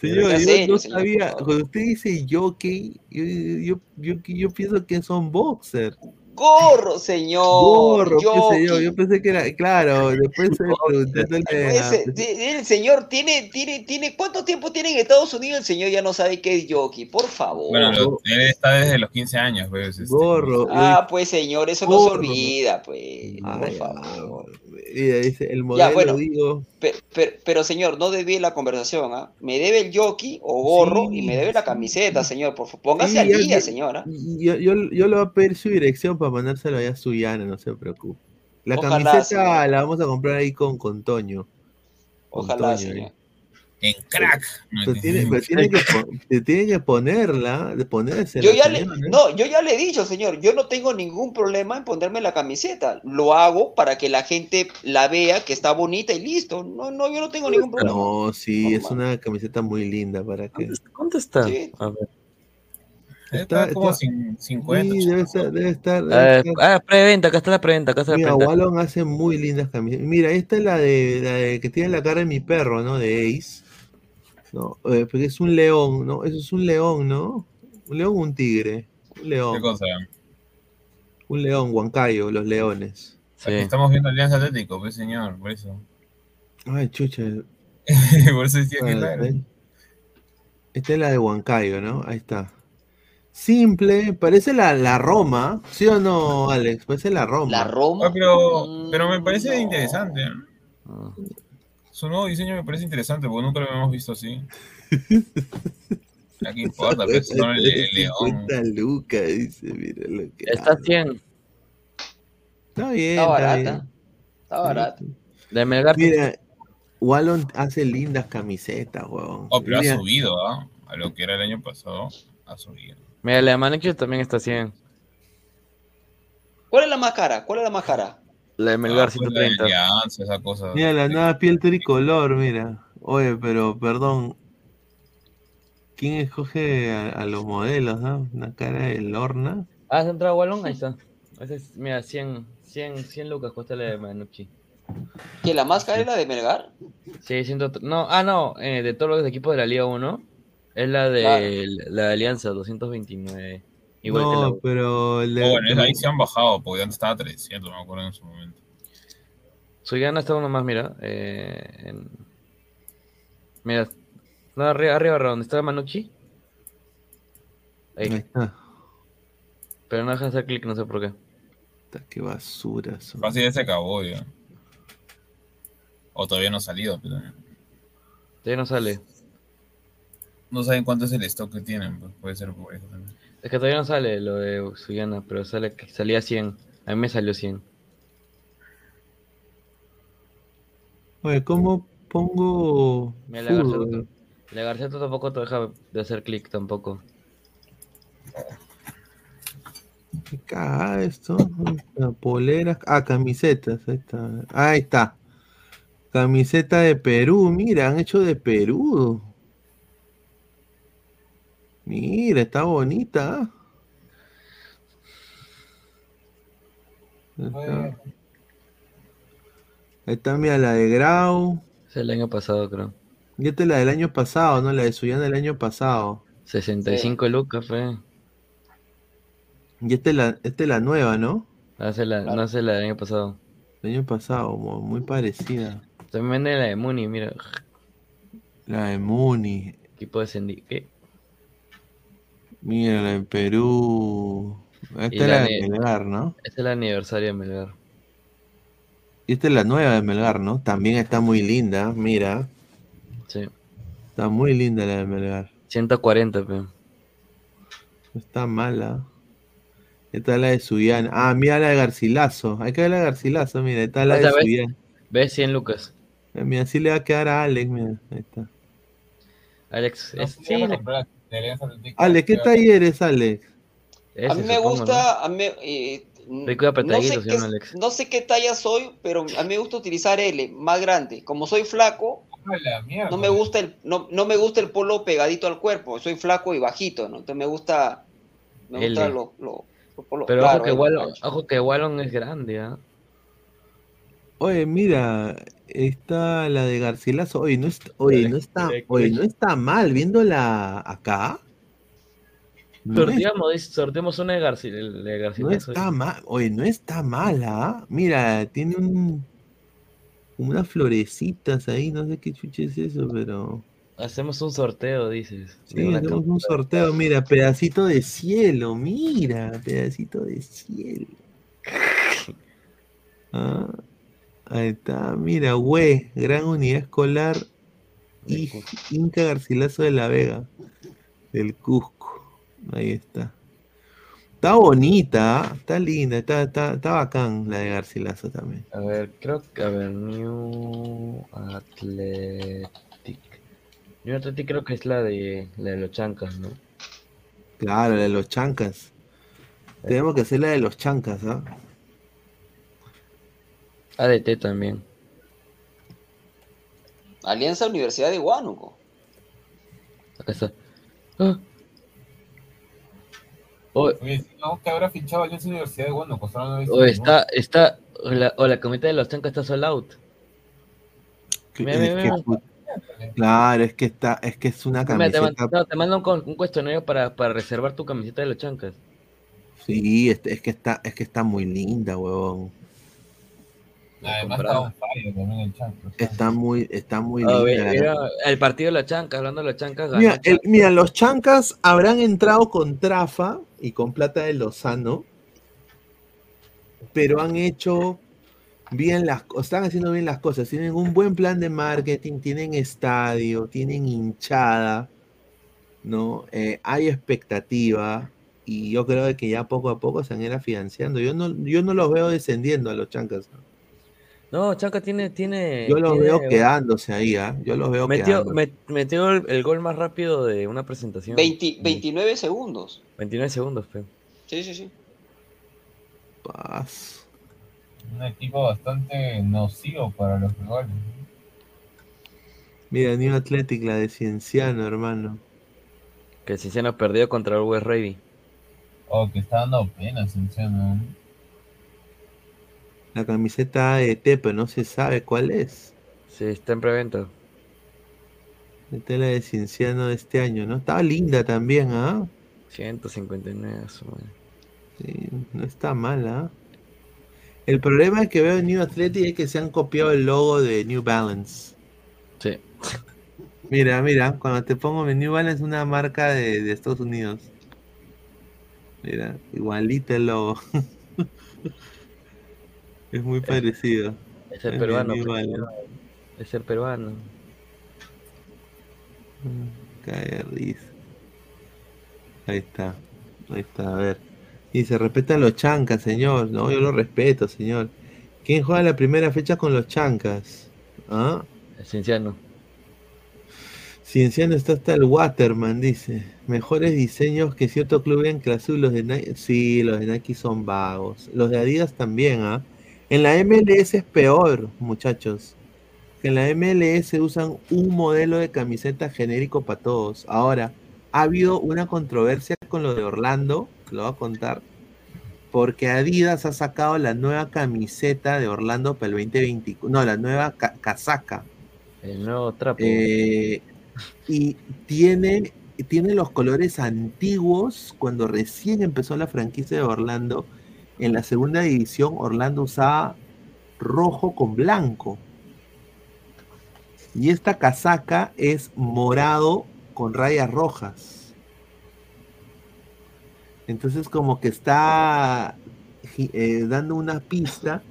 Señor, yo sé, no señor, sabía. Cuando usted dice jockey, yo, yo, yo, yo pienso que son boxers. Gorro, señor. Gorro, qué sé yo, jockey. yo pensé que era, claro, después el señor tiene, tiene, tiene, ¿cuánto tiempo tiene en Estados Unidos? El señor ya no sabe qué es jockey, por favor. Bueno, lo- él está desde los 15 años, pues. este. Gorro. Ah, pues señor, eso no se olvida, pues, por Ay, favor. Mira, dice, el modelo, Ya, bueno, digo, pe- pe- pero, señor, no desvíe la conversación, ¿ah? Me debe el jockey o gorro y me debe la camiseta, señor, por favor. Póngase Sí, al día, ya- señora. yo, yo, yo le voy a pedir su dirección para mandárselo allá a Suyana, no se preocupe. La Ojalá, camiseta señor. la vamos a comprar ahí con, con Toño. Con Ojalá, Toño, señor. En crack. Pero tiene, pero tiene que, tiene que ponerla, de ponérsela. Yo ya le, no, yo ya le he dicho, señor, yo no tengo ningún problema en ponerme la camiseta. Lo hago para que la gente la vea, que está bonita y listo. No, no, yo no tengo ningún problema. No, sí, es una camiseta muy linda para que. ¿Cuánto está? Sí. A ver. Está como cin- 50. Sí, debe estar, debe estar. debe Ah, estar- ah, preventa, acá está la preventa, acá está la Mira, preventa. Wallon hace muy lindas camisetas. Mira, esta es la de, la de que tiene la cara de mi perro, ¿no? De Ace. No, eh, porque es un león, ¿no? Eso es un león, ¿no? Un león o un tigre. Un león. ¿Qué cosa? Un león, Huancayo, los leones. Aquí estamos viendo Alianza Atlético, pues señor, por eso. Ay, chucha. por eso decía que Ah, claro. ¿ven? Esta es la de Huancayo, ¿no? Ahí está. Simple, parece la, la Roma, ¿sí o no, Alex? Parece la Roma. La Roma. Ah, pero, pero me parece interesante. ¿eh? Su nuevo diseño me parece interesante porque nunca lo habíamos visto así. ¿A qué importa? Pues, son el, el león. 50 lucas, dice, mira lo que Está 100. Está bien. Está está barata. bien. Está barata. De Melgar. Mira, Wallon hace lindas camisetas, weón. Oh, pero Mira, ha subido, ¿ah? A lo que era el año pasado, ha subido. Mira, la de también está 100. ¿Cuál es la más cara? ¿Cuál es la más cara? La de Melgar Ah, pues, la de 130. Alianza, esa cosa. mira la nueva piel tricolor, mira. Oye, pero perdón. ¿Quién escoge a, a los modelos, no? Una cara de Lorna. Ah, ¿has entrado Wallon? Ahí está. Es- mira, 100, 100, 100 lucas cuesta la de Manucci. ¿Que la más cara es la de Melgar? Sí, 100, no, ah, no, eh, de todos los equipos de la Liga 1, es la de Claro. la de Alianza, 229. Igual que no, la pero el de- Oh, bueno, ahí se han bajado porque antes estaba a 300, me acuerdo en su momento. Suyana está uno más, mira. Eh, en- Mira, no, arriba, arriba, donde está Manucci. Ahí. Ahí está. Pero no deja de hacer clic, no sé por qué. Qué basura. son. Casi ya se acabó ya. O todavía no ha salido, pero Todavía no sale. no saben cuánto es el stock que tienen, pues puede ser por eso también. Es que todavía no sale lo de Suyana, pero sale, salía 100. A mí me salió 100. Oye, ¿cómo pongo Mira, la García tampoco te deja de hacer clic tampoco. ¿Qué caga esto? Poleras. Ah, camisetas. Ahí está. Ahí está. Camiseta de Perú. Mira, han hecho de Perú. Mira, está bonita. ¿ah? Ahí está. Ahí está, mira, la de Grau. Es el año pasado, creo. Y esta es la del año pasado, ¿no? La de Suyana del año pasado. 65 lucas, fue. Y esta es la, esta es la nueva, ¿no? Hace la, No hace la del año pasado. El año pasado, muy parecida. También vende la de Muni, mira. La de Muni. Equipo descendi. ¿Qué? Mira, la de Perú. Esta es la de Melgar, ¿no? Este es el aniversario de Melgar. Y esta es la nueva de Melgar, ¿no? También está muy linda, mira. Sí. Está muy linda la de Melgar. 140, pe. No está mala. Esta es la de Suyana. Ah, mira la de Garcilaso. Hay que ver la de Garcilaso, mira. Esta es la de. Suyana. ¿Ves 100 lucas? Eh, Mira, así le va a quedar a Alex, mira. Ahí está. Alex, No, es, sí, sí, vamos a le- comprar de Alianza Atlético. Alex, ¿qué taller es, Alex? ese a mí me supongo, gusta, a mí, eh, Rico y no, sé qué, Alex. no sé qué talla soy, pero a mí me gusta utilizar L, más grande. Como soy flaco, no me gusta el, no, no me gusta el polo pegadito al cuerpo. Soy flaco y bajito, ¿no? Entonces me gusta, me gusta lo, lo- lo polo- Pero claro, ojo, que Wallon, ojo que Wallon es grande, ¿ah? Oye, mira, está la de Garcilaso. Oye, no está, oye, no está, oye, no está mal viéndola acá. No, Sorteamos, sorteamos una de García. De no Garcilaso. está mal, oye, no está mala, ¿ah? Mira, tiene un unas florecitas ahí, no sé qué chuche es eso, pero Hacemos un sorteo, dices. sí, hacemos un sorteo, mira, pedacito de cielo, mira, pedacito de cielo. Ah, ahí está, mira, güey, Gran Unidad Escolar y Inca Garcilaso de la Vega, del Cusco. Ahí está. Está bonita, ¿ah? está linda, está, está, está bacán la de Garcilaso también. A ver, creo que, a ver, New Athletic. New Athletic creo que es la de, la de los chancas, ¿no? Claro, la de los chancas. Tenemos que hacer la de los chancas, ¿ah? ADT también. Alianza Universidad de Huánuco. Acá está. Ah. Oye, Oye, si no, que habrá fichado Alianza Universidad de Huánuco, no o está, está, o la, o la cometa de los chancas está sold out. Que- Mira, es mira, que mira. pu- claro, es que está, es que es una Mira, te, man- camiseta. no, te mandan con un cuestionario para, para reservar tu camiseta de los chancas. Sí, es, es que está, es que está muy linda, huevón. Además está muy, está muy Ah, mira, el partido de los chancas, hablando de los chancas, ganó Mira, el- Chancas. mira, los chancas habrán entrado con Trafa y con plata de Lozano, pero han hecho bien las cosas, están haciendo bien las cosas, tienen un buen plan de marketing, tienen estadio, tienen hinchada, ¿no? Eh, hay expectativa y yo creo de que ya poco a poco se van a ir afianzando. Yo no, yo no los veo descendiendo a los chancas. No, Chanca tiene, tiene. Yo los tiene- veo quedándose ahí, ¿ah? Yo los veo Metió, met- metió el, el gol más rápido de una presentación. 20 29 segundos. 29 segundos, pe. Sí, sí, sí. Paz. Un equipo bastante nocivo para los rivales. Mira, New Athletic, la de Cienciano, hermano. Que el Cinciano perdió contra el West Ready. Oh, que está dando pena, Cienciano. La camiseta AET, pero no se sabe cuál es. Sí, está en preventa. La de Cienciano de este año, ¿no? Estaba linda también, ¿ah? 159, a su madre. Sí, no está mala. ¿ah? El problema es que veo en New Athletic es que se han copiado el logo de New Balance. Sí. Mira, mira, cuando te pongo en New Balance una marca de, de Estados Unidos. Mira, igualito el logo. es muy parecido. Es el Es peruano. Balance. Es el peruano. Cae de risa. Ahí está. Ahí está, a ver. Y se respetan los chancas, señor. No, yo lo respeto, señor. ¿Quién juega la primera fecha con los chancas? ¿Ah? El Cienciano. Cienciano está hasta el Waterman, dice. Mejores diseños que cierto club en clase. Los de Nike. Sí, los de Nike son vagos. Los de Adidas también, ¿ah? En la MLS es peor, muchachos. Que en la MLS usan un modelo de camiseta genérico para todos. Ahora, ha habido una controversia con lo de Orlando, que lo voy a contar, porque Adidas ha sacado la nueva camiseta de Orlando para el 2024, no, la nueva ca- casaca. El nuevo trapo. Eh, y tiene, tiene los colores antiguos cuando recién empezó la franquicia de Orlando. En la segunda división, Orlando usaba rojo con blanco. Y esta casaca es morado con rayas rojas. Entonces como que está eh, dando una pista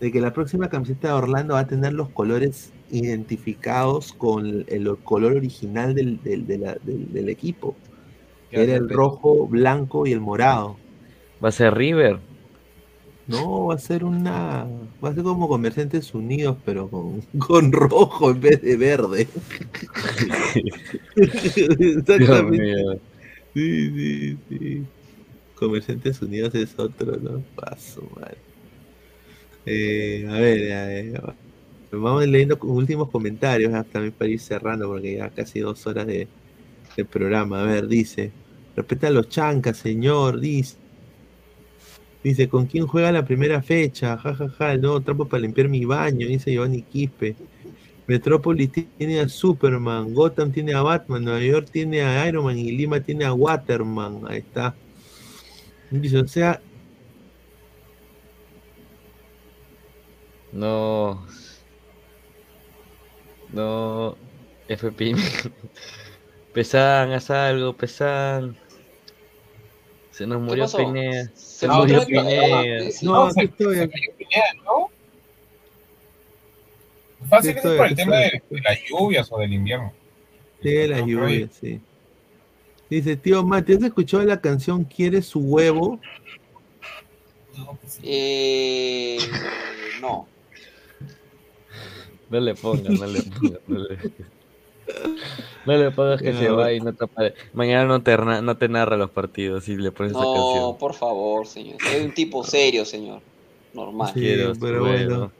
de que la próxima camiseta de Orlando va a tener los colores identificados con el, el color original del, del- equipo. ¿Qué va a Era el rojo, blanco y el morado. Va a ser River. No, va a ser una. Va a ser como Comerciantes Unidos, pero con, con rojo en vez de verde. Exactamente. mío. Sí, sí, sí. Comerciantes Unidos es otro, ¿no? Paso, mal. Eh, a ver, a ver, vamos leyendo últimos comentarios ah, también para ir cerrando, porque ya casi dos horas de, de programa. A ver, dice: Respeta a los chancas, señor, dice. Dice, ¿con quién juega la primera fecha? Ja, ja, ja, nuevo trapo para limpiar mi baño, dice Giovanni Quispe. Metrópolis tiene a Superman, Gotham tiene a Batman, Nueva York tiene a Iron Man y Lima tiene a Waterman. Ahí está. Dice, o sea, No. No. FP. Pesan, haz algo, pesan. Se nos murió? Pineda. Se Ah, murió otra vez, Pineda. no, no, aquí estoy. ¿no? Fácil es por el tema de, de las lluvias o del invierno. Sí, la lluvia, sí. Dice, tío Mati, ¿has escuchado la canción Quiere su huevo? Eh, no. No le pongas, no le pongas. No le, no le pongas que se va y no te apare- Mañana no te, na- no te narra los partidos y le pones esa No, canción. por favor, señor. Soy un tipo serio, señor. Normal. Sí, Quiero pero bueno.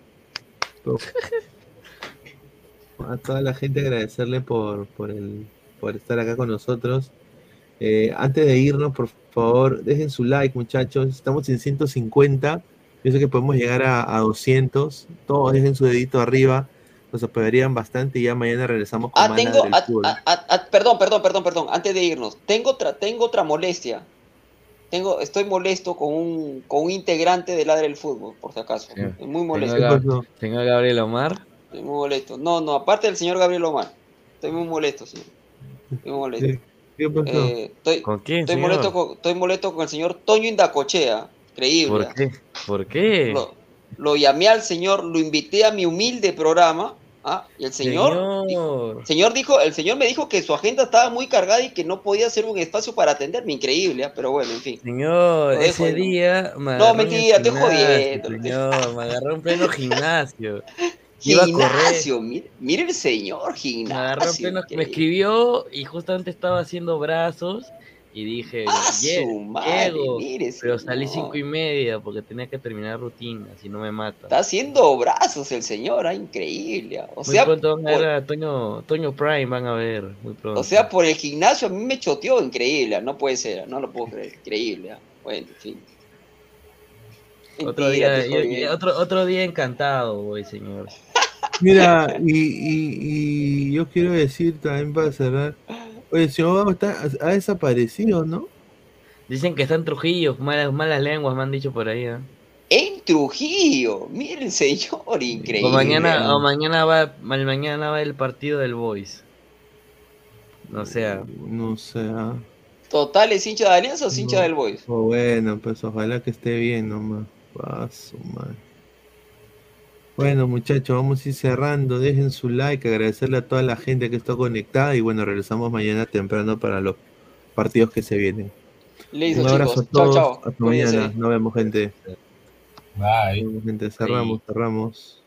A toda la gente agradecerle por, por, el, por estar acá con nosotros. Eh, antes de irnos, por favor, dejen su like, muchachos. Estamos en 150. Yo sé que podemos llegar a, a 200. Todos dejen su dedito arriba. Nos apoyarían bastante y ya mañana regresamos con Ah, más tengo. Fútbol. perdón, perdón, perdón, perdón. Antes de irnos, tengo otra, tengo otra molestia. Tengo, estoy molesto con un, con un integrante de Ladre del Fútbol, por si acaso. Sí. Muy molesto. Señor, Gab- señor Gabriel Omar. Estoy muy molesto. No, no, aparte del señor Gabriel Omar. Estoy muy molesto, señor. Estoy muy molesto. Sí. ¿Qué pasó? Eh, estoy, ¿Con quién, estoy señor? molesto con, estoy molesto con el señor Toño Indacochea. Creíble. ¿Por qué? ¿Por qué? Lo, lo llamé al señor, lo invité a mi humilde programa. ¿ah? Y el señor, Señor. señor dijo, el señor me dijo que su agenda estaba muy cargada y que no podía hacer un espacio para atenderme. Increíble, ¿ah? pero bueno, en fin. Señor, ese día me No, mentira, estoy gimnasio, jodiendo. Señor, me agarró en pleno gimnasio. Gimnasio, mire, mire el señor, Me agarró en gimnasio. pleno, me escribió y justamente estaba haciendo brazos y dije, Ah, "Lle- su madre, llego", mire, pero salí cinco y media porque tenía que terminar rutina, si no me mata. Está haciendo brazos el señor, ah, increíble. ah. O muy sea, pronto van a por- ver a Toño, Toño Prime, van a ver, muy pronto. O sea, por el gimnasio a mí me choteó increíble, ah, no puede ser, ah, no lo puedo creer, increíble. ah. Bueno, en fin. otro, Mentira, día, yo- yo- otro, otro día encantado, voy, señor. Mira, y, y- y yo quiero decir también para cerrar. Oye, el señor Gabo está, ha desaparecido, ¿no? Dicen que está en Trujillo, malas, malas lenguas me han dicho por ahí. ¿ah? En Trujillo, mire el señor, increíble. O mañana, o mañana va, mal- mañana va el partido del Boys. No sea. No sé. ah. Total, ¿es hincha de Alianza o es hincha No. del Boys? O bueno, pues ojalá que esté bien nomás. Paso, madre. Bueno, muchachos, vamos a ir cerrando. Dejen su like, agradecerle a toda la gente que está conectada y bueno, regresamos mañana temprano para los partidos que se vienen. Listo, Un abrazo chicos. a todos. Chao. Hasta mañana. Nos vemos, gente. Bye. Nos vemos, gente. Cerramos, cerramos.